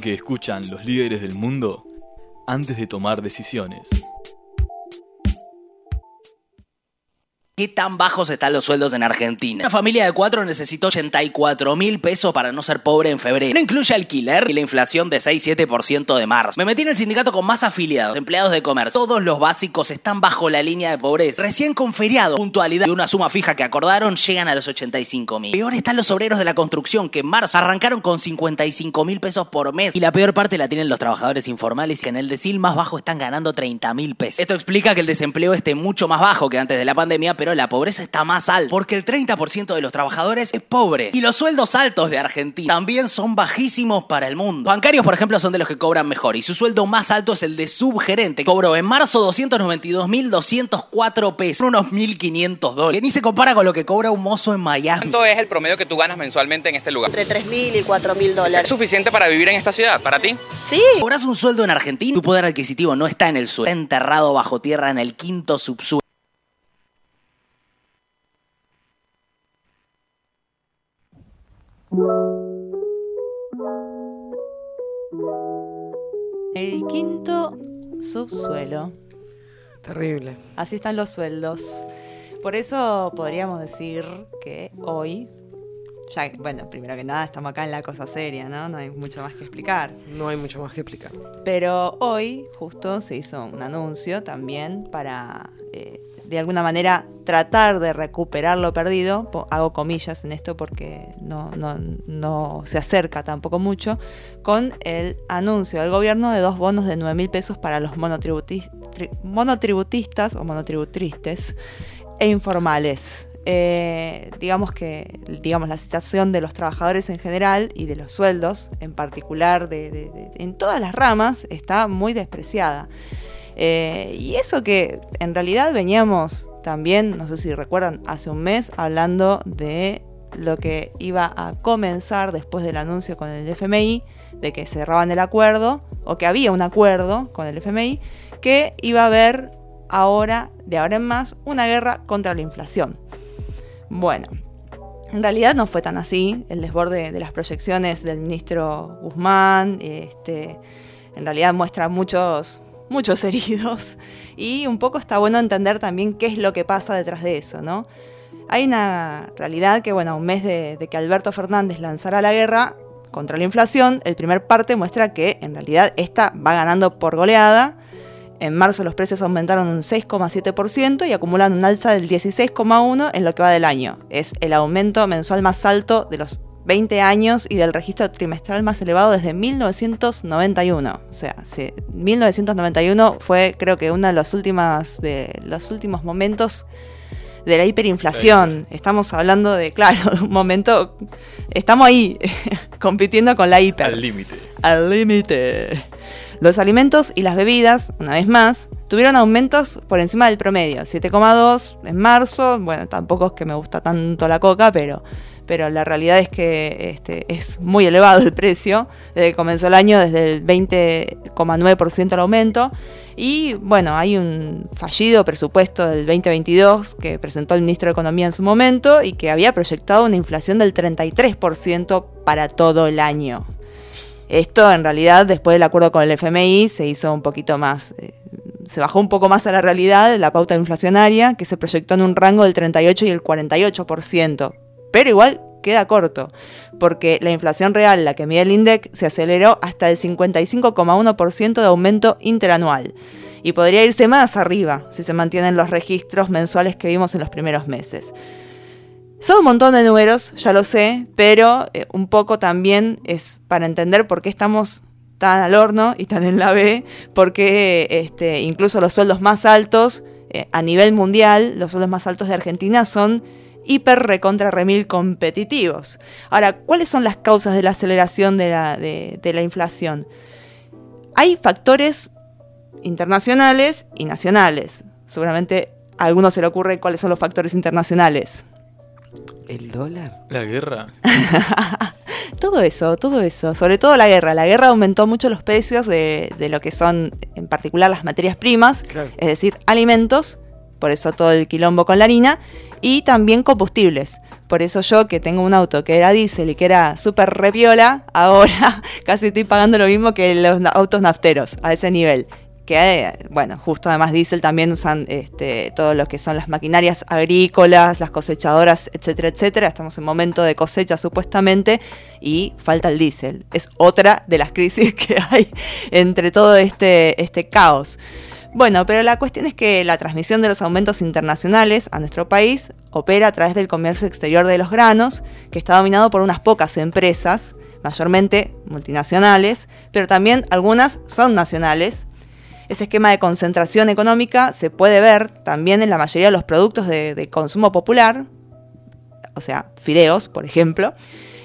Speaker 2: Que escuchan los líderes del mundo antes de tomar decisiones.
Speaker 14: ¿Qué tan bajos están los sueldos en Argentina? Una familia de cuatro necesitó 84 mil pesos para no ser pobre en febrero. No incluye alquiler y la inflación de 6-7% de marzo. Me metí en el sindicato con más afiliados, empleados de comercio. Todos los básicos están bajo la línea de pobreza. Recién con feriado, puntualidad y una suma fija que acordaron llegan a los 85 mil. Peor están los obreros de la construcción que en marzo arrancaron con 55 mil pesos por mes. Y la peor parte la tienen los trabajadores informales que en el decil más bajo están ganando 30 mil pesos. Esto explica que el desempleo esté mucho más bajo que antes de la pandemia, pero la pobreza está más alta. Porque el 30% de los trabajadores es pobre. Y los sueldos altos de Argentina también son bajísimos para el mundo. Bancarios, por ejemplo, son de los que cobran mejor. Y su sueldo más alto es el de subgerente. Cobró en marzo 292.204 pesos. Unos 1.500 dólares. Que ni se compara con lo que cobra un mozo en Miami.
Speaker 15: ¿Cuánto es el promedio que tú ganas mensualmente en este lugar?
Speaker 16: Entre 3.000 y 4.000
Speaker 15: ¿Es
Speaker 16: dólares.
Speaker 15: suficiente para vivir en esta ciudad, para ti?
Speaker 16: Sí.
Speaker 14: Cobras un sueldo en Argentina, tu poder adquisitivo no está en el suelo, está enterrado bajo tierra en el quinto subsuelo.
Speaker 4: El quinto subsuelo.
Speaker 1: Terrible.
Speaker 4: Así están los sueldos. Por eso podríamos decir que hoy, ya, bueno, primero que nada estamos acá en la cosa seria, ¿no? No hay mucho más que explicar.
Speaker 1: No hay mucho más que explicar.
Speaker 4: Pero hoy justo se hizo un anuncio también para, eh, de alguna manera, tratar de recuperar lo perdido. Hago comillas en esto porque no, no, no se acerca tampoco mucho. Con el anuncio del gobierno de dos bonos de 9 mil pesos para los monotributi- tri- monotributistas o monotributristes e informales. Eh, digamos que digamos la situación de los trabajadores en general y de los sueldos en particular de- en todas las ramas está muy despreciada Eh, y eso que en realidad veníamos también no sé si recuerdan hace un mes hablando de lo que iba a comenzar después del anuncio con el FMI de que cerraban el acuerdo o que había un acuerdo con el FMI que iba a haber ahora de ahora en más una guerra contra la inflación bueno, en realidad no fue tan así. El desborde de las proyecciones del ministro Guzmán este, en realidad muestra muchos, muchos heridos. Y un poco está bueno entender también qué es lo que pasa detrás de eso, ¿no? Hay una realidad que, bueno, un mes de, de que Alberto Fernández lanzara la guerra contra la inflación, el primer parte muestra que en realidad esta va ganando por goleada. En marzo los precios aumentaron un 6,7% y acumulan un alza del 16,1% en lo que va del año. Es el aumento mensual más alto de los 20 años y del registro trimestral más elevado desde 1991. O sea, sí, 1991 fue creo que uno de los, últimas, de los últimos momentos de la hiperinflación. Estamos hablando de, claro, de un momento, estamos ahí compitiendo con la hiper.
Speaker 2: Al límite.
Speaker 4: Al límite. Los alimentos y las bebidas, una vez más, tuvieron aumentos por encima del promedio. 7,2 en marzo. Bueno, tampoco es que me gusta tanto la coca, pero, pero la realidad es que este, es muy elevado el precio. Desde que comenzó el año, desde el 20,9% el aumento. Y bueno, hay un fallido presupuesto del 2022 que presentó el ministro de Economía en su momento y que había proyectado una inflación del 33% para todo el año. Esto en realidad después del acuerdo con el FMI se hizo un poquito más, eh, se bajó un poco más a la realidad la pauta inflacionaria que se proyectó en un rango del 38 y el 48%. Pero igual queda corto, porque la inflación real, la que mide el INDEC, se aceleró hasta el 55,1% de aumento interanual. Y podría irse más arriba si se mantienen los registros mensuales que vimos en los primeros meses. Son un montón de números, ya lo sé, pero eh, un poco también es para entender por qué estamos tan al horno y tan en la B, porque este, incluso los sueldos más altos eh, a nivel mundial, los sueldos más altos de Argentina son hiper recontra remil competitivos. Ahora, ¿cuáles son las causas de la aceleración de la, de- de la inflación? Hay factores internacionales y nacionales. Seguramente a algunos se le ocurre cuáles son los factores internacionales.
Speaker 1: ¿El dólar?
Speaker 2: La guerra.
Speaker 4: Todo eso, todo eso. Sobre todo la guerra. La guerra aumentó mucho los precios de, de lo que son, en particular, las materias primas,
Speaker 1: Claro.
Speaker 4: es decir, alimentos, por eso todo el quilombo con la harina, y también combustibles. Por eso yo, que tengo un auto que era diésel y que era súper repiola, ahora casi estoy pagando lo mismo que los autos nafteros, a ese nivel. Que, eh, bueno, justo además diésel también usan este, todo lo que son las maquinarias agrícolas, las cosechadoras, etcétera, etcétera. Estamos en momento de cosecha supuestamente y falta el diésel. Es otra de las crisis que hay entre todo este, este caos. Bueno, pero la cuestión es que la transmisión de los aumentos internacionales a nuestro país opera a través del comercio exterior de los granos, que está dominado por unas pocas empresas, mayormente multinacionales, pero también algunas son nacionales. Ese esquema de concentración económica se puede ver también en la mayoría de los productos de, de consumo popular, o sea, fideos, por ejemplo.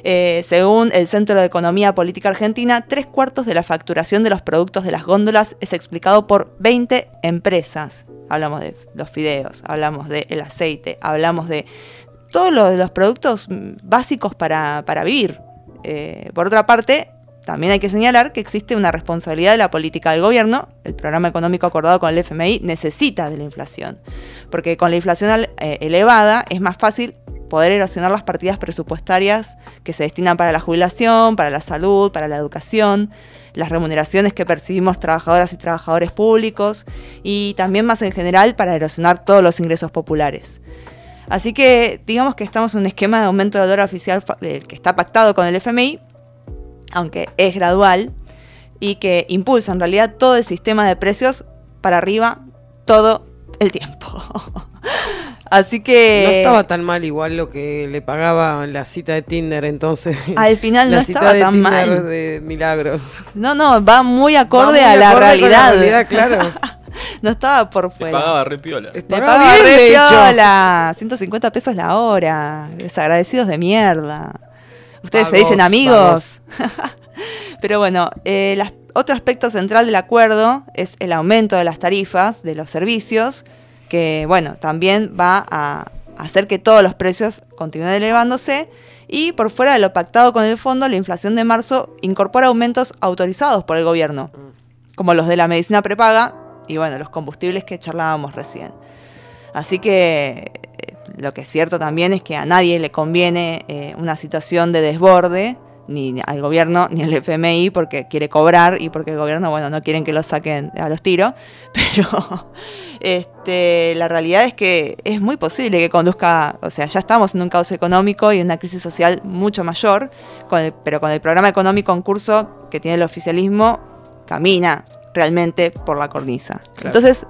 Speaker 4: Eh, según el Centro de Economía Política Argentina, tres cuartos de la facturación de los productos de las góndolas es explicado por 20 empresas. Hablamos de los fideos, hablamos del aceite, hablamos de todos los, productos básicos para, para vivir. Eh, por otra parte, también hay que señalar que existe una responsabilidad de la política del gobierno. El programa económico acordado con el FMI necesita de la inflación, porque con la inflación eh, elevada es más fácil poder erosionar las partidas presupuestarias que se destinan para la jubilación, para la salud, para la educación, las remuneraciones que percibimos trabajadoras y trabajadores públicos y también más en general para erosionar todos los ingresos populares. Así que digamos que estamos en un esquema de aumento del dólar oficial que está pactado con el FMI, aunque es gradual, y que impulsa en realidad todo el sistema de precios para arriba todo el tiempo. Así que...
Speaker 1: No estaba tan mal igual lo que le pagaba la cita de Tinder entonces.
Speaker 4: Al final
Speaker 1: la
Speaker 4: no
Speaker 1: cita
Speaker 4: estaba
Speaker 1: de
Speaker 4: tan
Speaker 1: Tinder
Speaker 4: mal.
Speaker 1: de Milagros.
Speaker 4: No, no, va muy acorde
Speaker 1: Va muy
Speaker 4: a la
Speaker 1: acorde con
Speaker 4: realidad.
Speaker 1: realidad, claro.
Speaker 4: no estaba por fuera.
Speaker 2: pagaba re piola.
Speaker 4: Le
Speaker 1: pagaba
Speaker 4: pagaba
Speaker 1: bien,
Speaker 4: re
Speaker 1: de hecho.
Speaker 4: piola, 150 pesos la hora. Desagradecidos de mierda. Ustedes se dicen amigos. Pero bueno, eh, las- otro aspecto central del acuerdo es el aumento de las tarifas de los servicios, que bueno, también va a hacer que todos los precios continúen elevándose. Y por fuera de lo pactado con el fondo, la inflación de marzo incorpora aumentos autorizados por el gobierno, como los de la medicina prepaga y bueno, los combustibles que charlábamos recién. Así que eh, lo que es cierto también es que a nadie le conviene eh, una situación de desborde, ni al gobierno ni al FMI, porque quiere cobrar y porque el gobierno, bueno, no quieren que lo saquen a los tiros. Pero este, la realidad es que es muy posible que conduzca, o sea, ya estamos en un caos económico y una crisis social mucho mayor, con el- pero con el programa económico en curso que tiene el oficialismo, camina realmente por la cornisa. Entonces,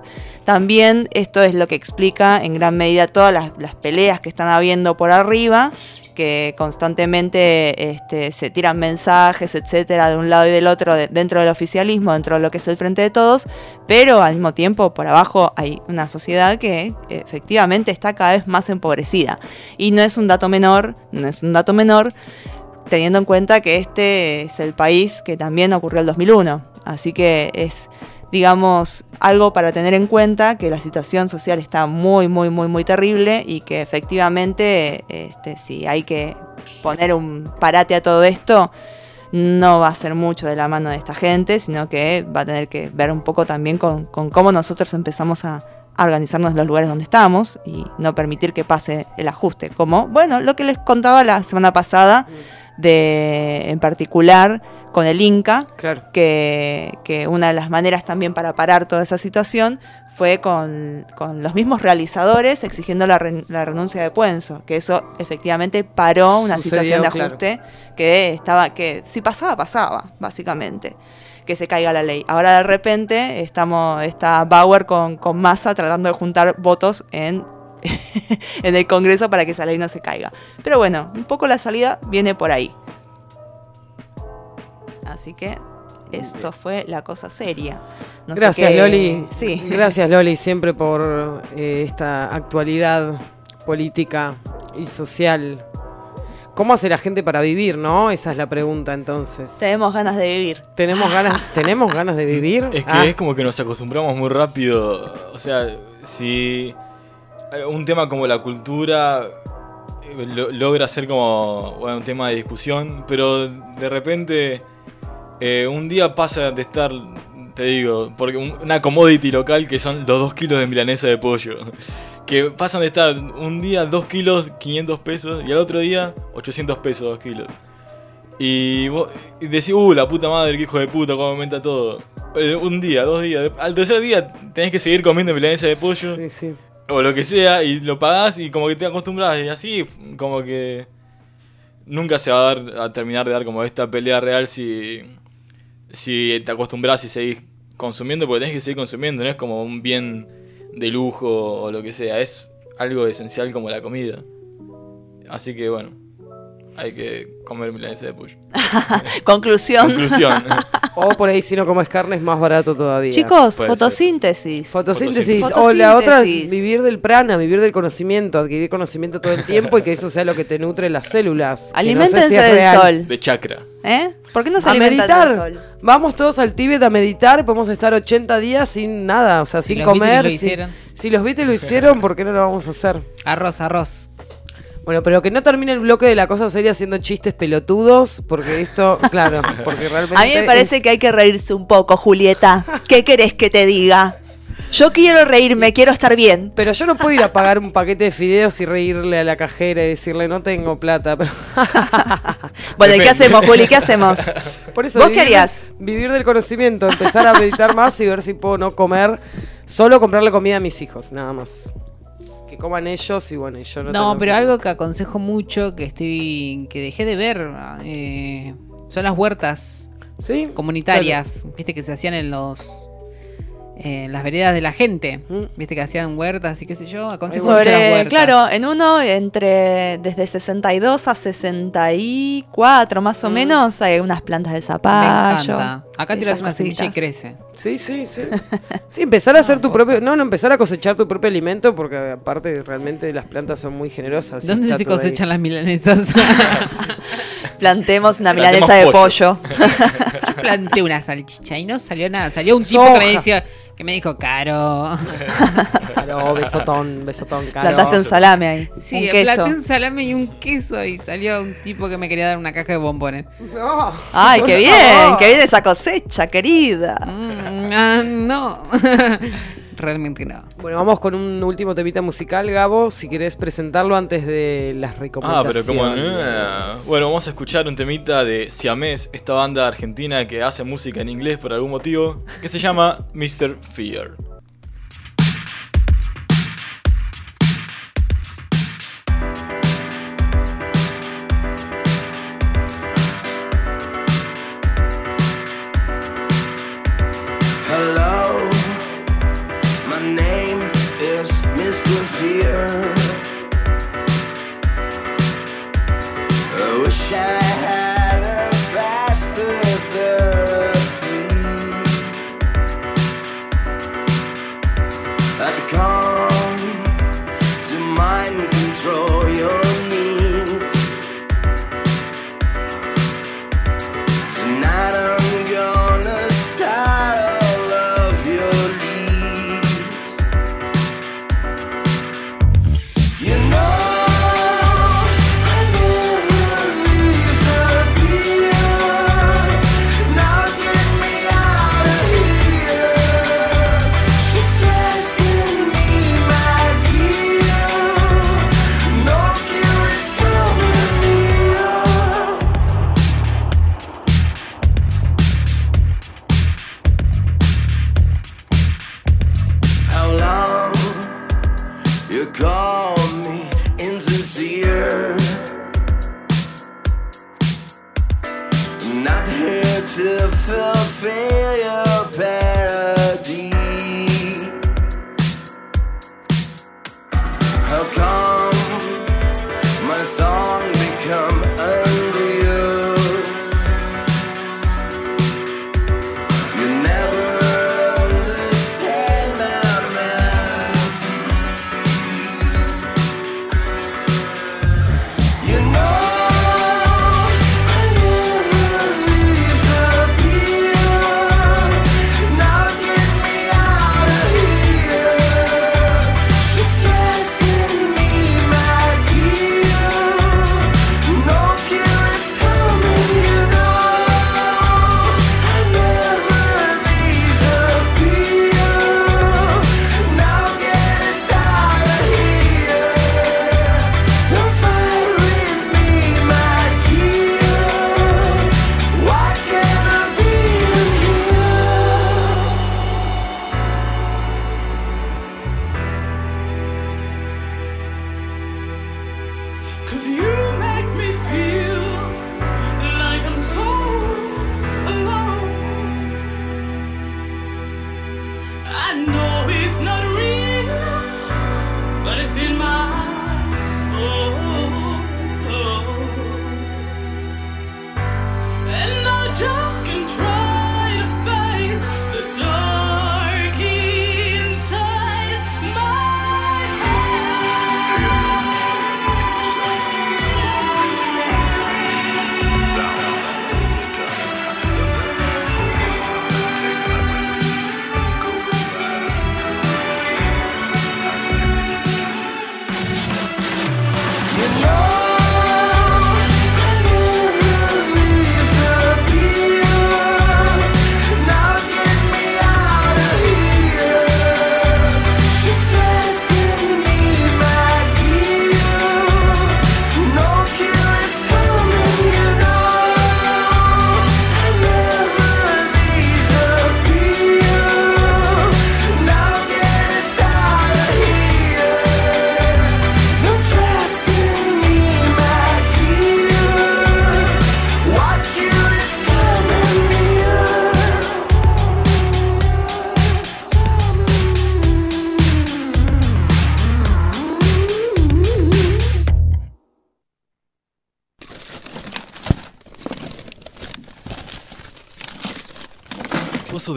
Speaker 4: también esto es lo que explica en gran medida todas las, las peleas que están habiendo por arriba, que constantemente este, se tiran mensajes, etcétera, de un lado y del otro, de- dentro del oficialismo, dentro de lo que es el Frente de Todos, pero al mismo tiempo por abajo hay una sociedad que efectivamente está cada vez más empobrecida. Y no es un dato menor, no es un dato menor, teniendo en cuenta que este es el país que también ocurrió el 2001. Así que es, digamos, algo para tener en cuenta que la situación social está muy, muy, muy, muy terrible y que efectivamente, este, si hay que poner un parate a todo esto, no va a ser mucho de la mano de esta gente, sino que va a tener que ver un poco también con, cómo nosotros empezamos a, a organizarnos en los lugares donde estamos y no permitir que pase el ajuste. Como, bueno, lo que les contaba la semana pasada, de en particular con el Inca, que, que una de las maneras también para parar toda esa situación fue con, con los mismos realizadores exigiendo la, ren- la renuncia de Puenzo, que eso efectivamente paró una
Speaker 1: Sucedió,
Speaker 4: situación de
Speaker 1: claro.
Speaker 4: ajuste que estaba, que si pasaba, pasaba, básicamente, que se caiga la ley. Ahora de repente estamos, está Bauer con, con Massa tratando de juntar votos en, en el Congreso para que esa ley no se caiga. Pero bueno, un poco la salida viene por ahí. Así que esto fue la cosa seria. No sé
Speaker 1: Gracias,
Speaker 4: qué-
Speaker 1: Loli.
Speaker 4: Sí.
Speaker 1: Gracias, Loli, siempre por eh, esta actualidad política y social. ¿Cómo hace la gente para vivir, no? Esa es la pregunta, entonces.
Speaker 4: Tenemos ganas de vivir.
Speaker 1: ¿Tenemos ganas, ¿tenemos ganas de vivir?
Speaker 2: Es que
Speaker 1: Ah,
Speaker 2: es como que nos acostumbramos muy rápido. O sea, si eh, un tema como la cultura eh, lo- logra ser como bueno, un tema de discusión, pero de repente eh, un día pasa de estar, te digo, porque un- una commodity local que son los 2 kilos de milanesa de pollo. Que pasan de estar un día 2 kilos 500 pesos y al otro día 800 pesos 2 kilos. Y, vos, y decís, uh, la puta madre, qué hijo de puta, cómo aumenta todo. Eh, Un día, dos días. Al tercer día tenés que seguir comiendo milanesa de pollo.
Speaker 1: Sí, sí.
Speaker 2: O lo que sea, y lo pagás y como que te acostumbras. Y así, como que. Nunca se va a, dar, a terminar de dar como esta pelea real si. Si te acostumbras y seguís consumiendo, porque tenés que seguir consumiendo, no es como un bien de lujo o lo que sea, es algo esencial como la comida. Así que bueno, hay que comer milanesa de pollo.
Speaker 4: Conclusión.
Speaker 2: Conclusión.
Speaker 1: O por ahí, si no comes carne, es más barato todavía.
Speaker 4: Chicos, fotosíntesis.
Speaker 1: Fotosíntesis.
Speaker 4: Fotosíntesis.
Speaker 1: O la otra, vivir del prana, vivir del conocimiento, adquirir conocimiento todo el tiempo y que eso sea lo que te nutre las células. que no sé si
Speaker 4: Aliméntense
Speaker 1: es
Speaker 4: del
Speaker 1: real.
Speaker 4: sol.
Speaker 2: De chakra.
Speaker 4: ¿Eh? ¿Por qué no se
Speaker 1: a meditar.
Speaker 4: del sol?
Speaker 1: Vamos todos al Tíbet a meditar, podemos estar 80 días sin nada, o sea,
Speaker 3: Si
Speaker 1: sin comer. Si los Beatles lo hicieron, ¿por qué no lo vamos a hacer?
Speaker 3: Arroz, arroz.
Speaker 1: Bueno, pero que no termine el bloque de la cosa seria haciendo chistes pelotudos, porque esto, claro, porque realmente...
Speaker 4: A mí me parece
Speaker 1: es-
Speaker 4: que hay que reírse un poco, Julieta. ¿Qué querés que te diga? Yo quiero reírme, quiero estar bien.
Speaker 1: Pero yo no puedo ir a pagar un paquete de fideos y reírle a la cajera y decirle, no tengo plata. Pero...
Speaker 4: Bueno, ¿y qué hacemos, Juli? ¿Qué hacemos?
Speaker 1: Por eso,
Speaker 4: ¿Vos
Speaker 1: vivir
Speaker 4: querías?
Speaker 1: vivir del conocimiento, empezar a meditar más y ver si puedo no comer, solo comprarle comida a mis hijos, nada más. Que coman ellos y bueno, y yo no
Speaker 3: No, pero
Speaker 1: que-
Speaker 3: algo que aconsejo mucho, que estoy, que dejé de ver, eh, son las huertas
Speaker 1: ¿Sí?
Speaker 3: comunitarias, viste que se hacían en los en las veredas de la gente,
Speaker 1: Mm.
Speaker 3: viste que hacían huertas y qué sé yo, aconsejo mucho las
Speaker 4: Sobre,
Speaker 3: huertas.
Speaker 4: claro, en uno, entre desde 62 a 64 más o menos, hay unas plantas de
Speaker 3: Me
Speaker 4: zapallo.
Speaker 3: encanta. Acá tiras una semilla y crece.
Speaker 1: Sí, sí, sí. Sí, empezar a hacer tu propio. No, no, empezar a cosechar tu propio alimento, porque aparte realmente las plantas son muy generosas.
Speaker 3: ¿Dónde se
Speaker 1: ahí.
Speaker 3: cosechan las milanesas?
Speaker 4: Plantemos una
Speaker 2: Plantemos
Speaker 4: milanesa de pollo.
Speaker 3: Yo planté una salchicha y no salió nada. Salió un tipo que me decía, que me dijo, caro.
Speaker 1: Claro, besotón, besotón, caro.
Speaker 4: Plantaste un salame ahí.
Speaker 3: Sí,
Speaker 4: un queso.
Speaker 3: planté un salame y un queso y salió un tipo que me quería dar una caja de bombones.
Speaker 1: No.
Speaker 4: Ay, qué
Speaker 1: No.
Speaker 4: bien, qué bien esa cosecha, querida.
Speaker 3: Mm, ah, no. Realmente no.
Speaker 1: Bueno, vamos con un último temita musical, Gabo, si querés presentarlo antes de las
Speaker 2: Ah,
Speaker 1: recomendaciones.
Speaker 2: pero como no. Bueno, vamos a escuchar un temita de Siamés, esta banda argentina que hace música en inglés por algún motivo, que se llama Mr. Fear.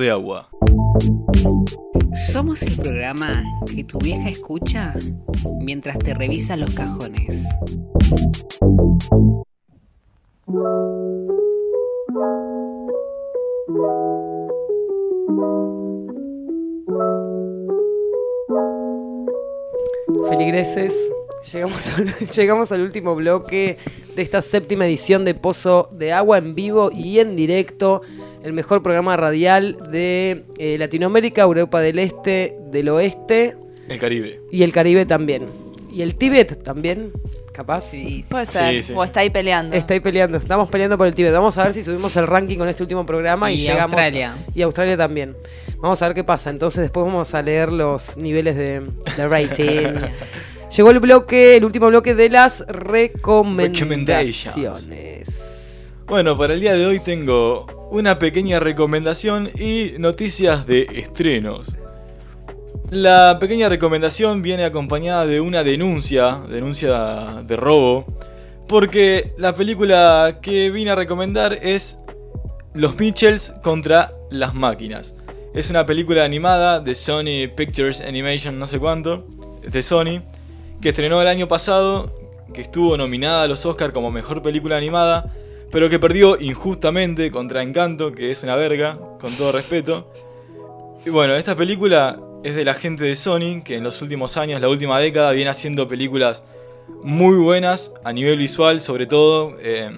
Speaker 2: De agua.
Speaker 3: Somos el programa que tu vieja escucha mientras te revisa los cajones.
Speaker 1: Feligreses, llegamos al, llegamos al último bloque de esta séptima edición de Pozo de Agua en vivo y en directo. El mejor programa radial de eh, Latinoamérica, Europa del Este, del Oeste
Speaker 2: El Caribe.
Speaker 1: y el Caribe también. Y el Tíbet también, capaz.
Speaker 4: Puede ser.
Speaker 2: Sí, sí.
Speaker 4: O está ahí peleando.
Speaker 1: Está ahí peleando, estamos peleando por el Tíbet. Vamos a ver si subimos el ranking con este último programa y,
Speaker 3: Y
Speaker 1: llegamos.
Speaker 3: Australia.
Speaker 1: Y Australia también. Vamos a ver qué pasa. Entonces después vamos a leer los niveles de, de rating. Llegó el bloque, el último bloque de las recomendaciones.
Speaker 2: Bueno, para el día de hoy tengo una pequeña recomendación y noticias de estrenos. La pequeña recomendación viene acompañada de una denuncia, denuncia de robo, porque la película que vine a recomendar es Los Mitchells contra las máquinas. Es una película animada de Sony Pictures Animation, no sé cuánto, de Sony, que estrenó el año pasado, que estuvo nominada a los Oscars como mejor película animada, pero que perdió injustamente contra Encanto, que es una verga, con todo respeto. Y bueno, esta película es de la gente de Sony, que en los últimos años, la última década, viene haciendo películas muy buenas a nivel visual, sobre todo. eh,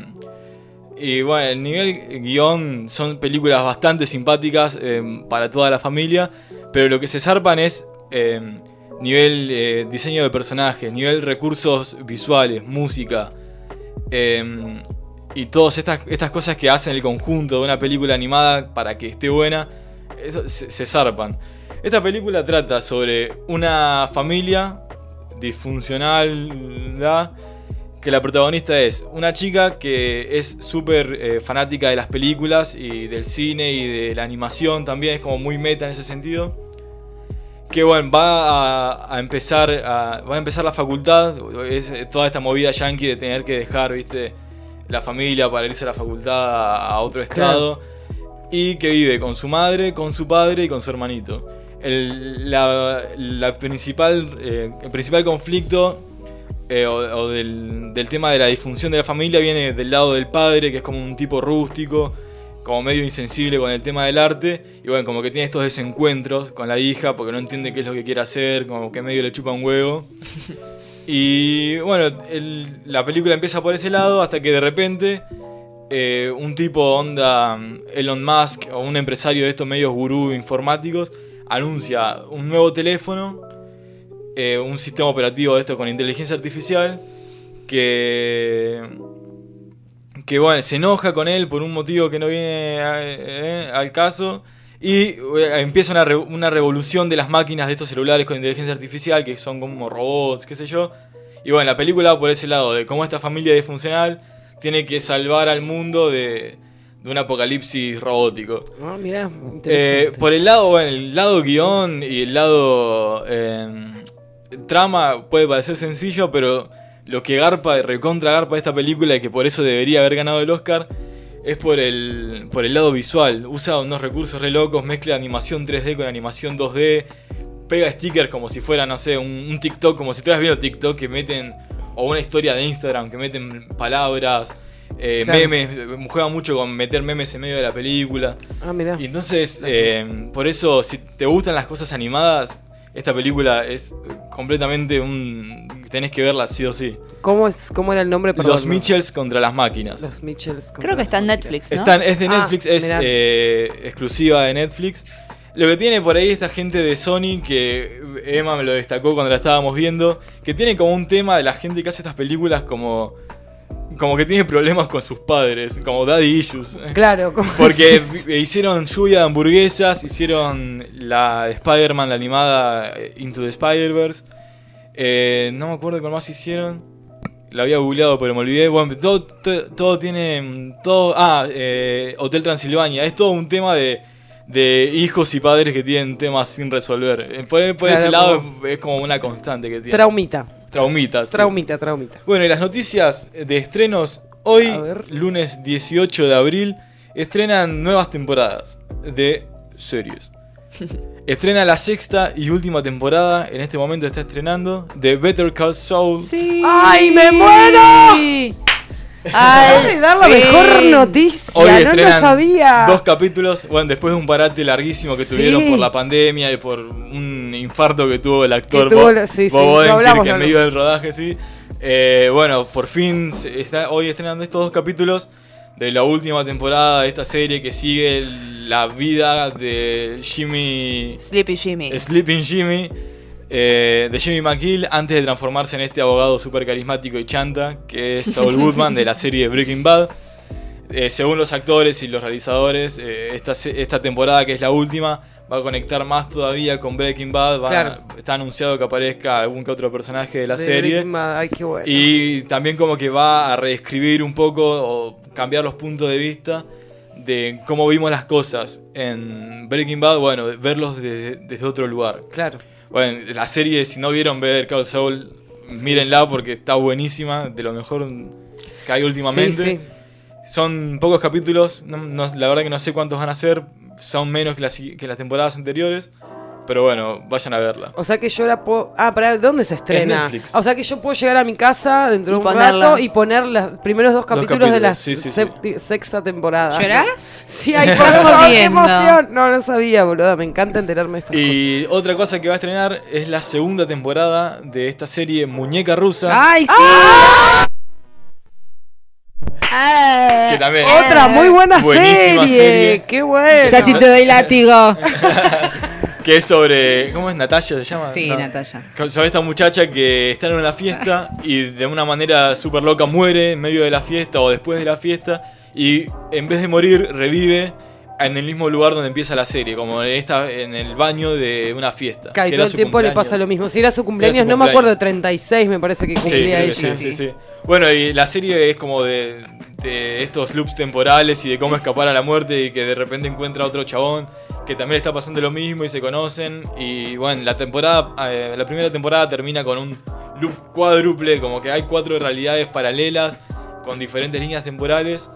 Speaker 2: y bueno, el nivel guion son películas bastante simpáticas eh, para toda la familia, pero lo que se zarpan es eh, nivel diseño de personajes, nivel recursos visuales, música. Y todas estas, estas cosas que hacen el conjunto de una película animada para que esté buena, se, zarpan. Esta película trata sobre una familia disfuncional ¿da? que la protagonista es una chica que es súper eh, fanática de las películas y del cine y de la animación también, es como muy meta en ese sentido. Que bueno, va a, empezar a, va a empezar la facultad, es toda esta movida yankee de tener que dejar, viste, la familia para irse a la facultad a, otro estado. Y que vive con su madre, con su padre y con su hermanito. El, la, la principal, eh, el principal conflicto eh, o, o del, del tema de la disfunción de la familia viene del lado del padre, que es como un tipo rústico, como medio insensible con el tema del arte, y bueno, como que tiene estos desencuentros con la hija porque no entiende qué es lo que quiere hacer, como que medio le chupa un huevo. Y bueno, la película empieza por ese lado hasta que de repente eh, un tipo onda mm, Elon Musk o un empresario de estos medios gurú informáticos anuncia un nuevo teléfono, eh, un sistema operativo de esto con inteligencia artificial que que bueno, se enoja con él por un motivo que no viene eh, al caso y eh, empieza una, re- una revolución de las máquinas de estos celulares con inteligencia artificial que son como robots, qué sé yo. Y bueno, la película va por ese lado, de cómo esta familia disfuncional tiene que salvar al mundo de, de un apocalipsis robótico.
Speaker 1: Ah, mirá,
Speaker 2: Eh,
Speaker 1: interesante.
Speaker 2: por el lado, bueno, el lado guion y el lado eh, trama puede parecer sencillo, pero lo que garpa, recontra garpa esta película y que por eso debería haber ganado el Oscar es por el, por el lado visual. Usa unos recursos re locos, mezcla animación 3D con animación 2D, pega stickers como si fuera, no sé, un, un TikTok, como si estuvieras viendo TikTok que meten, o una historia de Instagram que meten palabras. eh,
Speaker 1: Claro.
Speaker 2: memes, juega mucho con meter memes en medio de la película.
Speaker 1: Ah, mirá.
Speaker 2: Y entonces, eh, por eso, si te gustan las cosas animadas, esta película es completamente un. Tenés que verla sí o sí.
Speaker 1: ¿Cómo, es, ¿Cómo era el nombre? Perdón,
Speaker 2: Los
Speaker 1: no.
Speaker 2: Mitchells contra las máquinas.
Speaker 1: Los Mitchells. contra
Speaker 4: Creo que
Speaker 1: las
Speaker 4: está en. Netflix, ¿no?
Speaker 2: Están- es de
Speaker 1: Ah,
Speaker 2: Netflix, es eh, exclusiva de Netflix. Lo que tiene por ahí esta gente de Sony, que Emma me lo destacó cuando la estábamos viendo, que tiene como un tema de la gente que hace estas películas como... Como que tiene problemas con sus padres, como daddy issues.
Speaker 1: Claro, como-
Speaker 2: Porque hicieron lluvia de hamburguesas, hicieron la de Spider-Man, la animada eh, Into the Spider-Verse. Eh, no me acuerdo cuál más hicieron. La había googleado, pero me olvidé. Bueno, todo, todo, todo tiene. mm, Todo, ah, eh, Hotel Transilvania. Es todo un tema de, de hijos y padres que tienen temas sin resolver. Eh, Por, ese lado
Speaker 1: como-
Speaker 2: es como una constante que tiene.
Speaker 1: Traumita.
Speaker 2: Traumitas. sí.
Speaker 1: Traumita, traumita.
Speaker 2: Bueno, y las noticias de estrenos. Hoy, lunes 18 de abril, estrenan nuevas temporadas de series. Estrena la sexta y última temporada, en este momento está estrenando, de Better Call Saul.
Speaker 1: ¡Ay, me muero! De dar la
Speaker 4: sí.
Speaker 1: mejor noticia,
Speaker 2: Hoy
Speaker 1: no lo sabía.
Speaker 2: Dos capítulos, bueno, después de un parate larguísimo que
Speaker 1: Sí.
Speaker 2: tuvieron por la pandemia y por un infarto que tuvo el actor
Speaker 1: Que tuvo
Speaker 2: Bob,
Speaker 1: sí, sí,
Speaker 2: Bob
Speaker 1: lo
Speaker 2: Odenkirk
Speaker 1: hablamos,
Speaker 2: en medio del rodaje, sí. Eh, bueno, por fin se está hoy estrenando estos dos capítulos de la última temporada de esta serie que sigue la vida de Jimmy...
Speaker 4: Sleepy Jimmy.
Speaker 2: Sleeping Jimmy. eh, de Jimmy McGill antes de transformarse en este abogado súper carismático y chanta que es Saul Goodman de la serie Breaking Bad. Eh, según los actores y los realizadores, eh, esta, esta temporada, que es la última, va a conectar más todavía con Breaking Bad. va-
Speaker 1: Claro.
Speaker 2: Está anunciado que aparezca algún que otro personaje de la
Speaker 1: De
Speaker 2: serie.
Speaker 1: Breaking Bad, Ay, qué bueno.
Speaker 2: Y también como que va a reescribir un poco o cambiar los puntos de vista de cómo vimos las cosas en Breaking Bad, bueno, verlos desde, desde otro lugar.
Speaker 1: Claro.
Speaker 2: Bueno, la serie, si no vieron Better Call Saul, mírenla porque está buenísima, de lo mejor que hay últimamente.
Speaker 1: Sí, sí.
Speaker 2: Son pocos capítulos, no- no- la verdad que no sé cuántos van a ser, son menos que las, que las temporadas anteriores, pero bueno, vayan a verla.
Speaker 1: O sea que yo la puedo. Ah, ¿para dónde se estrena?
Speaker 2: Netflix.
Speaker 1: O sea que yo puedo llegar a mi casa dentro
Speaker 4: Y
Speaker 1: de un
Speaker 4: ponerla.
Speaker 1: rato y poner los primeros dos capítulos, de la
Speaker 2: capítulos, sí, sí, sí.
Speaker 1: septi- sexta temporada.
Speaker 3: ¿Llorás?
Speaker 1: Sí, ay, por favor, qué emoción. No, no sabía, boludo. Me encanta enterarme de estas cosas.
Speaker 2: Y otra cosa que va a estrenar es la segunda temporada de esta serie Muñeca Rusa.
Speaker 3: ¡Ay, sí!
Speaker 1: Ah,
Speaker 2: Que también-
Speaker 1: Otra muy buena serie.
Speaker 2: serie.
Speaker 1: Qué bueno.
Speaker 3: Ya te doy látigo.
Speaker 2: Que es sobre. ¿Cómo es Natalia? ¿Se llama?
Speaker 3: Sí,
Speaker 2: No.
Speaker 3: Natalia.
Speaker 2: Sobre esta muchacha que está en una fiesta y de una manera súper loca muere en medio de la fiesta o después de la fiesta. Y en vez de morir, revive en el mismo lugar donde empieza la serie, como en, esta, en el baño de una fiesta.
Speaker 1: Claro, todo el tiempo le pasa lo mismo. Si era su cumpleaños,
Speaker 2: Era su
Speaker 1: no me acuerdo,
Speaker 2: cumpleaños.
Speaker 1: 36 me parece que cumplía ella.
Speaker 2: sí, sí, sí. Bueno, y la serie es como de, de estos loops temporales y de cómo escapar a la muerte y que de repente encuentra a otro chabón que también le está pasando lo mismo y se conocen. Y bueno, la temporada, eh, la primera temporada termina con un loop cuádruple, como que hay cuatro realidades paralelas con diferentes líneas temporales.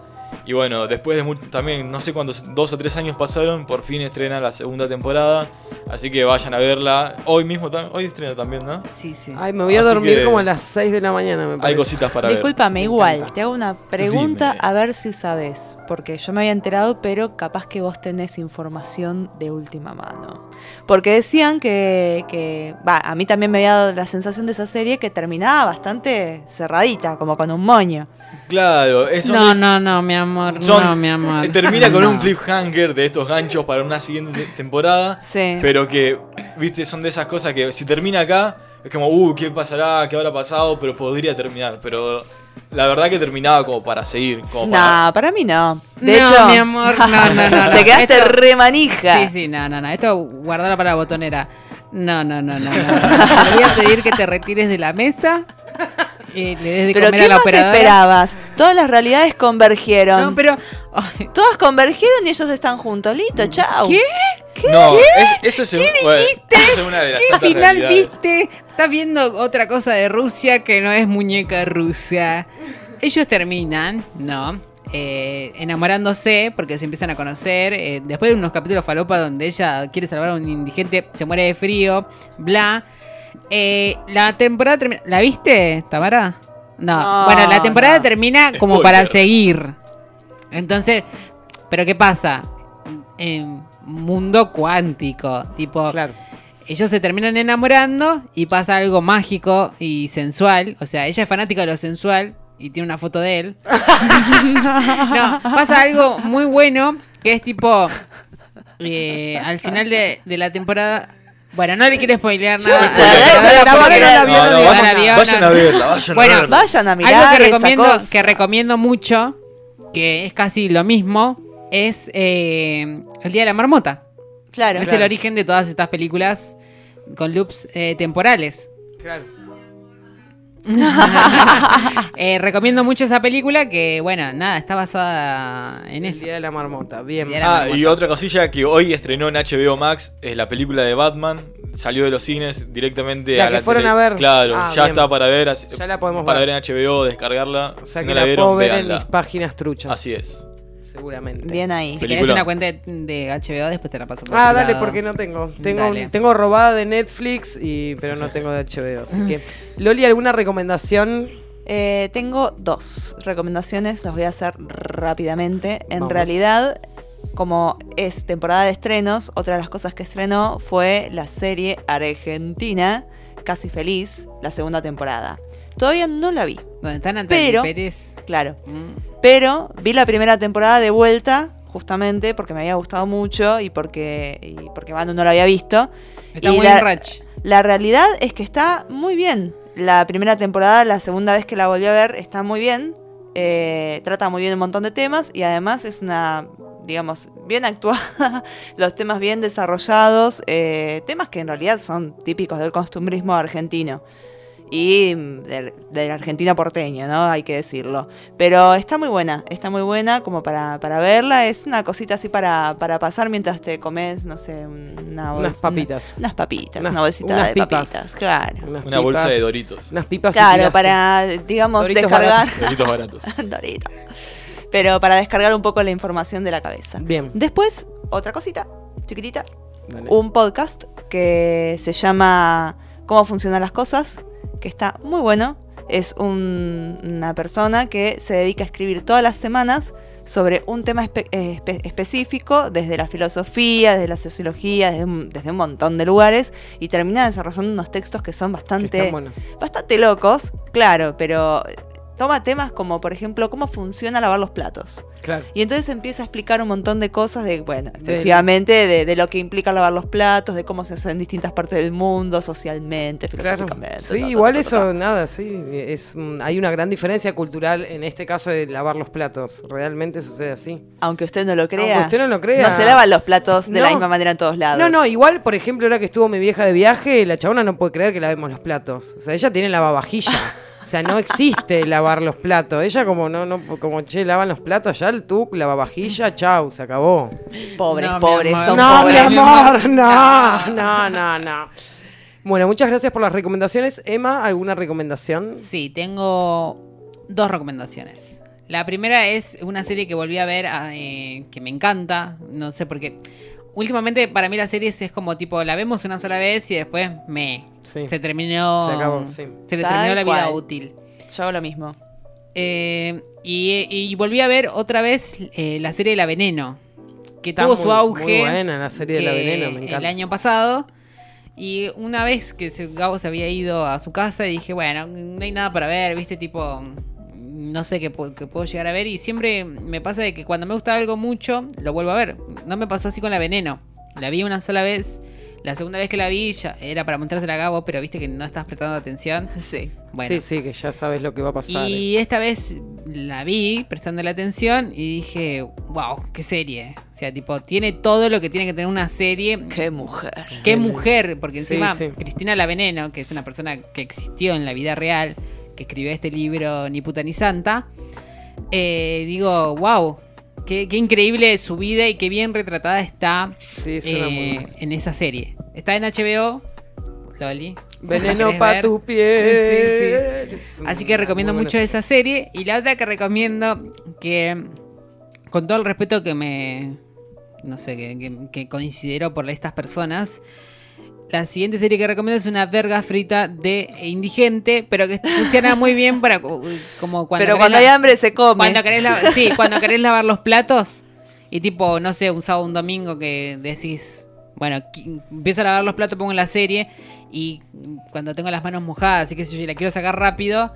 Speaker 2: Y bueno, después de también, no sé cuántos, dos o tres años pasaron, por fin estrena la segunda temporada. Así que vayan a verla. Hoy mismo, hoy estrena también, ¿no?
Speaker 3: Sí, sí.
Speaker 1: Ay, me voy a
Speaker 2: Así
Speaker 1: dormir
Speaker 2: que
Speaker 1: como a las 6 de la mañana, me parece.
Speaker 2: Hay cositas para ver.
Speaker 4: Discúlpame, igual, te hago una pregunta
Speaker 2: Dime.
Speaker 4: a ver si sabes, porque yo me había enterado, pero capaz que vos tenés información de última mano. Porque decían que, que- va, a mí también me había dado la sensación de esa serie que terminaba bastante cerradita, como con un moño.
Speaker 2: Claro, eso
Speaker 3: No,
Speaker 2: es-
Speaker 3: no, no, mi amor.
Speaker 2: Son-
Speaker 3: no, mi amor.
Speaker 2: Termina con
Speaker 3: No.
Speaker 2: un cliffhanger de estos ganchos para una siguiente te- temporada.
Speaker 4: Sí.
Speaker 2: Pero que, viste, son de esas cosas que si termina acá, es como, uh, ¿qué pasará? ¿Qué habrá pasado? Pero podría terminar. Pero la verdad que terminaba como para seguir. Como para-
Speaker 4: No, para mí no. De
Speaker 3: no,
Speaker 4: hecho,
Speaker 3: mi amor, no, no, no. no.
Speaker 4: te quedaste
Speaker 3: Esto-
Speaker 4: re manija.
Speaker 3: Sí, sí, no, no, no. Esto guardala para la botonera. No, no, no, no. no. Te voy a pedir que te retires de la mesa. Y le des de
Speaker 4: Pero
Speaker 3: comer
Speaker 4: ¿qué
Speaker 3: a la
Speaker 4: más
Speaker 3: operadora.
Speaker 4: esperabas? Todas las realidades convergieron.
Speaker 3: No, pero.
Speaker 4: Todas convergieron y ellos están juntos. Listo, chao.
Speaker 3: ¿Qué?
Speaker 2: No,
Speaker 3: ¿Qué?
Speaker 2: es- eso es,
Speaker 3: ¿Qué
Speaker 2: bueno,
Speaker 3: dijiste?
Speaker 2: eso es una de las
Speaker 3: ¿Qué final
Speaker 2: realidades.
Speaker 3: viste? Estás viendo otra cosa de Rusia que no es muñeca rusa. Ellos terminan, ¿no? Eh, enamorándose porque se empiezan a conocer. eh, después de unos capítulos falopa donde ella quiere salvar a un indigente, se muere de frío, bla. Eh, la temporada termina. ¿La viste, Tamara? No.
Speaker 4: No,
Speaker 3: bueno, la temporada
Speaker 4: no.
Speaker 3: termina como
Speaker 4: Spoiler.
Speaker 3: para seguir. Entonces, ¿pero qué pasa? En mundo cuántico, tipo, ellos se terminan enamorando y pasa algo mágico y sensual. O sea, ella es fanática de lo sensual y tiene una foto de él. no, pasa algo muy bueno que es tipo, eh, al final de, de la temporada... Bueno, no le quiero spoilear nada.
Speaker 2: Vayan a verla, vayan a
Speaker 3: Bueno,
Speaker 2: verla.
Speaker 4: Vayan a mirar
Speaker 3: algo que
Speaker 4: esa
Speaker 3: recomiendo,
Speaker 4: cosa.
Speaker 3: que recomiendo mucho, que es casi lo mismo, es eh, El Día de la Marmota.
Speaker 4: Claro.
Speaker 3: Es
Speaker 4: Claro.
Speaker 3: el origen de todas estas películas con loops eh, temporales.
Speaker 1: Claro.
Speaker 3: Eh, recomiendo mucho esa película que, bueno, nada, está basada en
Speaker 1: El
Speaker 3: eso.
Speaker 1: Día de la Marmota, bien.
Speaker 3: La
Speaker 2: Ah, y otra cosilla que hoy estrenó en HBO Max es la película de Batman. Salió de los cines directamente
Speaker 1: La
Speaker 2: a
Speaker 1: que
Speaker 2: la
Speaker 1: fueron
Speaker 2: tele.
Speaker 1: a ver.
Speaker 2: Claro,
Speaker 1: Ah,
Speaker 2: ya
Speaker 1: bien.
Speaker 2: está para ver.
Speaker 1: Ya la podemos
Speaker 2: para
Speaker 1: ver.
Speaker 2: ver. en HBO, descargarla.
Speaker 1: O sea
Speaker 2: si
Speaker 1: que
Speaker 2: no la,
Speaker 1: la
Speaker 2: vieron,
Speaker 1: puedo ver en mis páginas truchas.
Speaker 2: Así es.
Speaker 1: Seguramente.
Speaker 4: Bien ahí.
Speaker 3: Si querés una cuenta de, HBO, después te la paso por
Speaker 1: Ah, dale,
Speaker 3: lado.
Speaker 1: porque no tengo. Tengo,
Speaker 3: Dale.
Speaker 1: tengo robada de Netflix, y, pero no tengo de HBO. Así que, Loli, ¿alguna recomendación?
Speaker 4: Eh, tengo dos recomendaciones, las voy a hacer rápidamente. En
Speaker 1: Vamos.
Speaker 4: realidad, como es temporada de estrenos, otra de las cosas que estrenó fue la serie argentina Casi Feliz, la segunda temporada. Todavía no la vi.
Speaker 3: ¿Dónde está Natalia
Speaker 4: Pero,
Speaker 3: Pérez?
Speaker 4: claro,
Speaker 3: Mm.
Speaker 4: pero vi la primera temporada de vuelta, justamente porque me había gustado mucho y porque, y porque Manu no la había visto.
Speaker 3: Está
Speaker 4: Y
Speaker 3: muy
Speaker 4: la,
Speaker 3: en
Speaker 4: la realidad es que está muy bien. La primera temporada, la segunda vez que la volví a ver, está muy bien. Eh, trata muy bien un montón de temas y además es una, digamos, bien actuada. Los temas bien desarrollados. eh, temas que en realidad son típicos del costumbrismo argentino. Y mm, del, del argentino porteño, ¿no? Hay que decirlo. Pero está muy buena, está muy buena como para, para verla. Es una cosita así para, para pasar mientras te comes, no sé, una
Speaker 1: Unas
Speaker 4: bols-
Speaker 1: papitas.
Speaker 4: unas papitas,
Speaker 1: Unas-
Speaker 4: una bolsita
Speaker 1: unas
Speaker 4: de
Speaker 1: pipas.
Speaker 4: papitas, claro.
Speaker 1: Unas
Speaker 2: Una bolsa de Doritos.
Speaker 1: Unas pipas.
Speaker 4: Claro, para, digamos,
Speaker 1: Doritos
Speaker 4: descargar.
Speaker 1: baratos.
Speaker 2: Doritos baratos.
Speaker 4: Doritos. Pero para descargar un poco la información de la cabeza.
Speaker 1: Bien.
Speaker 4: Después, otra cosita, chiquitita.
Speaker 1: Dale.
Speaker 4: Un podcast que se llama Cómo funcionan las cosas, que está muy bueno. Es un- una persona que se dedica a escribir todas las semanas sobre un tema espe- eh, espe- específico, desde la filosofía, desde la sociología, desde un, desde un montón de lugares, y termina desarrollando unos textos que son bastante bastante locos, claro, pero toma temas como, por ejemplo, cómo funciona lavar los platos.
Speaker 1: Claro.
Speaker 4: Y entonces empieza a explicar un montón de cosas de, bueno, efectivamente, de, de lo que implica lavar los platos, de cómo se hace en distintas partes del mundo, socialmente,
Speaker 1: Claro.
Speaker 4: filosóficamente.
Speaker 1: Sí,
Speaker 4: ta, ta,
Speaker 1: igual
Speaker 4: ta,
Speaker 1: eso, nada, sí. Es, hay una gran diferencia cultural en este caso de lavar los platos. Realmente sucede así.
Speaker 4: Aunque usted no lo crea.
Speaker 1: Aunque usted no lo crea.
Speaker 4: No se lavan los platos de la misma manera en todos lados.
Speaker 1: No, no, igual, por ejemplo, ahora que estuvo mi vieja de viaje, la chabona no puede creer que lavemos los platos. O sea, ella tiene lavavajilla. O sea, no existe lavar los platos. Ella como no, no, como che, lavan los platos, ya el tuc, lavavajilla, chau, se acabó.
Speaker 4: Pobres,
Speaker 3: No,
Speaker 4: pobres, son
Speaker 1: no,
Speaker 4: pobres.
Speaker 1: mi amor, no, no, no, no. Bueno, muchas gracias por las recomendaciones. Emma, ¿alguna recomendación?
Speaker 3: Sí, tengo dos recomendaciones. La primera es una serie que volví a ver ah, eh, que me encanta. No sé por qué. Últimamente para mí las series es como tipo, la vemos una sola vez y después me...
Speaker 1: Sí.
Speaker 3: Se terminó...
Speaker 1: Se acabó, sí.
Speaker 3: Se le
Speaker 4: Tal
Speaker 3: terminó la vida
Speaker 4: cual.
Speaker 3: útil.
Speaker 4: Yo hago lo mismo.
Speaker 3: Eh, y, y volví a ver otra vez eh, la serie de La Veneno, que
Speaker 1: Está
Speaker 3: tuvo
Speaker 1: muy-
Speaker 3: su auge.
Speaker 1: muy buena la serie de La
Speaker 3: que
Speaker 1: Veneno, me
Speaker 3: El año pasado. Y una vez que se- Gabo se había ido a su casa, dije, bueno, no hay nada para ver, viste, tipo, no sé qué, pu- qué puedo llegar a ver. Y siempre me pasa de que cuando me gusta algo mucho, lo vuelvo a ver. No me pasó así con La Veneno. La vi una sola vez. La segunda vez que la vi ya era para mostrársela a Gabo, pero viste que no estás prestando atención.
Speaker 4: Sí.
Speaker 3: Bueno,
Speaker 1: Sí, sí, que ya sabes lo que va a pasar.
Speaker 3: y esta vez la vi prestando la atención y dije, wow, qué serie. O sea, tipo, tiene todo lo que tiene que tener una serie.
Speaker 4: Qué mujer.
Speaker 3: Qué mujer, porque
Speaker 1: Sí,
Speaker 3: encima
Speaker 1: sí.
Speaker 3: Cristina La Veneno, que es una persona que existió en la vida real, que escribió este libro Ni puta ni santa, eh, digo, wow, qué, qué increíble su vida y qué bien retratada está
Speaker 1: Sí,
Speaker 3: eh, en esa serie. Está en HBO, Loli.
Speaker 1: Veneno
Speaker 3: ¿Querés
Speaker 1: para
Speaker 3: ver?
Speaker 1: tu piel.
Speaker 3: Sí, sí. Así que recomiendo mucho esa serie. Y la otra que recomiendo, que con todo el respeto que me. No sé, que, que- que considero por estas personas. La siguiente serie que recomiendo es una verga frita de indigente, pero que funciona muy bien para como cuando
Speaker 4: Pero cuando
Speaker 3: la-
Speaker 4: hay hambre se come.
Speaker 3: Cuando querés la- sí, cuando querés lavar los platos y tipo, no sé, un sábado o un domingo que decís, bueno, empiezo a lavar los platos, pongo la serie y cuando tengo las manos mojadas, así que si yo la quiero sacar rápido,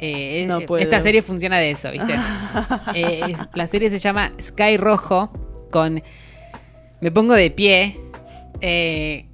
Speaker 3: eh,
Speaker 4: No
Speaker 3: esta serie funciona de eso, ¿viste? Eh, la serie se llama Sky Rojo con Me pongo de pie. Eh,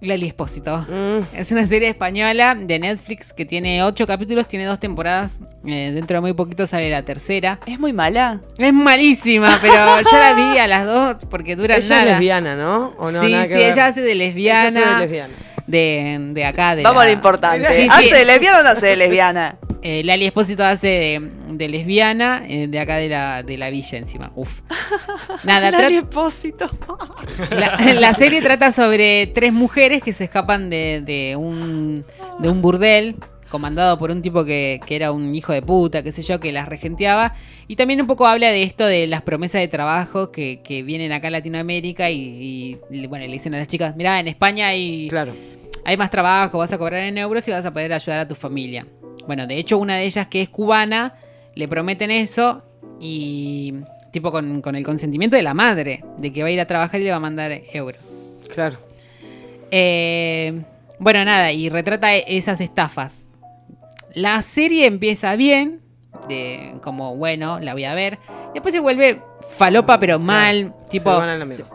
Speaker 3: Lali Espósito.
Speaker 1: Mm.
Speaker 3: Es una serie española de Netflix que tiene ocho capítulos, tiene dos temporadas. Eh, dentro de muy poquito sale la tercera.
Speaker 4: ¿Es muy mala?
Speaker 3: Es malísima, pero yo la vi a las dos porque duran
Speaker 1: Ella
Speaker 3: nada.
Speaker 1: es lesbiana, ¿no? ¿O no?
Speaker 3: sí,
Speaker 1: Nada que
Speaker 3: sí,
Speaker 1: ver.
Speaker 3: ella hace de lesbiana.
Speaker 1: Ella hace de lesbiana.
Speaker 3: De, de acá, de
Speaker 4: Vamos a
Speaker 3: la-
Speaker 4: lo importante.
Speaker 3: Sí, sí.
Speaker 4: ¿Hace de lesbiana o no hace de lesbiana?
Speaker 3: Eh, Lali Espósito hace de, de lesbiana, eh, de acá de la, de la villa encima. Uf. Nada,
Speaker 4: Lali Espósito.
Speaker 3: la, la serie trata sobre tres mujeres que se escapan de, de un, de un burdel comandado por un tipo que, que era un hijo de puta, qué sé yo, que las regenteaba. Y también un poco habla de esto de las promesas de trabajo que, que vienen acá a Latinoamérica y, y, bueno, le dicen a las chicas, mirá, en España hay,
Speaker 1: Claro.
Speaker 3: hay más trabajo, vas a cobrar en euros y vas a poder ayudar a tu familia. Bueno, de hecho una de ellas que es cubana, le prometen eso y tipo con, con el consentimiento de la madre, de que va a ir a trabajar y le va a mandar euros.
Speaker 1: Claro.
Speaker 3: Eh, bueno, nada, y retrata e- esas estafas. La serie empieza bien, de como, bueno, la voy a ver. Después se vuelve falopa, pero mal, tipo.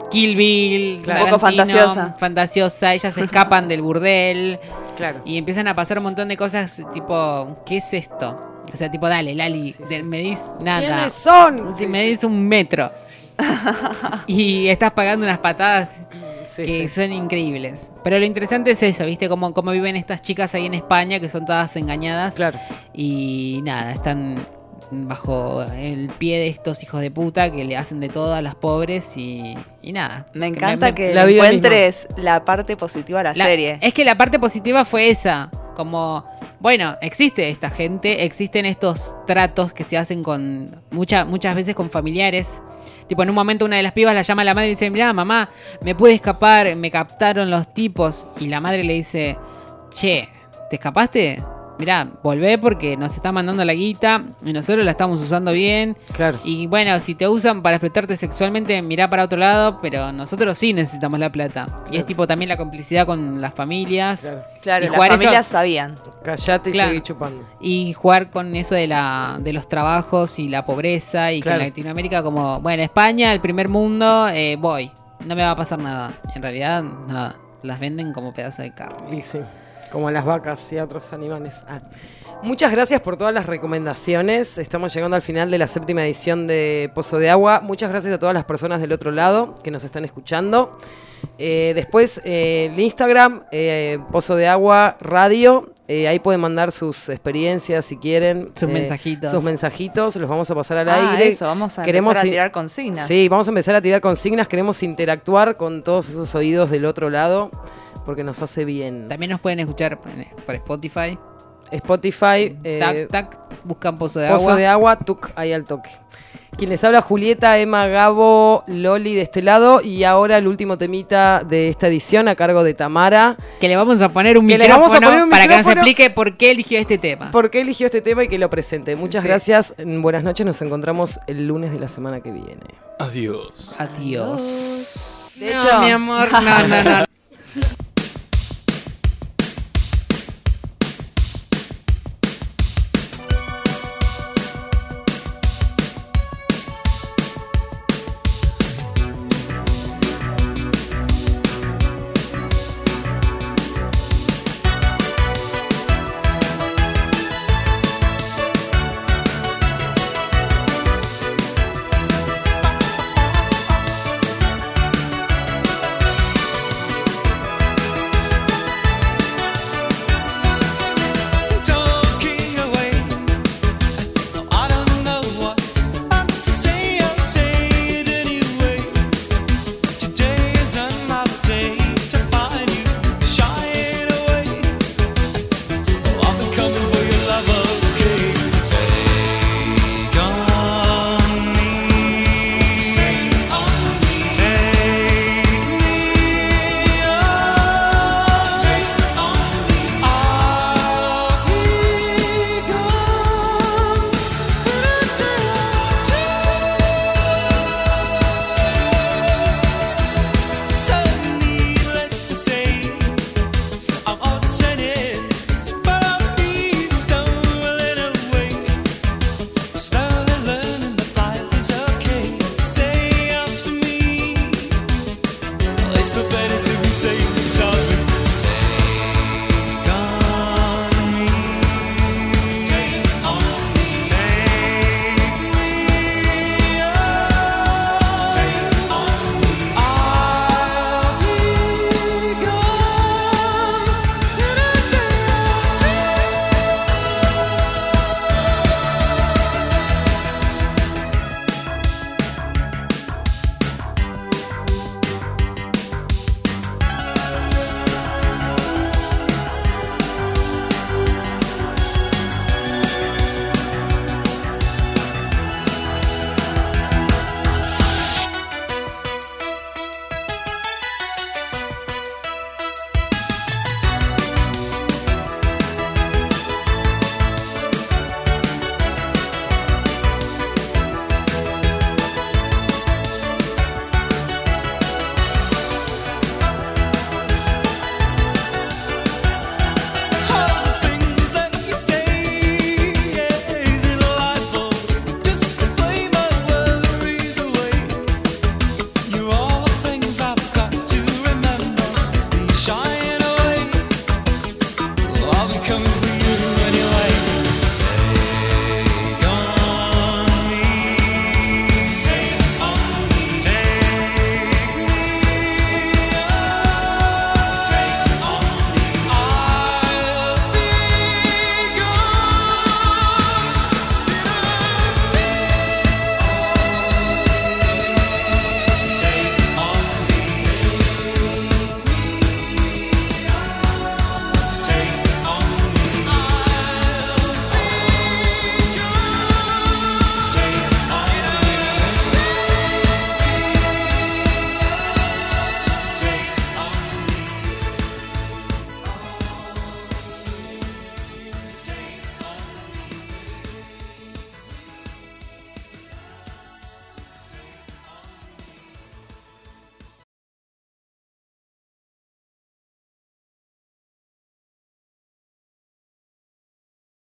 Speaker 3: Kill Bill,
Speaker 4: Un poco fantasiosa.
Speaker 3: fantasiosa, ellas se escapan del burdel.
Speaker 1: Claro.
Speaker 3: Y empiezan a pasar un montón de cosas, tipo, ¿qué es esto? O sea, tipo, dale, Lali, de- me dis nada.
Speaker 1: ¿Quiénes son?
Speaker 3: Si
Speaker 1: Sí,
Speaker 3: me dis un metro. y estás pagando unas patadas
Speaker 1: Sí,
Speaker 3: que
Speaker 1: sí.
Speaker 3: son increíbles. Pero lo interesante es eso, ¿viste? Cómo, cómo viven estas chicas ahí en España, que son todas engañadas.
Speaker 1: Claro.
Speaker 3: Y nada, están bajo el pie de estos hijos de puta que le hacen de todo a las pobres y, y nada.
Speaker 4: Me encanta que,
Speaker 1: la
Speaker 4: encuentres la parte positiva a la,
Speaker 3: La-
Speaker 4: serie.
Speaker 3: Es que la parte positiva fue esa. Como, bueno, existe esta gente, existen estos tratos que se hacen con mucha, muchas veces con familiares. Tipo, en un momento una de las pibas la llama a la madre y dice, mira, mamá, me pude escapar, me captaron los tipos. Y la madre le dice, che, ¿te escapaste? Mirá, volvé porque nos está mandando la guita y nosotros la estamos usando bien.
Speaker 1: Claro.
Speaker 3: Y bueno, si te usan para explotarte sexualmente, mirá para otro lado, pero nosotros sí necesitamos la plata. Y es tipo también la complicidad con las familias.
Speaker 4: Claro,
Speaker 3: Y
Speaker 4: las
Speaker 3: jugar eso-
Speaker 4: familias sabían.
Speaker 1: Callate y
Speaker 3: Claro.
Speaker 1: seguí chupando.
Speaker 3: Y jugar con eso de la de los trabajos y la pobreza y
Speaker 1: Claro.
Speaker 3: que en Latinoamérica como, bueno, España, el primer mundo, eh, voy. No me va a pasar nada. En realidad, nada. Las venden como pedazo de carne.
Speaker 1: Y sí, como a las vacas y a otros animales. Ah. Muchas gracias por todas las recomendaciones. Estamos llegando al final de la séptima edición de Pozo de Agua. Muchas gracias a todas las personas del otro lado que nos están escuchando. Eh, después, eh, el Instagram, eh, Pozo de Agua Radio. Ahí pueden mandar sus experiencias si quieren.
Speaker 3: Sus mensajitos.
Speaker 1: Sus mensajitos, los vamos a pasar al
Speaker 4: Ah,
Speaker 1: aire.
Speaker 4: eso, vamos a empezar a tirar consignas.
Speaker 1: Sí, vamos a empezar a tirar consignas. Queremos interactuar con todos esos oídos del otro lado porque nos hace bien.
Speaker 3: También nos pueden escuchar por Spotify.
Speaker 1: Spotify. eh,
Speaker 3: Tac, tac, buscan Pozo de
Speaker 1: Pozo
Speaker 3: Agua.
Speaker 1: de agua, tuc, ahí al toque. Quien les habla Julieta, Emma, Gabo, Loli de este lado y ahora el último temita de esta edición a cargo de Tamara.
Speaker 3: Que le vamos a poner un
Speaker 1: Que le
Speaker 3: micrófono
Speaker 1: vamos a poner un
Speaker 3: para que nos
Speaker 1: micrófono.
Speaker 3: explique por qué eligió este tema.
Speaker 1: ¿Por qué eligió este tema y que lo presente? Muchas
Speaker 3: Sí.
Speaker 1: gracias, buenas noches, nos encontramos el lunes de la semana que viene.
Speaker 2: Adiós.
Speaker 3: Adiós.
Speaker 4: De
Speaker 3: No,
Speaker 4: hecho,
Speaker 3: mi amor, no, no, no.